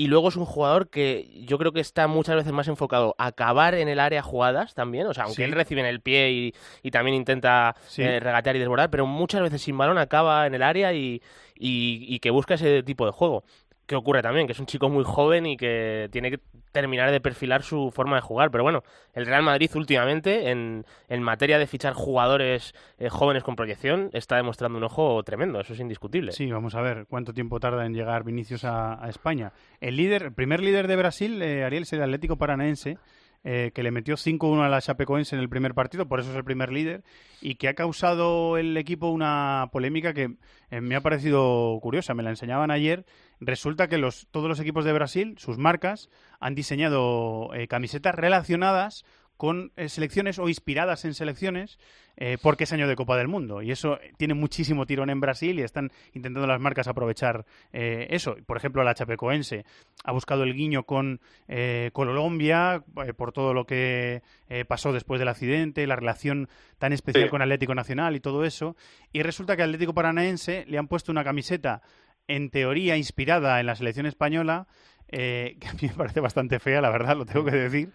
Y luego es un jugador que yo creo que está muchas veces más enfocado a acabar en el área jugadas también. O sea, aunque Sí. él recibe en el pie y, y también intenta Sí. eh, regatear y desbordar, pero muchas veces sin balón acaba en el área y, y, y que busca ese tipo de juego. ¿Qué ocurre también? Que es un chico muy joven y que tiene que terminar de perfilar su forma de jugar. Pero bueno, el Real Madrid últimamente, en, en materia de fichar jugadores eh, jóvenes con proyección, está demostrando un ojo tremendo. Eso es indiscutible. Sí, vamos a ver cuánto tiempo tarda en llegar Vinicius a, a España. El líder, el primer líder de Brasil, eh, Ariel, es el Atlético Paranaense, eh, que le metió 5-1 a la Chapecoense en el primer partido, por eso es el primer líder, y que ha causado el equipo una polémica que eh, me ha parecido curiosa. Me la enseñaban ayer. Resulta que los, todos los equipos de Brasil, sus marcas, han diseñado eh, camisetas relacionadas con eh, selecciones o inspiradas en selecciones eh, porque es año de Copa del Mundo y eso eh, tiene muchísimo tirón en Brasil y están intentando las marcas aprovechar eh, eso. Por ejemplo, la Chapecoense ha buscado el guiño con eh, Colombia por todo lo que pasó después del accidente, la relación tan especial Sí. con Atlético Nacional y todo eso. Y resulta que Atlético Paranaense le han puesto una camiseta en teoría inspirada en la selección española eh, que a mí me parece bastante fea, la verdad, lo tengo que decir,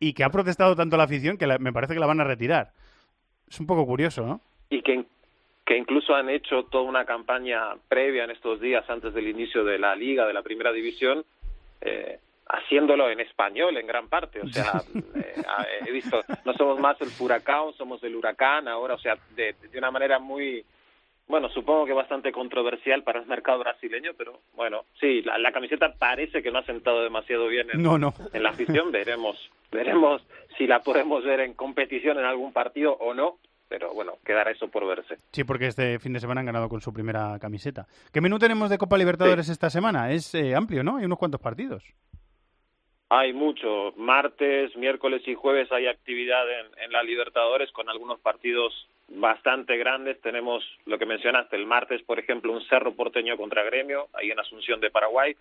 y que ha protestado tanto la afición que la- me parece que la van a retirar. Es un poco curioso, ¿no? y que, que incluso han hecho toda una campaña previa en estos días antes del inicio de la liga, de la primera división, eh, haciéndolo en español en gran parte. O sea, eh, he visto, no somos más el Furacán, somos el Huracán ahora, o sea, de, de una manera muy, bueno, supongo que bastante controversial para el mercado brasileño, pero bueno, sí, la, la camiseta parece que no ha sentado demasiado bien en, No, no. en la afición, veremos, veremos si la podemos ver en competición en algún partido o no, pero bueno, quedará eso por verse. Sí, porque este fin de semana han ganado con su primera camiseta. ¿Qué menú tenemos de Copa Libertadores esta semana? Es eh, amplio, ¿no? Hay unos cuantos partidos. Hay mucho. Martes, miércoles y jueves hay actividad en, en la Libertadores con algunos partidos bastante grandes. Tenemos lo que mencionaste, el martes, por ejemplo, un Cerro Porteño contra Gremio, ahí en Asunción de Paraguay.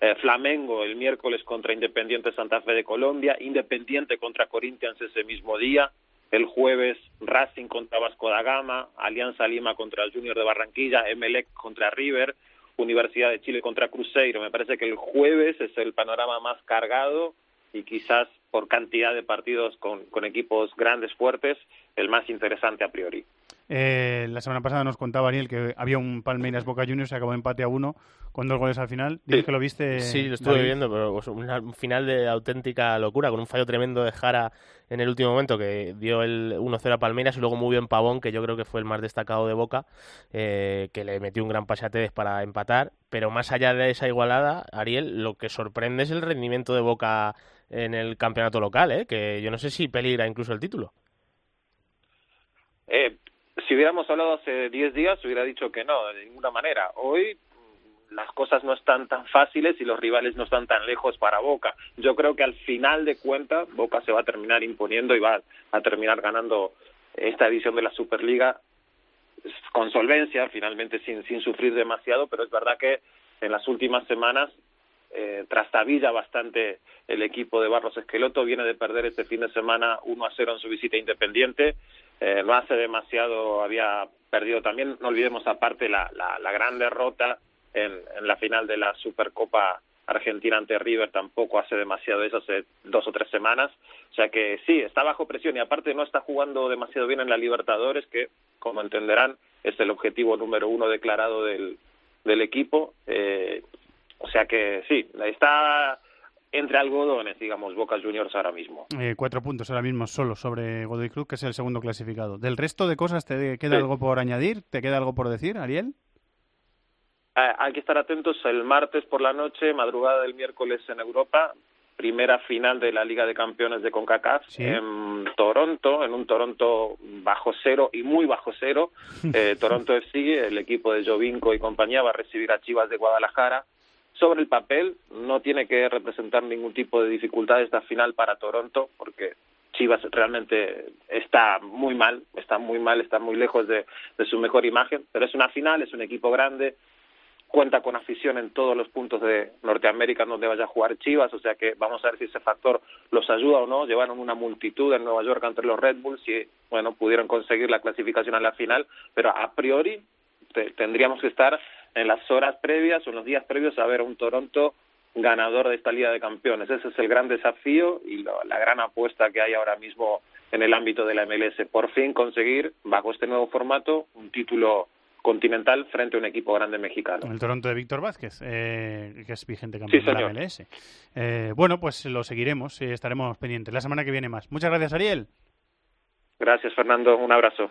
Eh, Flamengo el miércoles contra Independiente Santa Fe de Colombia. Independiente contra Corinthians ese mismo día. El jueves Racing contra Vasco da Gama. Alianza Lima contra el Junior de Barranquilla. Emelec contra River. Universidad de Chile contra Cruzeiro. Me parece que el jueves es el panorama más cargado y quizás por cantidad de partidos con, con equipos grandes, fuertes, el más interesante a priori. Eh, la semana pasada nos contaba Ariel que había un Palmeiras Boca Juniors, se acabó empate a uno con dos goles al final. Dices que lo viste. Sí, lo estuve David. viendo, pero pues, un final de auténtica locura, con un fallo tremendo de Jara en el último momento, que dio el 1-0 a Palmeiras, y luego muy bien Pavón, que yo creo que fue el más destacado de Boca, eh, que le metió un gran pase a Tevez para empatar. Pero más allá de esa igualada, Ariel, lo que sorprende es el rendimiento de Boca en el campeonato local, ¿eh? que yo no sé si peligra incluso el título. Eh, si hubiéramos hablado hace 10 días, hubiera dicho que no, de ninguna manera. Hoy mm, las cosas no están tan fáciles y los rivales no están tan lejos para Boca. Yo creo que al final de cuentas Boca se va a terminar imponiendo y va a terminar ganando esta edición de la Superliga con solvencia, finalmente sin, sin sufrir demasiado, pero es verdad que en las últimas semanas eh, trastabilla bastante el equipo de Barros Esqueloto, viene de perder este fin de semana 1 a 0 en su visita independiente, eh, no hace demasiado había perdido también, no olvidemos aparte la, la, la gran derrota en, en la final de la Supercopa Argentina ante River tampoco hace demasiado eso, hace dos o tres semanas. O sea que sí, está bajo presión y aparte no está jugando demasiado bien en la Libertadores, que como entenderán es el objetivo número uno declarado del, del equipo. Eh, o sea que sí, está entre algodones, digamos, Boca Juniors ahora mismo. Eh, cuatro puntos ahora mismo solo sobre Godoy Cruz, que es el segundo clasificado. ¿Del resto de cosas te queda Sí. algo por añadir? ¿Te queda algo por decir, Ariel? Eh, hay que estar atentos el martes por la noche, madrugada del miércoles en Europa, primera final de la Liga de Campeones de CONCACAF Sí. en Toronto, en un Toronto bajo cero y muy bajo cero. Eh, Toronto FC, el equipo de Jovinko y compañía, va a recibir a Chivas de Guadalajara. Sobre el papel, no tiene que representar ningún tipo de dificultad esta final para Toronto, porque Chivas realmente está muy mal, está muy mal, está muy lejos de, su mejor imagen, pero es una final, es un equipo grande, cuenta con afición en todos los puntos de Norteamérica donde vaya a jugar Chivas, o sea que vamos a ver si ese factor los ayuda o no. Llevaron una multitud en Nueva York entre los Red Bulls y, bueno, pudieron conseguir la clasificación a la final, pero a priori te- tendríamos que estar en las horas previas o en los días previos a ver a un Toronto ganador de esta Liga de Campeones. Ese es el gran desafío y lo- la gran apuesta que hay ahora mismo en el ámbito de la MLS. Por fin conseguir, bajo este nuevo formato, un título continental frente a un equipo grande mexicano. El Toronto de Víctor Vázquez, eh, que es vigente campeón Sí, de la. MLS. Eh, bueno, pues lo seguiremos y estaremos pendientes. La semana que viene más. Muchas gracias, Ariel. Gracias, Fernando. Un abrazo.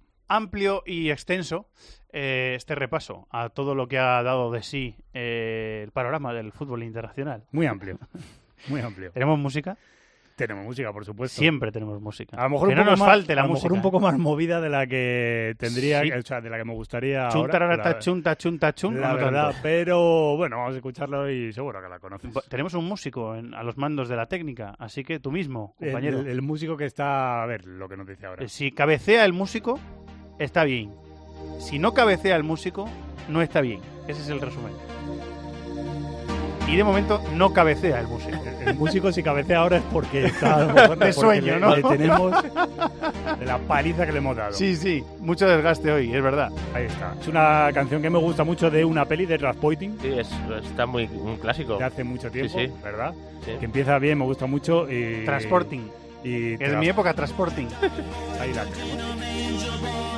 Amplio y extenso eh, este repaso a todo lo que ha dado de sí eh, el panorama del fútbol internacional. Muy amplio. Muy amplio. ¿Tenemos música? Tenemos música, por supuesto. Siempre tenemos música. A lo mejor que un no poco nos más- falte la a lo música. mejor un poco más movida de la que tendría, Sí. o sea, de la que me gustaría ahora. chunta, chunta, chun, La no verdad, tanto. pero bueno, vamos a escucharlo y seguro que la conoces. Tenemos un músico en- a los mandos de la técnica, así que tú mismo, compañero. el- el músico que está, a ver, lo que nos dice ahora. Eh, Si cabecea el músico, está bien. Si no cabecea el músico, no está bien. Ese es el resumen. Y de momento no cabecea el músico. El músico si cabecea ahora es porque está De sueño, ¿no? le tenemos de la paliza que le hemos dado. Sí, sí, mucho desgaste hoy, es verdad. Ahí está. Es una canción que me gusta mucho de una peli de Raspoiting Sí, es, está muy un clásico. de hace mucho tiempo, Sí, sí. ¿verdad? Sí. Que empieza bien, me gusta mucho y Transporting. y Es mi época Transporting. Ahí la tenemos.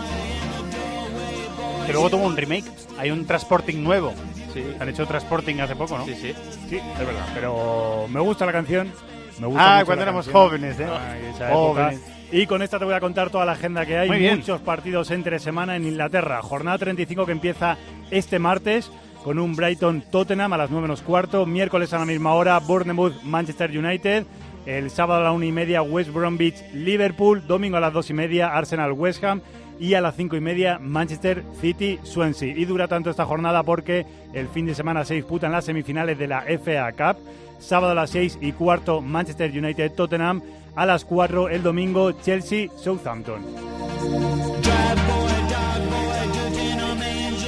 Que luego tuvo un remake. Hay un Transporting nuevo. Sí. Han hecho Transporting hace poco, ¿no? Sí, sí. Sí, es verdad. Pero me gusta la canción. Me gusta Ah, mucho cuando la éramos canción. jóvenes, ¿eh? Ay, esa Jóvenes. época. Y con esta te voy a contar toda la agenda que hay. Muy bien. Muchos partidos entre semana en Inglaterra. Jornada 35 que empieza este martes con un Brighton Tottenham a las 9 menos cuarto. Miércoles a la misma hora, Bournemouth Manchester United. El sábado a la una y media, West Bromwich Liverpool. Domingo a las dos y media, Arsenal West Ham. Y a las cinco y media, Manchester City Swansea. Y dura tanto esta jornada porque el fin de semana se disputan las semifinales de la FA Cup. Sábado a las 6 y cuarto, Manchester United Tottenham. A las 4 el domingo, Chelsea Southampton.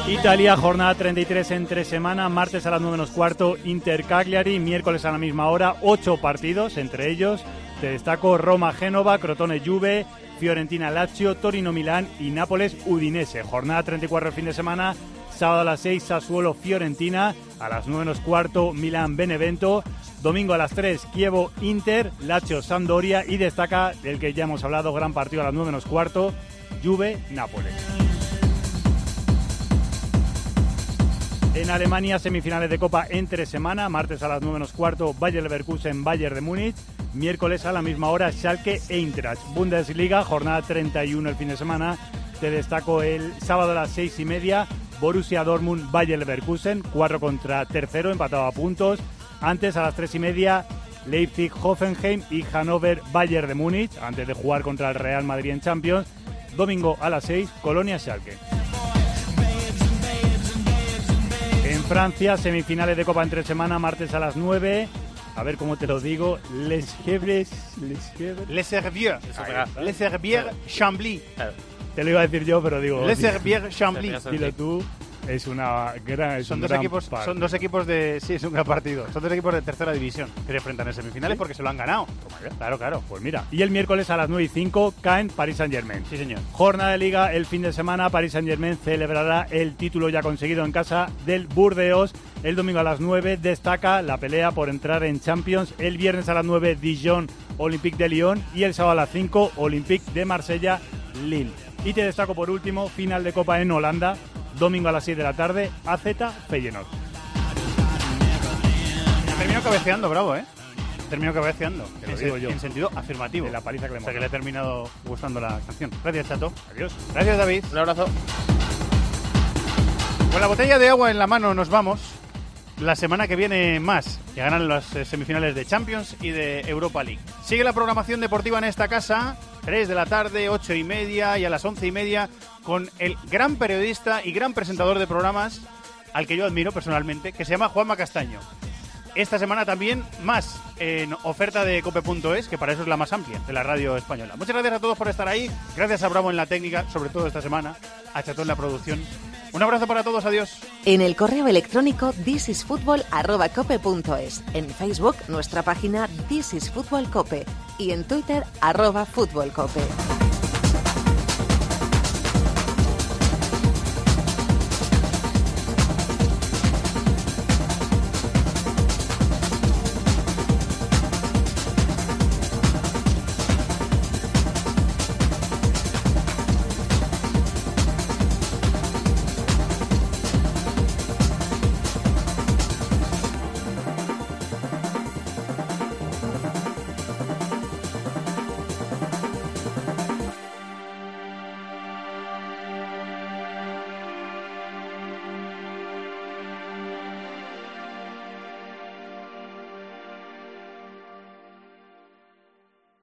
Italia, jornada 33 entre semana, martes a las 9 menos cuarto, Inter Cagliari, miércoles a la misma hora, ocho partidos, entre ellos te destaco Roma Génova, Crotone Juve, Fiorentina Lazio, Torino Milán y Nápoles Udinese. Jornada 34 el fin de semana, sábado a las 6 Sassuolo Fiorentina, a las 9 menos cuarto Milán Benevento, domingo a las 3 Kievo Inter, Lazio Sampdoria. Y destaca del que ya hemos hablado, gran partido a las 9 menos cuarto, Juve En Alemania, semifinales de Copa entre semana, martes a las 9 menos cuarto, Bayer Leverkusen, Bayern de Múnich, miércoles a la misma hora, Schalke Eintracht. Bundesliga, jornada 31 el fin de semana, te destaco el sábado a las 6 y media, Borussia Dortmund, Bayer Leverkusen, 4 contra tercero, empatado a puntos. Antes a las 3 y media, Leipzig, Hoffenheim y Hannover, Bayern de Múnich, antes de jugar contra el Real Madrid en Champions. Domingo a las 6, Colonia Schalke. Francia, semifinales de Copa entre semana, martes a las 9. A ver cómo te lo digo. Les Gebres. Les Gebres. Les Herbiers. Les Herbiers Chambly. Te lo iba a decir yo, pero digo. Les Herbiers Chambly. Dilo tú. Es una gran. es Son un dos gran equipos, son dos equipos de, sí, es un gran partido. Son dos equipos de tercera división que se enfrentan en semifinales porque se lo han ganado. Claro, claro. Pues mira. Y el miércoles a las 9 y 5 caen Paris Saint Germain. Sí, señor. Jornada de liga el fin de semana. Paris Saint Germain celebrará el título ya conseguido en casa del Burdeos. El domingo a las 9 destaca la pelea por entrar en Champions. El viernes a las 9 Dijon Olympique de Lyon. Y el sábado a las 5 Olympique de Marsella Lille. Y te destaco por último final de Copa en Holanda. Domingo a las 6 de la tarde AZ Feyenoord. Terminó cabeceando, bravo, ¿eh? Terminó cabeceando. Te lo en, digo yo. en sentido afirmativo. De la paliza que le O sea, hemos que le ha terminado gustando la canción. Gracias, Chato. Adiós. Gracias, David. Un abrazo. Con la botella de agua en la mano nos vamos. La semana que viene más. Ya ganan las eh, semifinales de Champions y de Europa League. Sigue la programación deportiva en esta casa. 3 de la tarde, 8 y media y a las 11 y media con el gran periodista y gran presentador de programas al que yo admiro personalmente, que se llama Juanma Castaño. Esta semana también más en oferta de cope.es, que para eso es la más amplia de la radio española. Muchas gracias a todos por estar ahí. Gracias a Bravo en la técnica, sobre todo esta semana. A Chato en la producción. Un abrazo para todos. Adiós. En el correo electrónico thisisfutbol@cope.es, en Facebook nuestra página This is Fútbol Cope y en Twitter arroba Fútbol Cope.